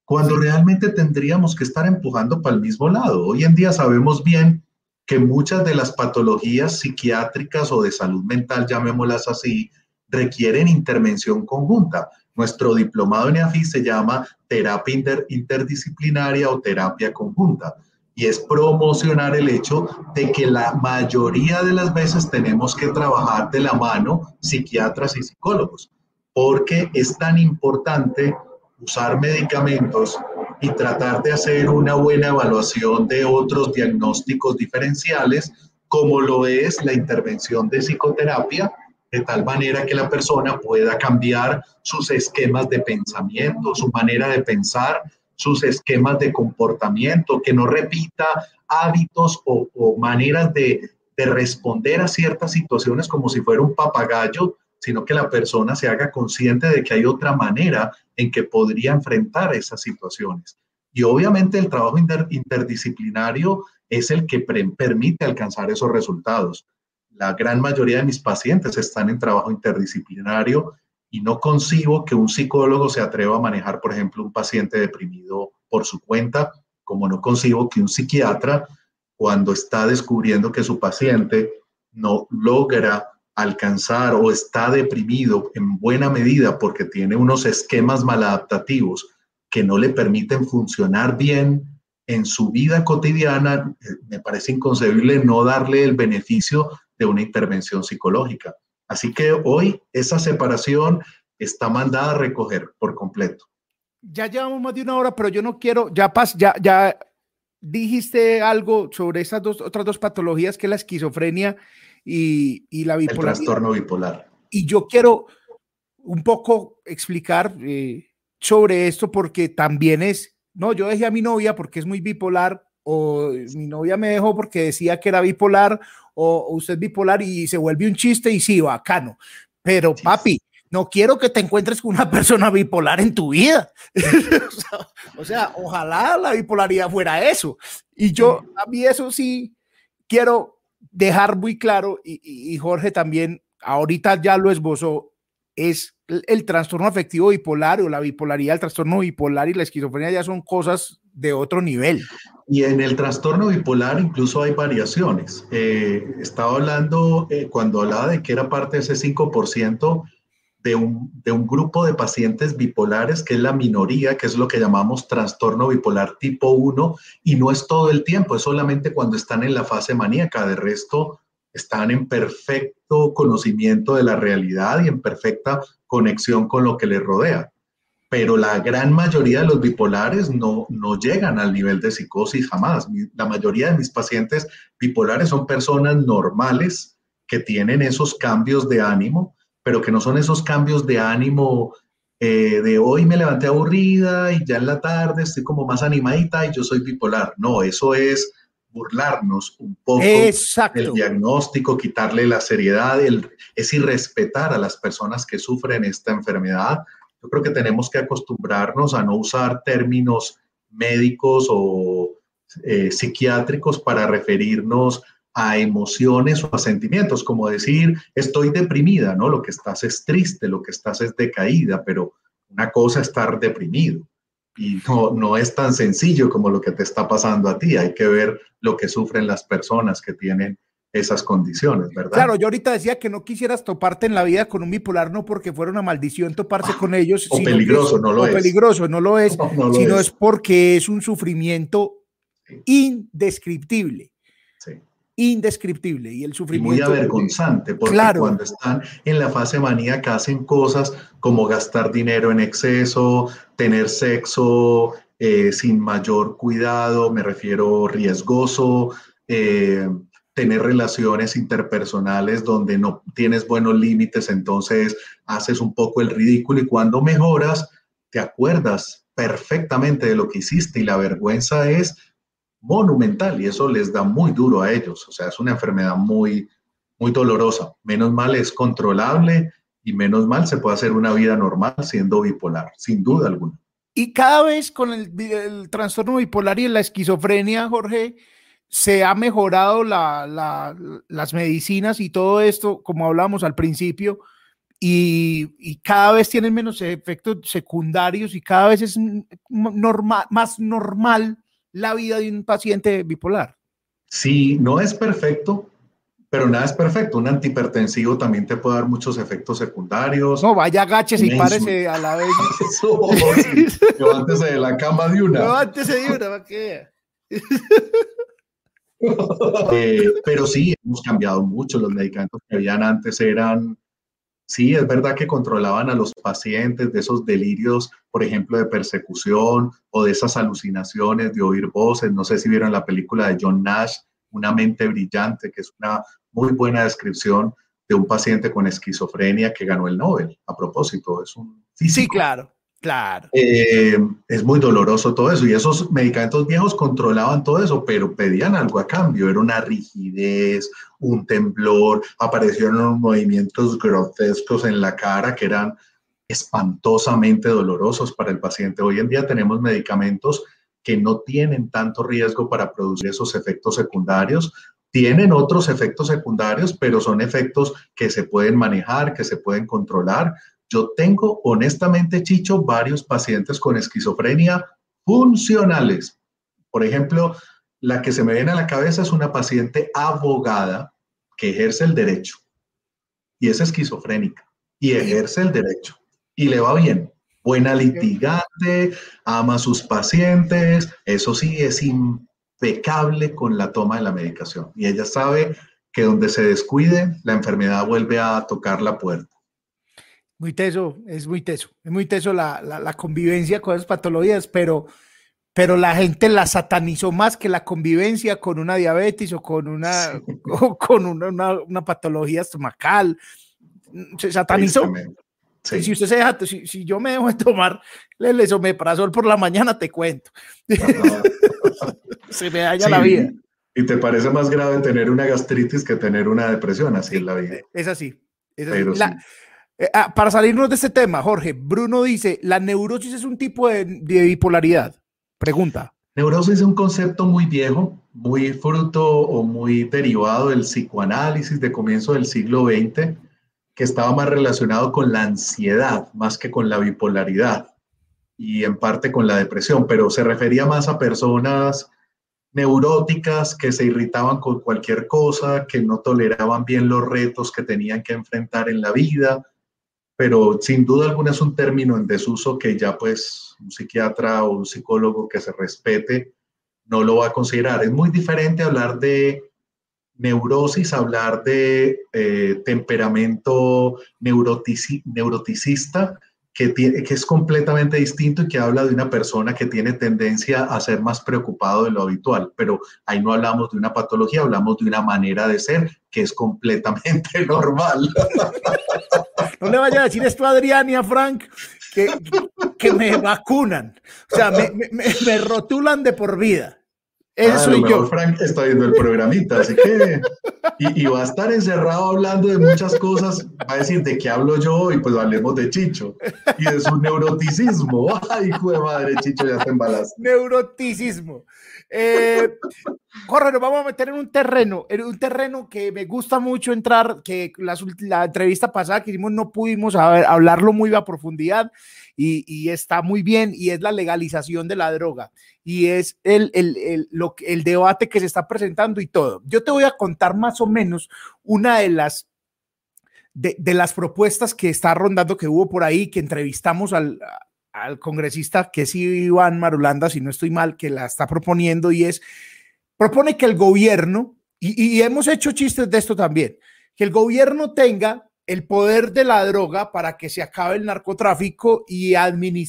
[SPEAKER 2] cuando realmente tendríamos que estar empujando para el mismo lado. Hoy en día sabemos bien que muchas de las patologías psiquiátricas o de salud mental, llamémoslas así, requieren intervención conjunta. Nuestro diplomado en EAFI se llama terapia interdisciplinaria o terapia conjunta y es promocionar el hecho de que la mayoría de las veces tenemos que trabajar de la mano psiquiatras y psicólogos, porque es tan importante usar medicamentos y tratar de hacer una buena evaluación de otros diagnósticos diferenciales, como lo es la intervención de psicoterapia de tal manera que la persona pueda cambiar sus esquemas de pensamiento, su manera de pensar, sus esquemas de comportamiento, que no repita hábitos o, maneras de, de responder a ciertas situaciones como si fuera un papagayo, sino que la persona se haga consciente de que hay otra manera en que podría enfrentar esas situaciones. Y obviamente el trabajo interdisciplinario es el que permite alcanzar esos resultados la gran mayoría de mis pacientes están en trabajo interdisciplinario y no concibo que un psicólogo se atreva a manejar, por ejemplo, un paciente deprimido por su cuenta como no concibo que un psiquiatra, cuando está descubriendo que su paciente no logra alcanzar o está deprimido en buena medida porque tiene unos esquemas maladaptativos que no le permiten funcionar bien en su vida cotidiana, eh, me parece inconcebible no darle el beneficio de una intervención psicológica. Así que hoy esa separación está mandada a recoger por completo.
[SPEAKER 1] Ya llevamos más de una hora, pero yo no quiero, ya pas, ya, ya dijiste algo sobre esas dos otras dos patologías que es la esquizofrenia y, y la bipolaridad.
[SPEAKER 2] El trastorno bipolar.
[SPEAKER 1] Y yo quiero un poco explicar eh, sobre esto porque también es, no, yo dejé a mi novia porque es muy bipolar o mi novia me dejó porque decía que era bipolar o, usted es bipolar y se vuelve un chiste y sí, bacano. Pero papi, no quiero que te encuentres con una persona bipolar en tu vida. o, sea, ojalá la bipolaridad fuera eso. Y yo, a mí eso sí, quiero dejar muy claro, y, Jorge también ahorita ya lo esbozó, es el, trastorno afectivo bipolar o la bipolaridad, el trastorno bipolar y la esquizofrenia ya son cosas de otro nivel.
[SPEAKER 2] Y en el trastorno bipolar incluso hay variaciones. Eh, estaba hablando, eh, cuando hablaba de que era parte de ese 5%, de un, de un grupo de pacientes bipolares, que es la minoría, que es lo que llamamos trastorno bipolar tipo 1, y no es todo el tiempo, es solamente cuando están en la fase maníaca, de resto están en perfecto conocimiento de la realidad y en perfecta conexión con lo que les rodea. Pero la gran mayoría de los bipolares no, no llegan al nivel de psicosis jamás. La mayoría de mis pacientes bipolares son personas normales que tienen esos cambios de ánimo, pero que no son esos cambios de ánimo eh, de hoy me levanté aburrida y ya en la tarde estoy como más animadita y yo soy bipolar. No, eso es burlarnos un poco del diagnóstico, quitarle la seriedad, el, es irrespetar a las personas que sufren esta enfermedad. Yo creo que tenemos que acostumbrarnos a no usar términos médicos o eh, psiquiátricos para referirnos a emociones o a sentimientos, como decir, estoy deprimida, ¿no? Lo que estás es triste, lo que estás es decaída, pero una cosa es estar deprimido y no, no es tan sencillo como lo que te está pasando a ti, hay que ver lo que sufren las personas que tienen esas condiciones, ¿verdad?
[SPEAKER 1] Claro, yo ahorita decía que no quisieras toparte en la vida con un bipolar, no porque fuera una maldición toparse con ellos.
[SPEAKER 2] O peligroso, no lo es.
[SPEAKER 1] peligroso, no lo es, sino es. porque es un sufrimiento indescriptible indescriptible y el sufrimiento.
[SPEAKER 2] muy avergonzante, porque cuando están en la fase maníaca hacen cosas como gastar dinero en exceso, tener sexo eh, sin mayor cuidado, me refiero riesgoso, eh, tener relaciones interpersonales donde no tienes buenos límites, entonces haces un poco el ridículo y cuando mejoras, te acuerdas perfectamente de lo que hiciste y la vergüenza es monumental y eso les da muy duro a ellos. O sea, es una enfermedad muy, muy dolorosa. Menos mal es controlable y menos mal se puede hacer una vida normal siendo bipolar, sin duda alguna.
[SPEAKER 1] Y cada vez con el, trastorno bipolar y la esquizofrenia, Jorge, se ha mejorado las medicinas y todo esto, como hablamos al principio, y, cada vez tienen menos efectos secundarios y cada vez es normal, más normal la vida de un paciente bipolar.
[SPEAKER 2] Sí, no es perfecto, pero nada es perfecto. Un antihipertensivo también te puede dar muchos efectos secundarios.
[SPEAKER 1] No, vaya, agáchese y párese a la vez.
[SPEAKER 2] levántese de la cama de una.
[SPEAKER 1] Levántese de una, ¿para qué?
[SPEAKER 2] Eh, pero sí, hemos cambiado mucho. Los medicamentos que habían antes eran Sí, es verdad que controlaban a los pacientes de esos delirios, por ejemplo, de persecución o de esas alucinaciones de oír voces. No sé si vieron la película de John Nash, Una mente brillante, que es una muy buena descripción de un paciente con esquizofrenia que ganó el Nobel. A propósito, es un
[SPEAKER 1] físico. Sí, claro. Claro.
[SPEAKER 2] Eh, es muy doloroso todo eso y esos medicamentos viejos controlaban todo eso, pero pedían algo a cambio. Era una rigidez, un temblor, aparecieron unos movimientos grotescos en la cara que eran espantosamente dolorosos para el paciente. Hoy en día tenemos medicamentos que no tienen tanto riesgo para producir esos efectos secundarios. Tienen otros efectos secundarios, pero son efectos que se pueden manejar, que se pueden controlar yo tengo, honestamente, Chicho, varios pacientes con esquizofrenia funcionales, Por ejemplo, la que se me viene a la cabeza es una paciente abogada que ejerce el derecho y es esquizofrénica y ejerce el derecho y le va bien. Buena litigante, ama a sus pacientes, eso sí, es impecable con la toma de la medicación. Y ella sabe que donde se descuide, la enfermedad vuelve a tocar la puerta.
[SPEAKER 1] Muy teso, es muy teso, es muy teso la, la, convivencia con esas patologías, pero, pero la gente la satanizó más que la convivencia con una diabetes o con una, con una, una patología estomacal. Se satanizó. Si usted se deja, si, yo me dejo de tomar el esomeprazol por la mañana, te cuento. se me daña la vida.
[SPEAKER 2] Y te parece más grave tener una gastritis que tener una depresión, así es la vida.
[SPEAKER 1] Es así. Eh, ah, para salirnos de este tema, Jorge, Bruno dice, ¿la neurosis es un tipo de, de bipolaridad? Pregunta.
[SPEAKER 2] Neurosis es un concepto muy viejo, muy fruto o muy derivado del psicoanálisis de comienzo del siglo XX que estaba más relacionado con la ansiedad más que con la bipolaridad y en parte con la depresión, pero se refería más a personas neuróticas que se irritaban con cualquier cosa, que no toleraban bien los retos que tenían que enfrentar en la vida, pero sin duda alguna es un término en desuso que ya pues un psiquiatra o un psicólogo que se respete no lo va a considerar. Es muy diferente hablar de neurosis, hablar de eh, temperamento neuroticista, que, tiene, que es completamente distinto y que habla de una persona que tiene tendencia a ser más preocupado de lo habitual. Pero ahí no hablamos de una patología, hablamos de una manera de ser que es completamente normal.
[SPEAKER 1] No le vaya a decir esto a Adrián y a Frank, que, que me vacunan, o sea, me, me rotulan de por vida.
[SPEAKER 2] Eso ah, yo. Frank está viendo el programita, así que. Y, va a estar encerrado hablando de muchas cosas. Va a decir de qué hablo yo y pues hablemos de Chicho y de su neuroticismo. Ay, hijo de madre, Chicho, ya te embalaste.
[SPEAKER 1] Neuroticismo. Eh, Jorge, nos vamos a meter en un terreno, en un terreno que me gusta mucho entrar, que la, la entrevista pasada que hicimos no pudimos hablarlo muy a profundidad y, está muy bien, y es la legalización de la droga, y es el, el, lo, el debate que se está presentando y todo. Yo te voy a contar más o menos una de las de, las propuestas que está rondando, que hubo por ahí, que entrevistamos al, al congresista, que es Iván Marulanda, si no estoy mal, que la está proponiendo, y es, propone que el gobierno, y hemos hecho chistes de esto también, que el gobierno tenga el poder de la droga para que se acabe el narcotráfico y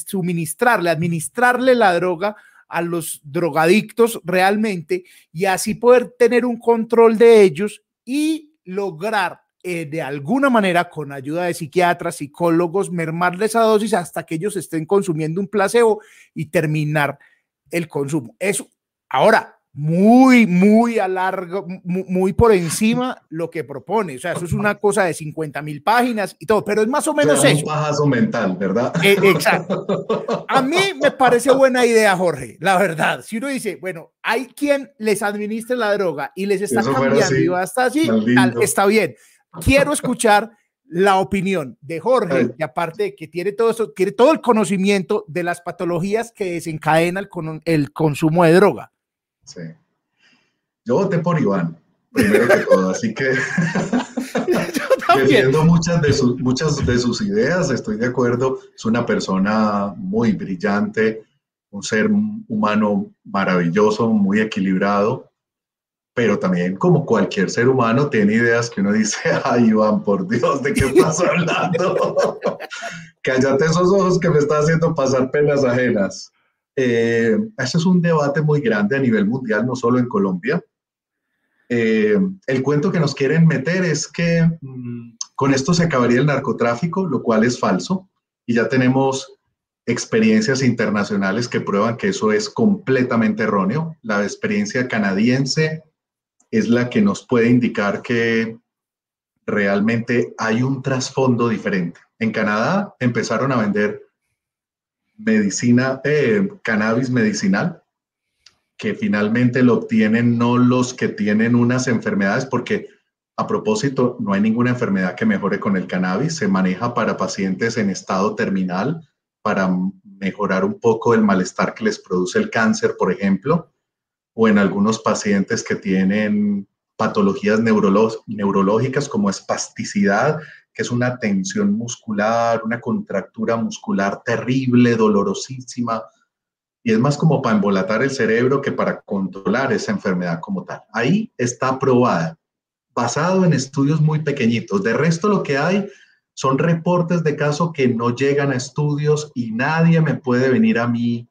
[SPEAKER 1] suministrarle, administrarle la droga a los drogadictos realmente y así poder tener un control de ellos y lograr eh, de alguna manera con ayuda de psiquiatras, psicólogos, mermarles esa dosis hasta que ellos estén consumiendo un placebo y terminar el consumo. Eso, ahora, muy, muy a largo, muy, por encima lo que propone. O sea, eso es una cosa de 50 mil páginas y todo, pero es más o menos eso. Un
[SPEAKER 2] pajazo mental, ¿verdad?
[SPEAKER 1] Eh, exacto. A mí me parece buena idea, Jorge, la verdad. Si uno dice, bueno, hay quien les administre la droga y les está cambiando y hasta así, está bien. Quiero escuchar la opinión de Jorge, y aparte que tiene todo eso, tiene todo el conocimiento de las patologías que desencadenan el, el consumo de droga.
[SPEAKER 2] Sí. Yo voté por Iván, primero que todo, así que defiendo muchas de, sus, muchas de sus ideas, estoy de acuerdo, es una persona muy brillante, un ser humano maravilloso, muy equilibrado, pero también como cualquier ser humano tiene ideas que uno dice, ay Iván, por Dios, ¿de qué estás hablando? Cállate esos ojos que me estás haciendo pasar penas ajenas. Eh, ese es un debate muy grande a nivel mundial, no solo en Colombia. Eh, el cuento que nos quieren meter es que mm, con esto se acabaría el narcotráfico, lo cual es falso, y ya tenemos experiencias internacionales que prueban que eso es completamente erróneo. La experiencia canadiense es la que nos puede indicar que realmente hay un trasfondo diferente. En Canadá empezaron a vender medicina, eh, cannabis medicinal, que finalmente lo obtienen no los que tienen unas enfermedades, porque a propósito, no hay ninguna enfermedad que mejore con el cannabis, se maneja para pacientes en estado terminal, para mejorar un poco el malestar que les produce el cáncer, por ejemplo. o en algunos pacientes que tienen patologías neurológicas como espasticidad, que es una tensión muscular, una contractura muscular terrible, dolorosísima, y es más como para embolatar el cerebro que para controlar esa enfermedad como tal. Ahí está aprobada, basado en estudios muy pequeñitos. De resto, lo que hay son reportes de caso que no llegan a estudios y nadie me puede venir a mí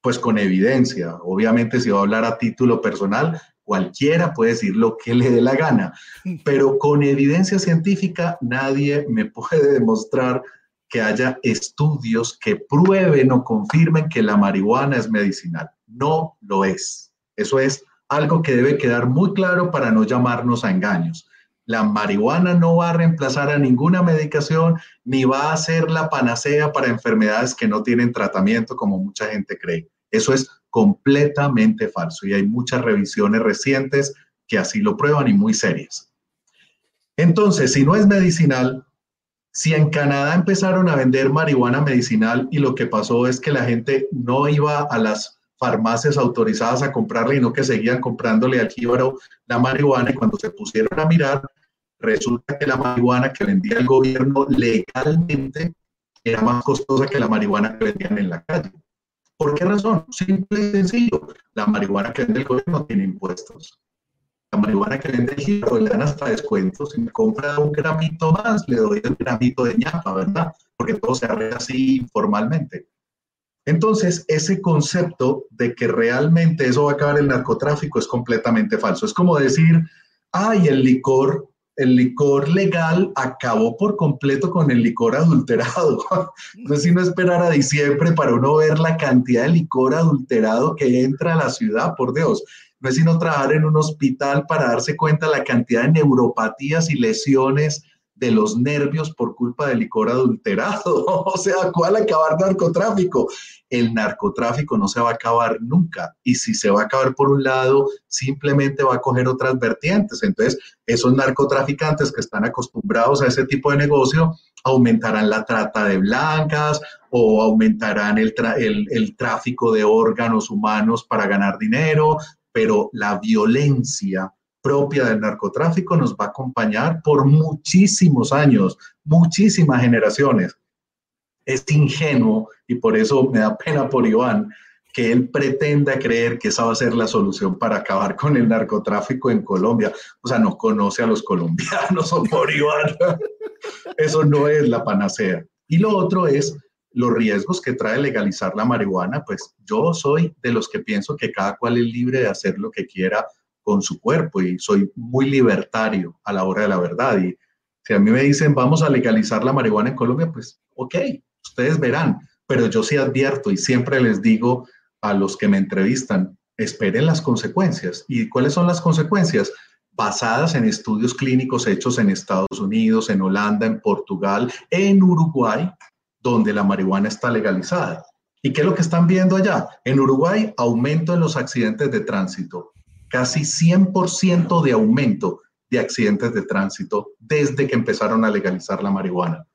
[SPEAKER 2] pues con evidencia. Obviamente si va a hablar a título personal, cualquiera puede decir lo que le dé la gana, pero con evidencia científica nadie me puede demostrar que haya estudios que prueben o confirmen que la marihuana es medicinal. No lo es. Eso es algo que debe quedar muy claro para no llamarnos a engaños. La marihuana no va a reemplazar a ninguna medicación ni va a ser la panacea para enfermedades que no tienen tratamiento como mucha gente cree. Eso es completamente falso y hay muchas revisiones recientes que así lo prueban y muy serias. Entonces, si no es medicinal, si en Canadá empezaron a vender marihuana medicinal y lo que pasó es que la gente no iba a las farmacias autorizadas a comprarle, no que seguían comprándole al jíbaro la marihuana y cuando se pusieron a mirar, resulta que la marihuana que vendía el gobierno legalmente era más costosa que la marihuana que vendían en la calle. ¿Por qué razón? Simple y sencillo. La marihuana que vende el gobierno tiene impuestos. La marihuana que vende el jíbaro le dan hasta descuentos. Si me compra un gramito más, le doy el gramito de ñapa, ¿verdad? Porque todo se arregla así informalmente. Entonces, ese concepto de que realmente eso va a acabar el narcotráfico es completamente falso. Es como decir, ay, el licor, el licor legal acabó por completo con el licor adulterado. No es sino esperar a diciembre para uno ver la cantidad de licor adulterado que entra a la ciudad, por Dios. No es sino trabajar en un hospital para darse cuenta la cantidad de neuropatías y lesiones de los nervios por culpa del licor adulterado. o sea, ¿cuál acabar narcotráfico? El narcotráfico no se va a acabar nunca. Y si se va a acabar por un lado, simplemente va a coger otras vertientes. Entonces, esos narcotraficantes que están acostumbrados a ese tipo de negocio aumentarán la trata de blancas o aumentarán el, el tráfico de órganos humanos para ganar dinero, pero la violencia propia del narcotráfico nos va a acompañar por muchísimos años, muchísimas generaciones. Es ingenuo y por eso me da pena por Iván que él pretenda creer que esa va a ser la solución para acabar con el narcotráfico en Colombia. O sea, no conoce a los colombianos o por Iván. Eso no es la panacea. Y lo otro es los riesgos que trae legalizar la marihuana. Pues yo soy de los que pienso que cada cual es libre de hacer lo que quiera con su cuerpo y soy muy libertario a la hora de la verdad. Y si a mí me dicen vamos a legalizar la marihuana en Colombia, pues ok, ustedes verán, pero yo sí advierto y siempre les digo a los que me entrevistan, esperen las consecuencias. ¿Y cuáles son las consecuencias? Basadas en estudios clínicos hechos en Estados Unidos, en Holanda, en Portugal, en Uruguay, donde la marihuana está legalizada. ¿Y qué es lo que están viendo allá? En Uruguay, aumento en los accidentes de tránsito, casi 100% de aumento de accidentes de tránsito desde que empezaron a legalizar la marihuana.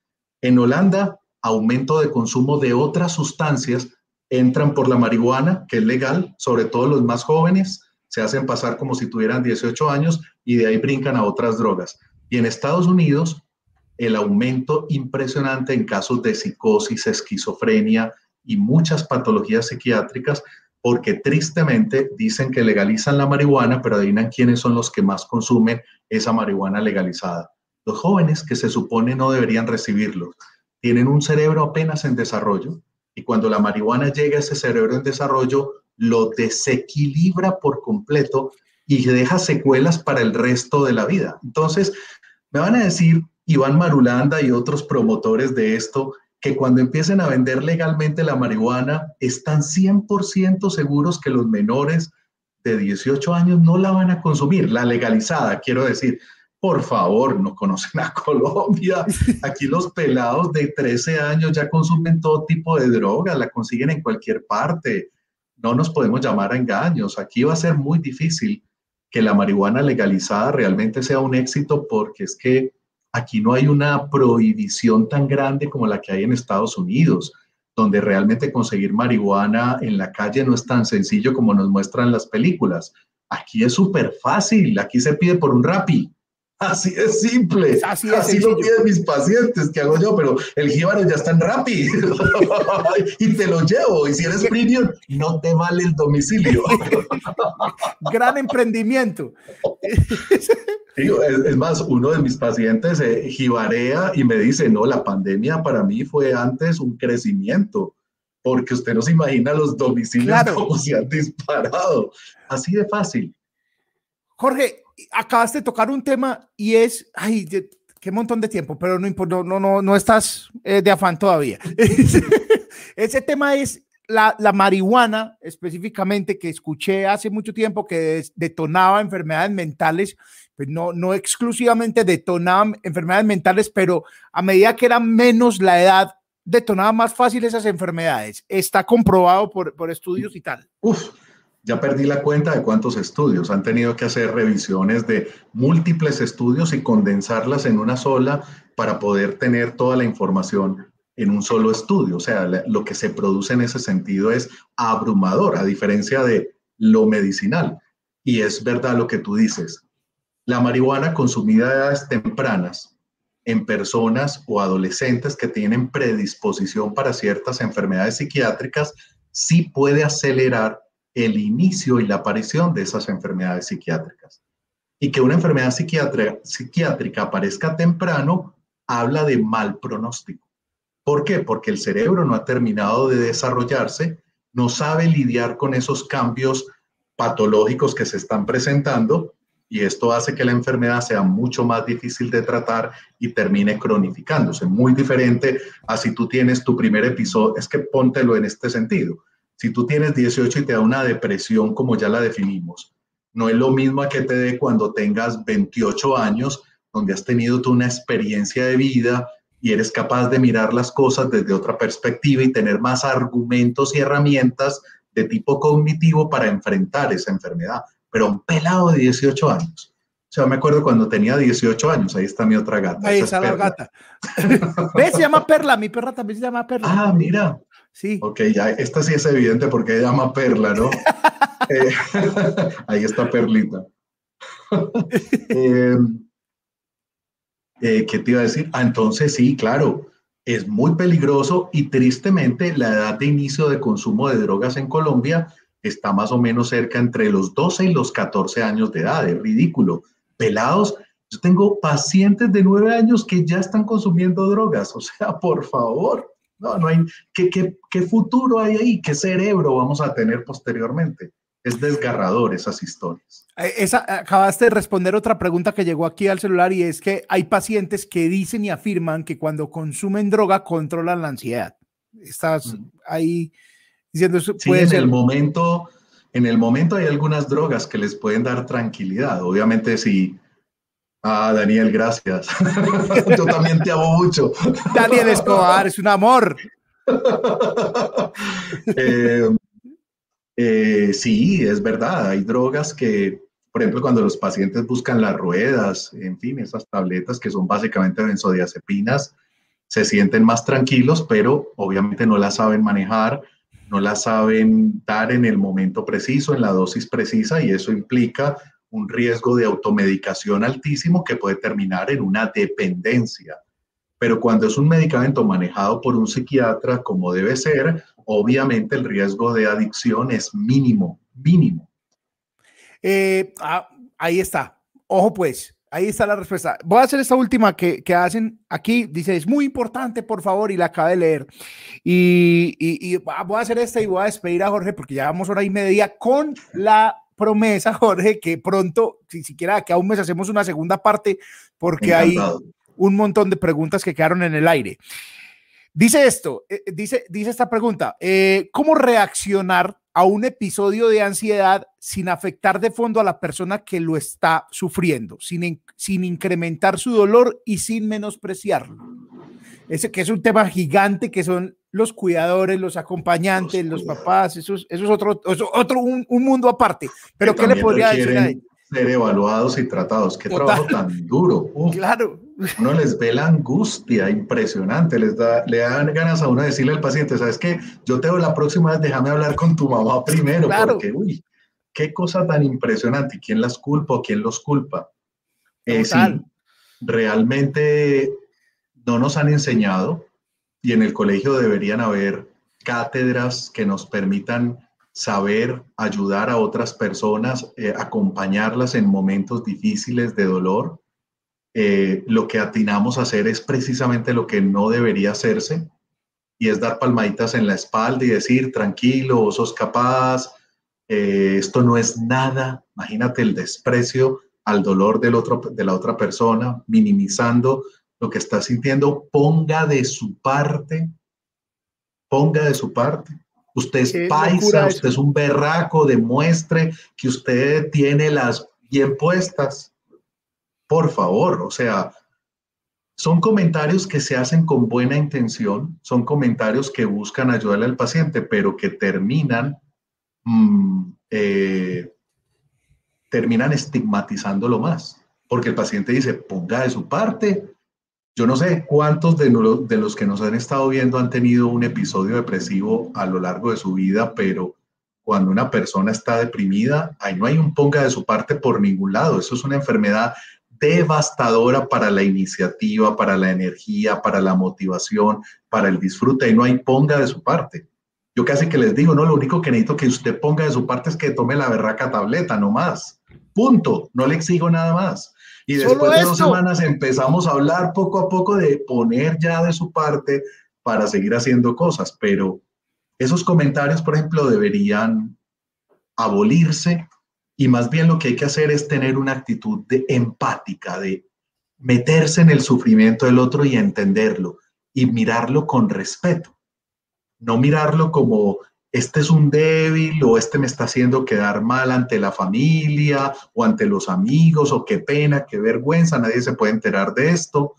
[SPEAKER 2] En Holanda, aumento de consumo de otras sustancias entran por la marihuana, que es legal, sobre todo los más jóvenes, se hacen pasar como si tuvieran 18 años y de ahí brincan a otras drogas. Y en Estados Unidos, el aumento impresionante en casos de psicosis, esquizofrenia y muchas patologías psiquiátricas porque tristemente dicen que legalizan la marihuana, pero adivinan quiénes son los que más consumen esa marihuana legalizada. Los jóvenes que se supone no deberían recibirlo. Tienen un cerebro apenas en desarrollo y cuando la marihuana llega a ese cerebro en desarrollo, lo desequilibra por completo y deja secuelas para el resto de la vida. Entonces, me van a decir Iván Marulanda y otros promotores de esto que cuando empiecen a vender legalmente la marihuana, están 100% seguros que los menores de 18 años no la van a consumir, la legalizada, quiero decir. Por favor, no conocen a Colombia. Aquí los pelados de 13 años ya consumen todo tipo de droga, la consiguen en cualquier parte. No nos podemos llamar a engaños. Aquí va a ser muy difícil que la marihuana legalizada realmente sea un éxito porque es que Aquí no hay una prohibición tan grande como la que hay en Estados Unidos. donde realmente conseguir marihuana en la calle no es tan sencillo como nos muestran las películas. Aquí es súper fácil, aquí se pide por un rapi. Así es simple. Así, Así lo piden mis pacientes, ¿qué hago yo? Pero el jíbaro ya está en Rappi y te lo llevo. Y si eres premium, no te vale el domicilio.
[SPEAKER 1] Gran emprendimiento.
[SPEAKER 2] es, más, uno de mis pacientes eh, jibarea y me dice, no, la pandemia para mí fue antes un crecimiento, porque usted no se imagina los domicilios como se han disparado. Así de fácil.
[SPEAKER 1] Jorge, acabas de tocar un tema y es, ay, qué montón de tiempo, pero no, no, no, no estás eh, de afán todavía. Ese tema es la, la, marihuana, específicamente, que escuché hace mucho tiempo que detonaba enfermedades mentales, pues no, no exclusivamente detonaba enfermedades mentales, pero a medida que era menos la edad, detonaba más fácil esas enfermedades. Está comprobado por, por estudios y tal.
[SPEAKER 2] Uf, ya perdí la cuenta de cuántos estudios. Han tenido que hacer revisiones de múltiples estudios y condensarlas en una sola para poder tener toda la información en un solo estudio. O sea, lo que se produce en ese sentido es abrumador, a diferencia de lo medicinal. Y es verdad lo que tú dices. La marihuana consumida a edades tempranas en personas o adolescentes que tienen predisposición para ciertas enfermedades psiquiátricas sí puede acelerar el inicio y la aparición de esas enfermedades psiquiátricas. Y que una enfermedad psiquiátrica, psiquiátrica aparezca temprano habla de mal pronóstico. ¿Por qué? Porque el cerebro no ha terminado de desarrollarse, no sabe lidiar con esos cambios patológicos que se están presentando y esto hace que la enfermedad sea mucho más difícil de tratar y termine cronificándose. Muy diferente a si tú tienes tu primer episodio, es que póntelo en este sentido. Si tú tienes 18 y te da una depresión, como ya la definimos, no es lo mismo a que te dé cuando tengas 28 años, donde has tenido tú una experiencia de vida y eres capaz de mirar las cosas desde otra perspectiva y tener más argumentos y herramientas de tipo cognitivo para enfrentar esa enfermedad. Pero un pelado de 18 años. O sea, me acuerdo cuando tenía 18 años, ahí está mi otra gata.
[SPEAKER 1] Ahí está la gata. ¿Ves? Se llama Perla, mi perra también se llama Perla.
[SPEAKER 2] Ah, mira, Sí. Ok, ya, esta sí es evidente porque ella llama Perla, ¿no? Eh, ahí está Perlita. Em, eh, ¿Qué te iba a decir? Ah, entonces sí, claro, es muy peligroso y tristemente la edad de inicio de consumo de drogas en Colombia está más o menos cerca entre los 12 y los 14 años de edad. Es ridículo. Pelados, yo tengo pacientes de 9 años que ya están consumiendo drogas. O sea, por favor. No, no hay. ¿qué, qué, futuro hay ahí? ¿Qué cerebro vamos a tener posteriormente? Es desgarrador esas historias.
[SPEAKER 1] Eh, esa, acabaste de responder otra pregunta que llegó aquí al celular y es que hay pacientes que dicen y afirman que cuando consumen droga controlan la ansiedad. Estás mm. ahí diciendo eso.
[SPEAKER 2] Sí, en el momento, en el momento hay algunas drogas que les pueden dar tranquilidad. Obviamente, si Ah, Daniel, gracias. Yo también te amo mucho.
[SPEAKER 1] Daniel Escobar, es un amor.
[SPEAKER 2] Eh, eh, sí, es verdad. Hay drogas que, por ejemplo, cuando los pacientes buscan las ruedas, en fin, esas tabletas que son básicamente benzodiazepinas, se sienten más tranquilos, pero obviamente no las saben manejar, no las saben dar en el momento preciso, en la dosis precisa, y eso implica un riesgo de automedicación altísimo que puede terminar en una dependencia. Pero cuando es un medicamento manejado por un psiquiatra como debe ser, obviamente el riesgo de adicción es mínimo, mínimo.
[SPEAKER 1] Eh, ah, ahí está. Ojo pues, ahí está la respuesta. Voy a hacer esta última que, hacen aquí. Dice, es muy importante, por favor, y la acaba de leer. Y, y voy a hacer esta y voy a despedir a Jorge porque ya vamos hora y media con la promesa, Jorge, que pronto, si siquiera que a un mes hacemos una segunda parte, porque hay un montón de preguntas que quedaron en el aire. Dice esto, eh, dice, dice esta pregunta, eh, ¿cómo reaccionar a un episodio de ansiedad sin afectar de fondo a la persona que lo está sufriendo, sin, sin incrementar su dolor y sin menospreciarlo? Ese que es un tema gigante que son los cuidadores, los acompañantes, los, papás, eso es, eso es otro, otro un, mundo aparte. Pero ¿qué le podría decir a
[SPEAKER 2] Ser evaluados y tratados. Qué trabajo tan duro.
[SPEAKER 1] Claro,
[SPEAKER 2] Uno les ve la angustia impresionante, les da, le dan ganas a uno de decirle al paciente, ¿sabes qué? Yo te doy la próxima vez, déjame hablar con tu mamá primero, porque, uy, qué cosa tan impresionante. ¿Quién las culpa o quién los culpa? Eh, sí, realmente no nos han enseñado y en el colegio deberían haber cátedras que nos permitan saber ayudar a otras personas, eh, acompañarlas en momentos difíciles de dolor. Eh, lo que atinamos a hacer es precisamente lo que no debería hacerse y es dar palmaditas en la espalda y decir, tranquilo, sos capaz, eh, esto no es nada. Imagínate el desprecio al dolor del otro, de la otra persona, minimizando lo que está sintiendo. Ponga de su parte, ponga de su parte. Usted es paisa, usted es un berraco, demuestre que usted tiene las bien puestas. Por favor, o sea, son comentarios que se hacen con buena intención, son comentarios que buscan ayudarle al paciente, pero que terminan, mm, eh, terminan estigmatizándolo más, porque el paciente dice, ponga de su parte, yo no sé cuántos de, los que nos han estado viendo han tenido un episodio depresivo a lo largo de su vida, pero cuando una persona está deprimida, ahí no hay un ponga de su parte por ningún lado. Eso es una enfermedad devastadora para la iniciativa, para la energía, para la motivación, para el disfrute, y no hay ponga de su parte. Yo casi que les digo, no, lo único que necesito que usted ponga de su parte es que tome la berraca tableta, no más. Punto. No le exijo nada más. Y después de dos semanas empezamos a hablar poco a poco de poner ya de su parte para seguir haciendo cosas, pero esos comentarios, por ejemplo, deberían abolirse y más bien lo que hay que hacer es tener una actitud de empática, de meterse en el sufrimiento del otro y entenderlo y mirarlo con respeto, no mirarlo como este es un débil o este me está haciendo quedar mal ante la familia o ante los amigos o qué pena, qué vergüenza, nadie se puede enterar de esto.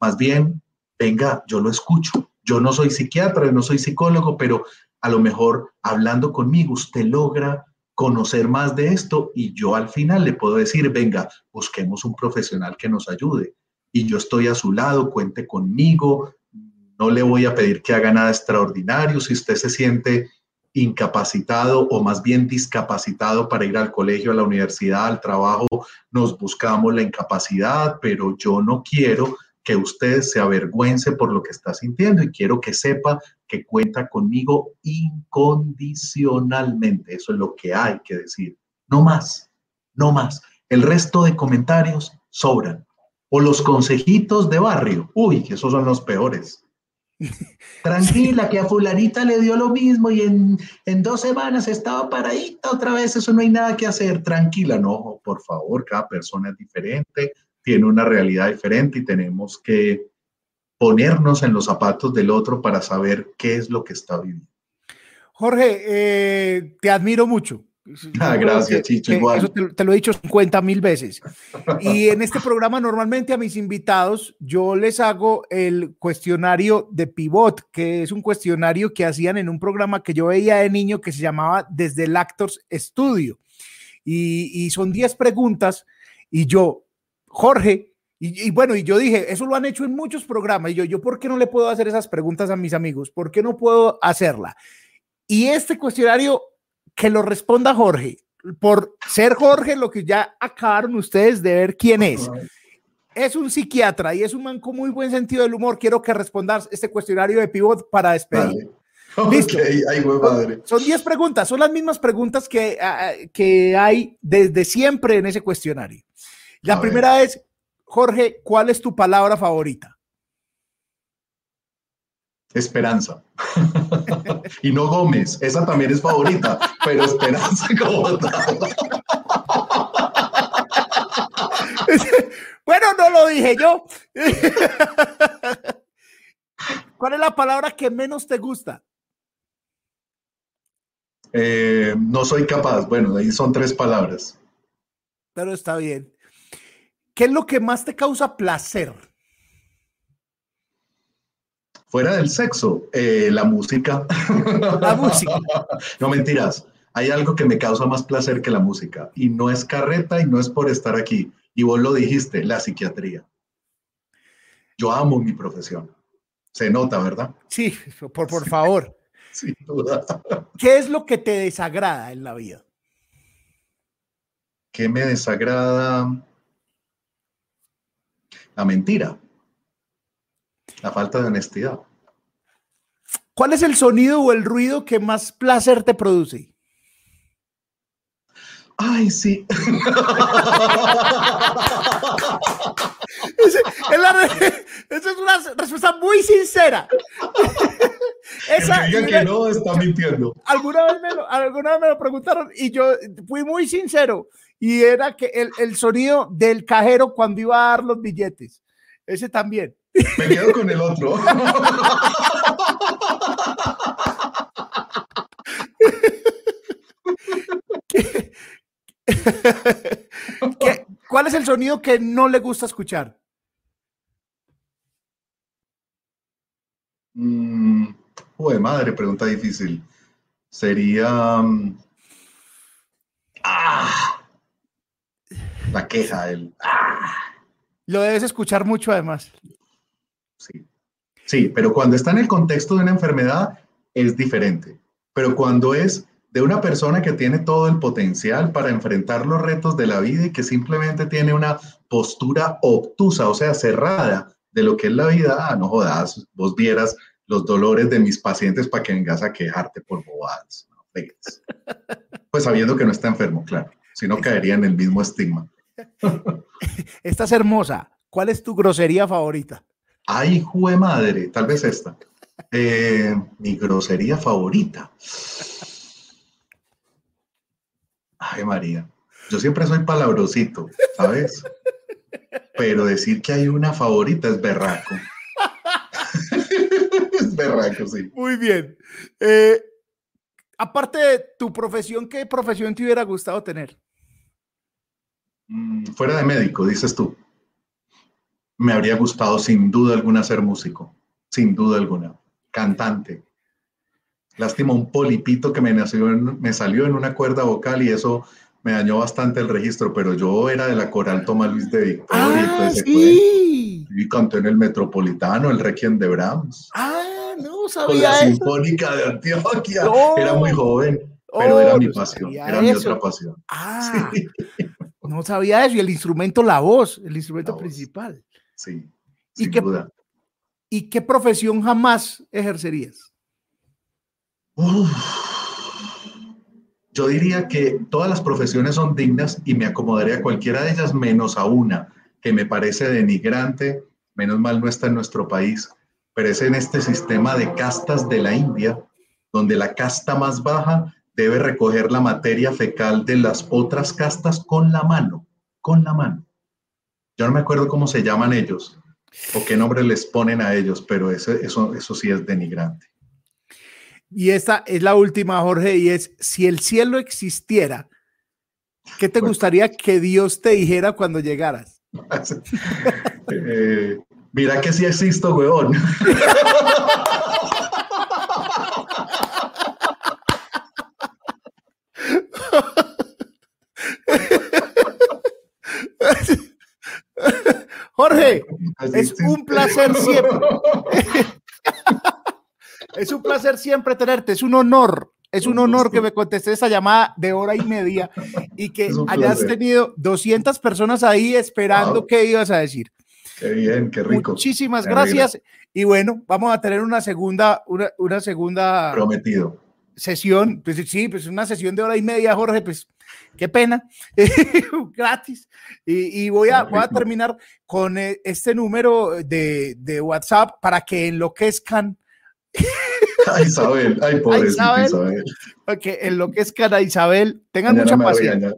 [SPEAKER 2] Más bien, venga, yo lo escucho. Yo no soy psiquiatra, no soy psicólogo, pero a lo mejor hablando conmigo usted logra conocer más de esto y yo al final le puedo decir, venga, busquemos un profesional que nos ayude. Y yo estoy a su lado, cuente conmigo, no le voy a pedir que haga nada extraordinario. Si usted se siente incapacitado o más bien discapacitado para ir al colegio, a la universidad, al trabajo, nos buscamos la incapacidad, pero yo no quiero que usted se avergüence por lo que está sintiendo y quiero que sepa que cuenta conmigo incondicionalmente. Eso es lo que hay que decir. No más, no más. El resto de comentarios sobran. O los consejitos de barrio. Uy, que esos son los peores. Tranquila, que a fulanita le dio lo mismo y en, en, dos semanas estaba paradita otra vez, eso no hay nada que hacer. Tranquila, no, por favor, cada persona es diferente, tiene una realidad diferente y tenemos que ponernos en los zapatos del otro para saber qué es lo que está viviendo.
[SPEAKER 1] Jorge, eh, te admiro mucho.
[SPEAKER 2] Ah, gracias, Chicho. Igual.
[SPEAKER 1] Eso te, lo he dicho 50 mil veces. Y en este programa, normalmente a mis invitados, yo les hago el cuestionario de Pivot, que es un cuestionario que hacían en un programa que yo veía de niño que se llamaba Desde el Actors Studio. Y, y son 10 preguntas. Y yo, Jorge, y, y, bueno, y yo dije, eso lo han hecho en muchos programas. Y yo, ¿yo por qué no le puedo hacer esas preguntas a mis amigos? ¿Por qué no puedo hacerla? Y este cuestionario que lo responda Jorge. Por ser Jorge, lo que ya acabaron ustedes de ver quién es. Es un psiquiatra y es un man con muy buen sentido del humor. Quiero que respondas este cuestionario de pivot para despedir.
[SPEAKER 2] Listo. Ay, madre.
[SPEAKER 1] Son 10 preguntas, son las mismas preguntas que, que hay desde siempre en ese cuestionario. La primera es, Jorge, ¿cuál es tu palabra favorita?
[SPEAKER 2] Esperanza. y no Gómez, esa también es favorita, pero Esperanza como tal.
[SPEAKER 1] bueno, no lo dije yo. ¿Cuál es la palabra que menos te gusta?
[SPEAKER 2] Eh, no soy capaz. Bueno, ahí son tres palabras.
[SPEAKER 1] Pero está bien. ¿Qué es lo que más te causa placer?
[SPEAKER 2] Fuera del sexo, eh, la música.
[SPEAKER 1] La música.
[SPEAKER 2] no mentiras. Hay algo que me causa más placer que la música y no es carreta y no es por estar aquí. Y vos lo dijiste, la psiquiatría. Yo amo mi profesión. Se nota, ¿verdad?
[SPEAKER 1] Sí, por, por favor.
[SPEAKER 2] Sin duda.
[SPEAKER 1] ¿Qué es lo que te desagrada en la vida?
[SPEAKER 2] ¿Qué me desagrada? La mentira. La falta de honestidad.
[SPEAKER 1] ¿Cuál es el sonido o el ruido que más placer te produce?
[SPEAKER 2] Ay, sí.
[SPEAKER 1] esa es una respuesta muy sincera.
[SPEAKER 2] Esa, que que no está mintiendo.
[SPEAKER 1] Alguna vez, me lo, alguna vez me lo preguntaron y yo fui muy sincero. Y era que el, el sonido del cajero cuando iba a dar los billetes. Ese también.
[SPEAKER 2] Me quedo con el otro.
[SPEAKER 1] ¿Cuál es el sonido que no le gusta escuchar?
[SPEAKER 2] Mm, madre, pregunta difícil. Sería. Mm, ah, la queja, el. Ah.
[SPEAKER 1] Lo debes escuchar mucho, además.
[SPEAKER 2] Sí. Sí, pero cuando está en el contexto de una enfermedad es diferente. Pero cuando es de una persona que tiene todo el potencial para enfrentar los retos de la vida y que simplemente tiene una postura obtusa, o sea, cerrada de lo que es la vida, ah, no jodas, vos vieras los dolores de mis pacientes para que vengas a quejarte por bobadas. pues sabiendo que no está enfermo, claro, si no caería en el mismo estigma.
[SPEAKER 1] Estás hermosa. ¿Cuál es tu grosería favorita?
[SPEAKER 2] Ay, jue madre, tal vez esta. Eh, mi grosería favorita. Ay, María, yo siempre soy palabrosito, ¿sabes? Pero decir que hay una favorita es berraco. es berraco, sí.
[SPEAKER 1] Muy bien. Eh, aparte de tu profesión, ¿qué profesión te hubiera gustado tener?
[SPEAKER 2] Mm, fuera de médico, dices tú. Me habría gustado sin duda alguna ser músico, sin duda alguna. Cantante, Lástima un polipito que me, nació me salió en una cuerda vocal y eso me dañó bastante el registro, pero yo era de la coral Tomás Luis de Victoria.
[SPEAKER 1] Ah, sí.
[SPEAKER 2] y canté en el Metropolitano, el Requiem de Brahms.
[SPEAKER 1] Ah, no sabía
[SPEAKER 2] Con la Sinfónica de Antioquia. Era muy joven, pero oh, era mi pasión, era mi otra pasión.
[SPEAKER 1] Ah, no sabía eso. Y el instrumento, la voz, el instrumento principal.
[SPEAKER 2] Sí,
[SPEAKER 1] sin ¿Y duda. ¿Y qué profesión jamás ejercerías?
[SPEAKER 2] Yo diría que todas las profesiones son dignas y me acomodaría a cualquiera de ellas menos a una que me parece denigrante, menos mal no está en nuestro país, pero es en este sistema de castas de la India, donde la casta más baja debe recoger la materia fecal de las otras castas con la mano, con la mano. Yo no me acuerdo cómo se llaman ellos o qué nombre les ponen a ellos, pero eso, eso, eso sí es denigrante.
[SPEAKER 1] Y esta es la última, Jorge, y es, si el cielo existiera, ¿qué te gustaría que Dios te dijera cuando llegaras?
[SPEAKER 2] Eh, mira que sí existo, weón.
[SPEAKER 1] Jorge, es un placer siempre. Es un placer siempre tenerte, es un honor, es un honor que me contestes esa llamada de hora y media y que hayas tenido 200 personas ahí esperando qué ibas a decir.
[SPEAKER 2] Qué bien, qué rico.
[SPEAKER 1] Muchísimas gracias. Y bueno, vamos a tener una segunda, una, una segunda.
[SPEAKER 2] Prometido.
[SPEAKER 1] Sesión, pues sí, pues una sesión de hora y media, Jorge, pues qué pena, gratis. Y, y voy, a, voy, a, terminar con eh, este número de, de WhatsApp para que enloquezcan
[SPEAKER 2] Ay, Isabel, ay, pobrecita Isabel.
[SPEAKER 1] Que enloquezcan a Isabel, tengan mucha paciencia.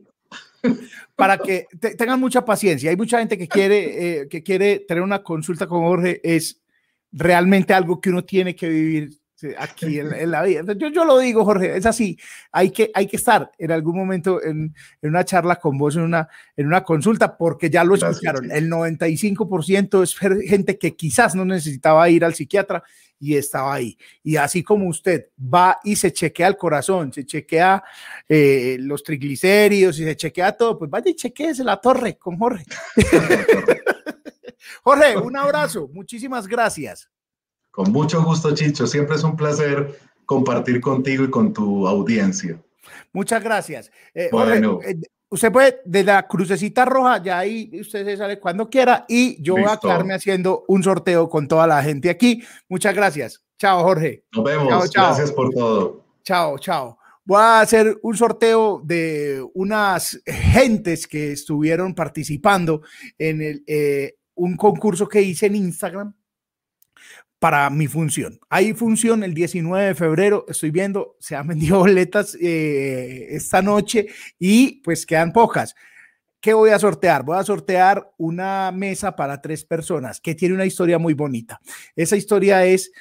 [SPEAKER 1] Para que tengan mucha paciencia. Hay mucha gente que quiere, eh, que quiere tener una consulta con Jorge. Es realmente algo que uno tiene que vivir aquí en, la vida. Yo, yo, lo digo, Jorge, es así. Hay que, hay que estar en algún momento en, en una charla con vos, en una, en una consulta, porque ya lo escucharon. El 95% es gente que quizás no necesitaba ir al psiquiatra y estaba ahí. Y así como usted va y se chequea el corazón, se chequea eh, los triglicéridos y se chequea todo, pues vaya y chequeese la torre con Jorge. Jorge, un abrazo. Muchísimas gracias.
[SPEAKER 2] Con mucho gusto, Chicho. Siempre es un placer compartir contigo y con tu audiencia.
[SPEAKER 1] Muchas gracias. Eh, bueno. Eh, usted puede, de la crucecita roja, ya ahí usted se sale cuando quiera y yo voy a quedarme haciendo un sorteo con toda la gente aquí. Muchas gracias. Chao, Jorge.
[SPEAKER 2] Nos vemos. Gracias por todo.
[SPEAKER 1] Chao, chao. Voy a hacer un sorteo de unas gentes que estuvieron participando en el, eh, un concurso que hice en Instagram para mi función. Hay función el 19 de febrero, estoy viendo, se han vendido boletas eh, esta noche y pues quedan pocas. ¿Qué voy a sortear? Voy a sortear una mesa para tres personas que tiene una historia muy bonita. Esa historia es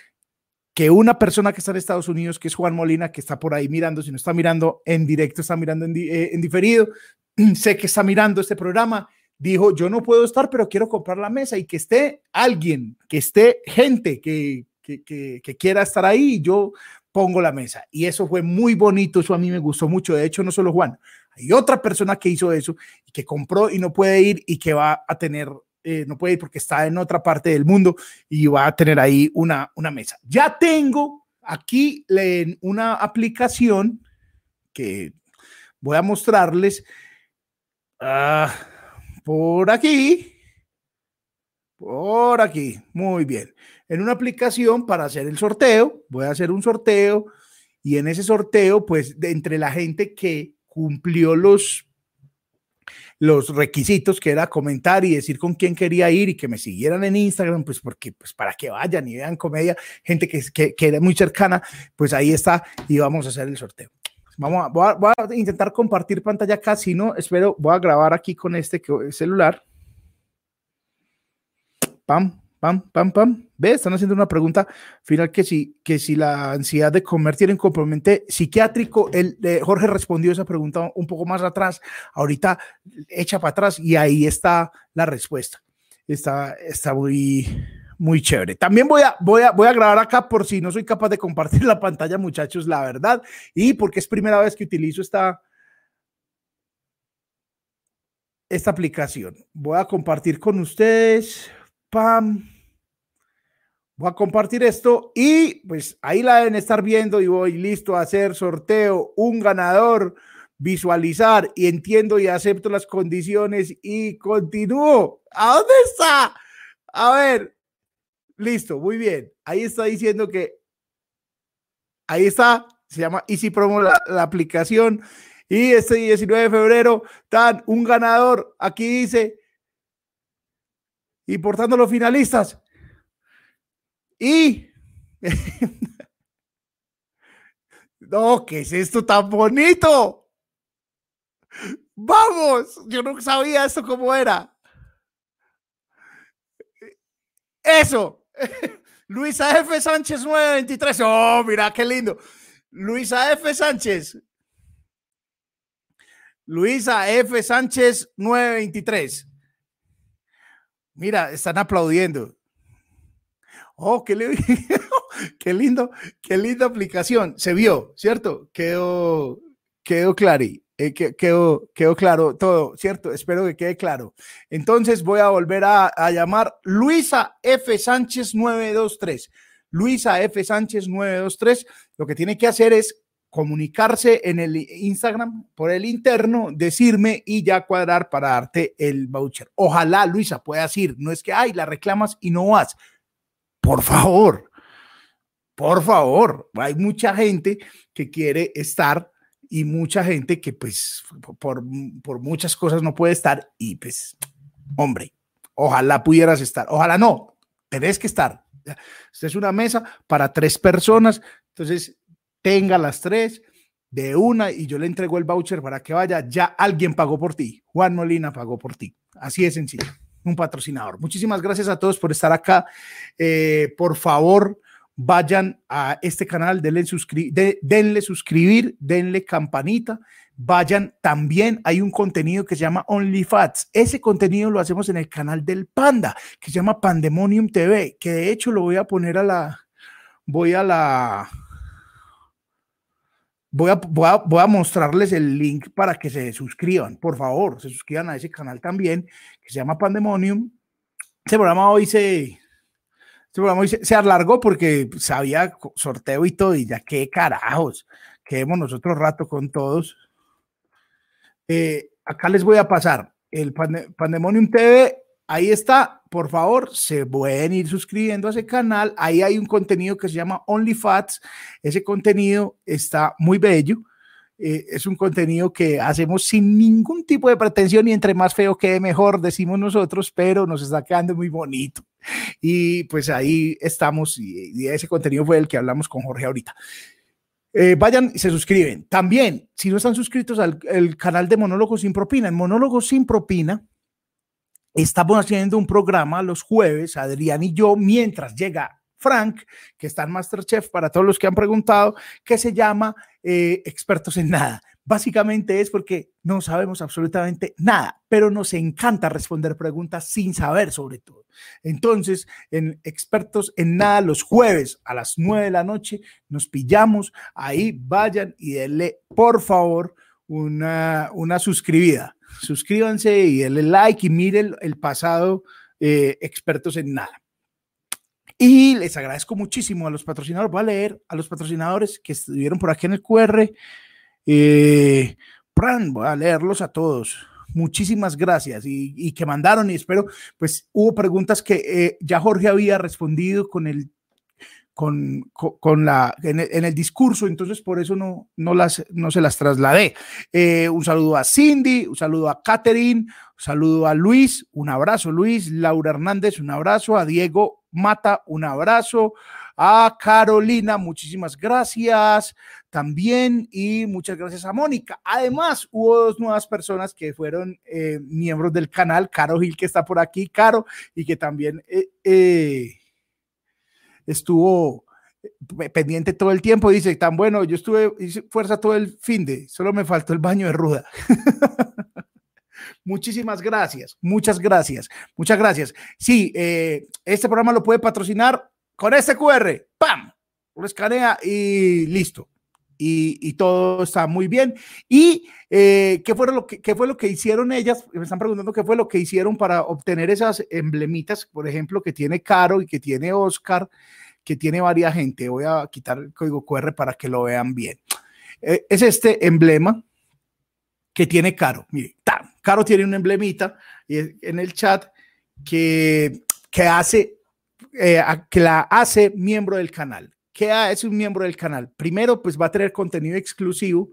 [SPEAKER 1] que una persona que está en Estados Unidos, que es Juan Molina, que está por ahí mirando, si no está mirando en directo, está mirando en, eh, en diferido, sé que está mirando este programa dijo, yo no puedo estar, pero quiero comprar la mesa y que esté alguien, que esté gente que, que, que, quiera estar ahí y yo pongo la mesa. Y eso fue muy bonito, eso a mí me gustó mucho. De hecho, no solo Juan, hay otra persona que hizo eso y que compró y no puede ir y que va a tener, eh, no puede ir porque está en otra parte del mundo y va a tener ahí una, una mesa. Ya tengo aquí una aplicación que voy a mostrarles. Ah, por aquí, por aquí, muy bien. En una aplicación para hacer el sorteo, voy a hacer un sorteo y en ese sorteo, pues de entre la gente que cumplió los los requisitos que era comentar y decir con quién quería ir y que me siguieran en Instagram, pues porque, pues para que vayan y vean comedia, gente que, que, que era muy cercana, pues ahí está y vamos a hacer el sorteo. Vamos a, voy, a, intentar compartir pantalla acá, si no, espero, voy a grabar aquí con este celular. Pam, pam, pam, pam. Ve, están haciendo una pregunta final que si, que si la ansiedad de comer tiene un componente psiquiátrico. El, eh, Jorge respondió esa pregunta un poco más atrás. Ahorita echa para atrás y ahí está la respuesta. Está, está muy, muy chévere. También voy a, voy, a, voy a grabar acá por si no soy capaz de compartir la pantalla, muchachos, la verdad. Y porque es primera vez que utilizo esta, esta aplicación. Voy a compartir con ustedes. Pam. Voy a compartir esto y pues ahí la deben estar viendo y voy listo a hacer sorteo, un ganador, visualizar y entiendo y acepto las condiciones y continúo. ¿A dónde está? A ver, Listo, muy bien. Ahí está diciendo que ahí está, se llama Easy Promo la, aplicación. Y este 19 de febrero, tan un ganador. Aquí dice, y portando los finalistas. Y no, ¿qué es esto tan bonito? Vamos, yo no sabía esto cómo era. Eso. Luisa F. Sánchez 923. Oh, mira qué lindo. Luisa F. Sánchez. Luisa F. Sánchez 923. Mira, están aplaudiendo. Oh, qué, qué lindo, qué linda aplicación. Se vio, ¿cierto? Quedó, quedó clari. Eh, quedó, claro todo, ¿cierto? Espero que quede claro. Entonces voy a volver a, a, llamar Luisa F. Sánchez 923. Luisa F. Sánchez 923. Lo que tiene que hacer es comunicarse en el Instagram por el interno, decirme y ya cuadrar para darte el voucher. Ojalá, Luisa, puedas ir. No es que, ay, la reclamas y no vas. Por favor, por favor. Hay mucha gente que quiere estar y mucha gente que pues por, por muchas cosas no puede estar y pues, hombre, ojalá pudieras estar, ojalá no, tenés que estar. Esta es una mesa para tres personas, entonces tenga las tres de una y yo le entrego el voucher para que vaya, ya alguien pagó por ti, Juan Molina pagó por ti, así de sencillo, un patrocinador. Muchísimas gracias a todos por estar acá, eh, por favor vayan a este canal, denle, denle suscribir, denle campanita, vayan también, hay un contenido que se llama OnlyFats, ese contenido lo hacemos en el canal del Panda, que se llama Pandemonium TV, que de hecho lo voy a poner a la, voy a la, voy a, voy a, voy a mostrarles el link para que se suscriban, por favor, se suscriban a ese canal también, que se llama Pandemonium. Este programa hoy se, este programa se, alargó porque sabía sorteo y todo, y ya qué carajos, quedemos nosotros rato con todos. Eh, acá les voy a pasar el Pandemonium TV, ahí está, por favor, se pueden ir suscribiendo a ese canal, ahí hay un contenido que se llama OnlyFats, ese contenido está muy bello, eh, es un contenido que hacemos sin ningún tipo de pretensión y entre más feo quede mejor, decimos nosotros, pero nos está quedando muy bonito. Y pues ahí estamos y, ese contenido fue el que hablamos con Jorge ahorita. Eh, vayan y se suscriben. También, si no están suscritos al canal de Monólogos sin Propina, en Monólogos sin Propina, estamos haciendo un programa los jueves, Adrián y yo, mientras llega Frank, que está en Masterchef para todos los que han preguntado, que se llama eh, Expertos en Nada. Básicamente es porque no sabemos absolutamente nada, pero nos encanta responder preguntas sin saber sobre todo. Entonces, en Expertos en Nada, los jueves a las nueve de la noche, nos pillamos, ahí vayan y denle, por favor, una, una suscribida. Suscríbanse y denle like y miren el pasado eh, Expertos en Nada. Y les agradezco muchísimo a los patrocinadores. Voy a leer a los patrocinadores que estuvieron por aquí en el QR. Eh, voy a leerlos a todos. Muchísimas gracias y, que mandaron y espero, pues hubo preguntas que eh, ya Jorge había respondido con el con, con, la, en el, discurso, entonces por eso no, no, las, no se las trasladé. Eh, un saludo a Cindy, un saludo a Catherine, un saludo a Luis, un abrazo Luis, Laura Hernández, un abrazo, a Diego Mata, un abrazo, a Carolina, muchísimas gracias también y muchas gracias a Mónica. Además, hubo dos nuevas personas que fueron eh, miembros del canal, Caro Gil que está por aquí, Caro, y que también... Eh, estuvo eh, pendiente todo el tiempo, dice, tan bueno, yo estuve, hice fuerza todo el fin de, solo me faltó el baño de ruda. Muchísimas gracias, muchas gracias, muchas gracias. Sí, este programa lo puede patrocinar con este QR, ¡pam! Lo escanea y listo. Y, todo está muy bien. ¿Y eh, ¿qué, fue lo que, qué fue lo que hicieron ellas? Me están preguntando qué fue lo que hicieron para obtener esas emblemitas, por ejemplo, que tiene Caro y que tiene Oscar que tiene varias gente. Voy a quitar el código QR para que lo vean bien. Eh, es este emblema que tiene Caro. Mire, Caro tiene un emblemita en el chat que, que hace, eh, que la hace miembro del canal. ¿Qué es un miembro del canal? Primero, pues va a tener contenido exclusivo,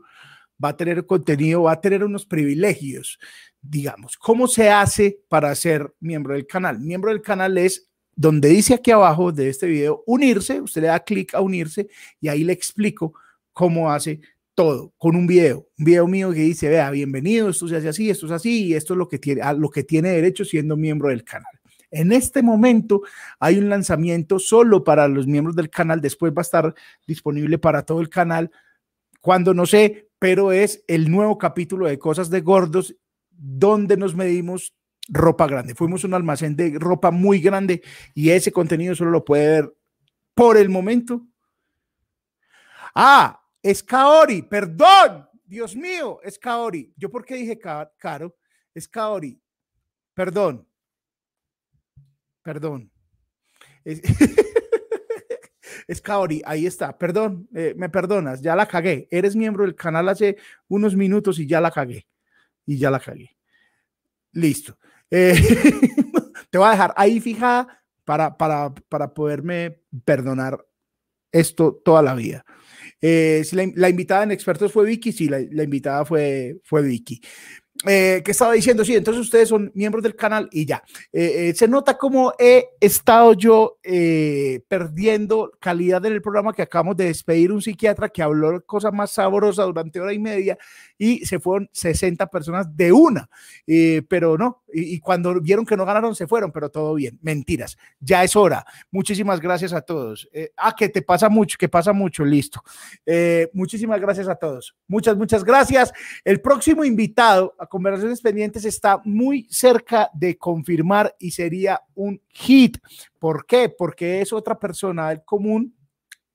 [SPEAKER 1] va a tener contenido, va a tener unos privilegios, digamos. ¿Cómo se hace para ser miembro del canal? Miembro del canal es donde dice aquí abajo de este video unirse, usted le da clic a unirse y ahí le explico cómo hace todo con un video, un video mío que dice, vea, bienvenido, esto se hace así, esto es así y esto es lo que tiene, a lo que tiene derecho siendo miembro del canal. En este momento hay un lanzamiento solo para los miembros del canal, después va a estar disponible para todo el canal, cuando no sé, pero es el nuevo capítulo de Cosas de Gordos, donde nos medimos ropa grande. Fuimos un almacén de ropa muy grande y ese contenido solo lo puede ver por el momento. Ah, es Kaori, perdón, Dios mío, es Kaori. ¿Yo por qué dije caro? Es Kaori, perdón, perdón. Es, Kaori, ahí está, perdón, eh, me perdonas, ya la cagué. Eres miembro del canal hace unos minutos y ya la cagué. Y ya la cagué. Listo. Eh, te voy a dejar ahí fijada para, para, para poderme perdonar esto toda la vida. Eh, si la, invitada en expertos fue Vicky, sí, la, la invitada fue, fue Vicky. Eh, que estaba diciendo, sí, entonces ustedes son miembros del canal y ya. Eh, eh, se nota cómo he estado yo perdiendo calidad en el programa que acabamos de despedir un psiquiatra que habló cosas más sabrosas durante hora y media y se fueron 60 personas de una, pero no, y, cuando vieron que no ganaron se fueron, pero todo bien, mentiras, ya es hora. Muchísimas gracias a todos. ah, que te pasa mucho, que pasa mucho, listo. muchísimas gracias a todos. Muchas, muchas gracias. El próximo invitado Conversaciones Pendientes está muy cerca de confirmar y sería un hit. ¿Por qué? Porque es otra persona del común.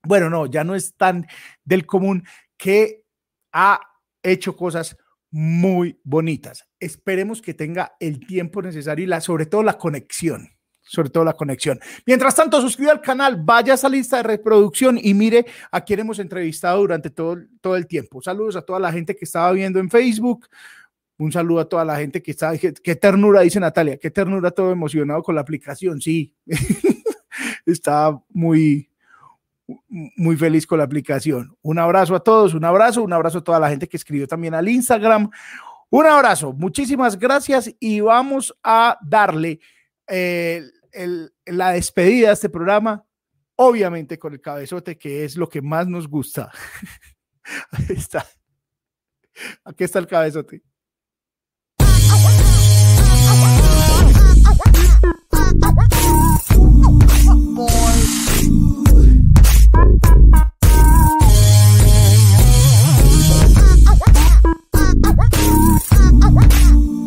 [SPEAKER 1] Bueno, no, ya no es tan del común que ha hecho cosas muy bonitas. Esperemos que tenga el tiempo necesario y sobre todo la conexión. sobre todo la conexión. Mientras tanto, suscríbete al canal, vaya a esa lista de reproducción y mire a quién hemos entrevistado durante todo, todo el tiempo. Saludos a toda la gente que estaba viendo en Facebook. Un saludo a toda la gente que está, qué, ternura, dice Natalia, qué ternura, todo emocionado con la aplicación. Sí, está muy, muy feliz con la aplicación. Un abrazo a todos, un abrazo, un abrazo a toda la gente que escribió también al Instagram. Un abrazo, muchísimas gracias y vamos a darle eh, la despedida de este programa, obviamente con el cabezote, que es lo que más nos gusta. Ahí está. Aquí está el cabezote. Oh, wow.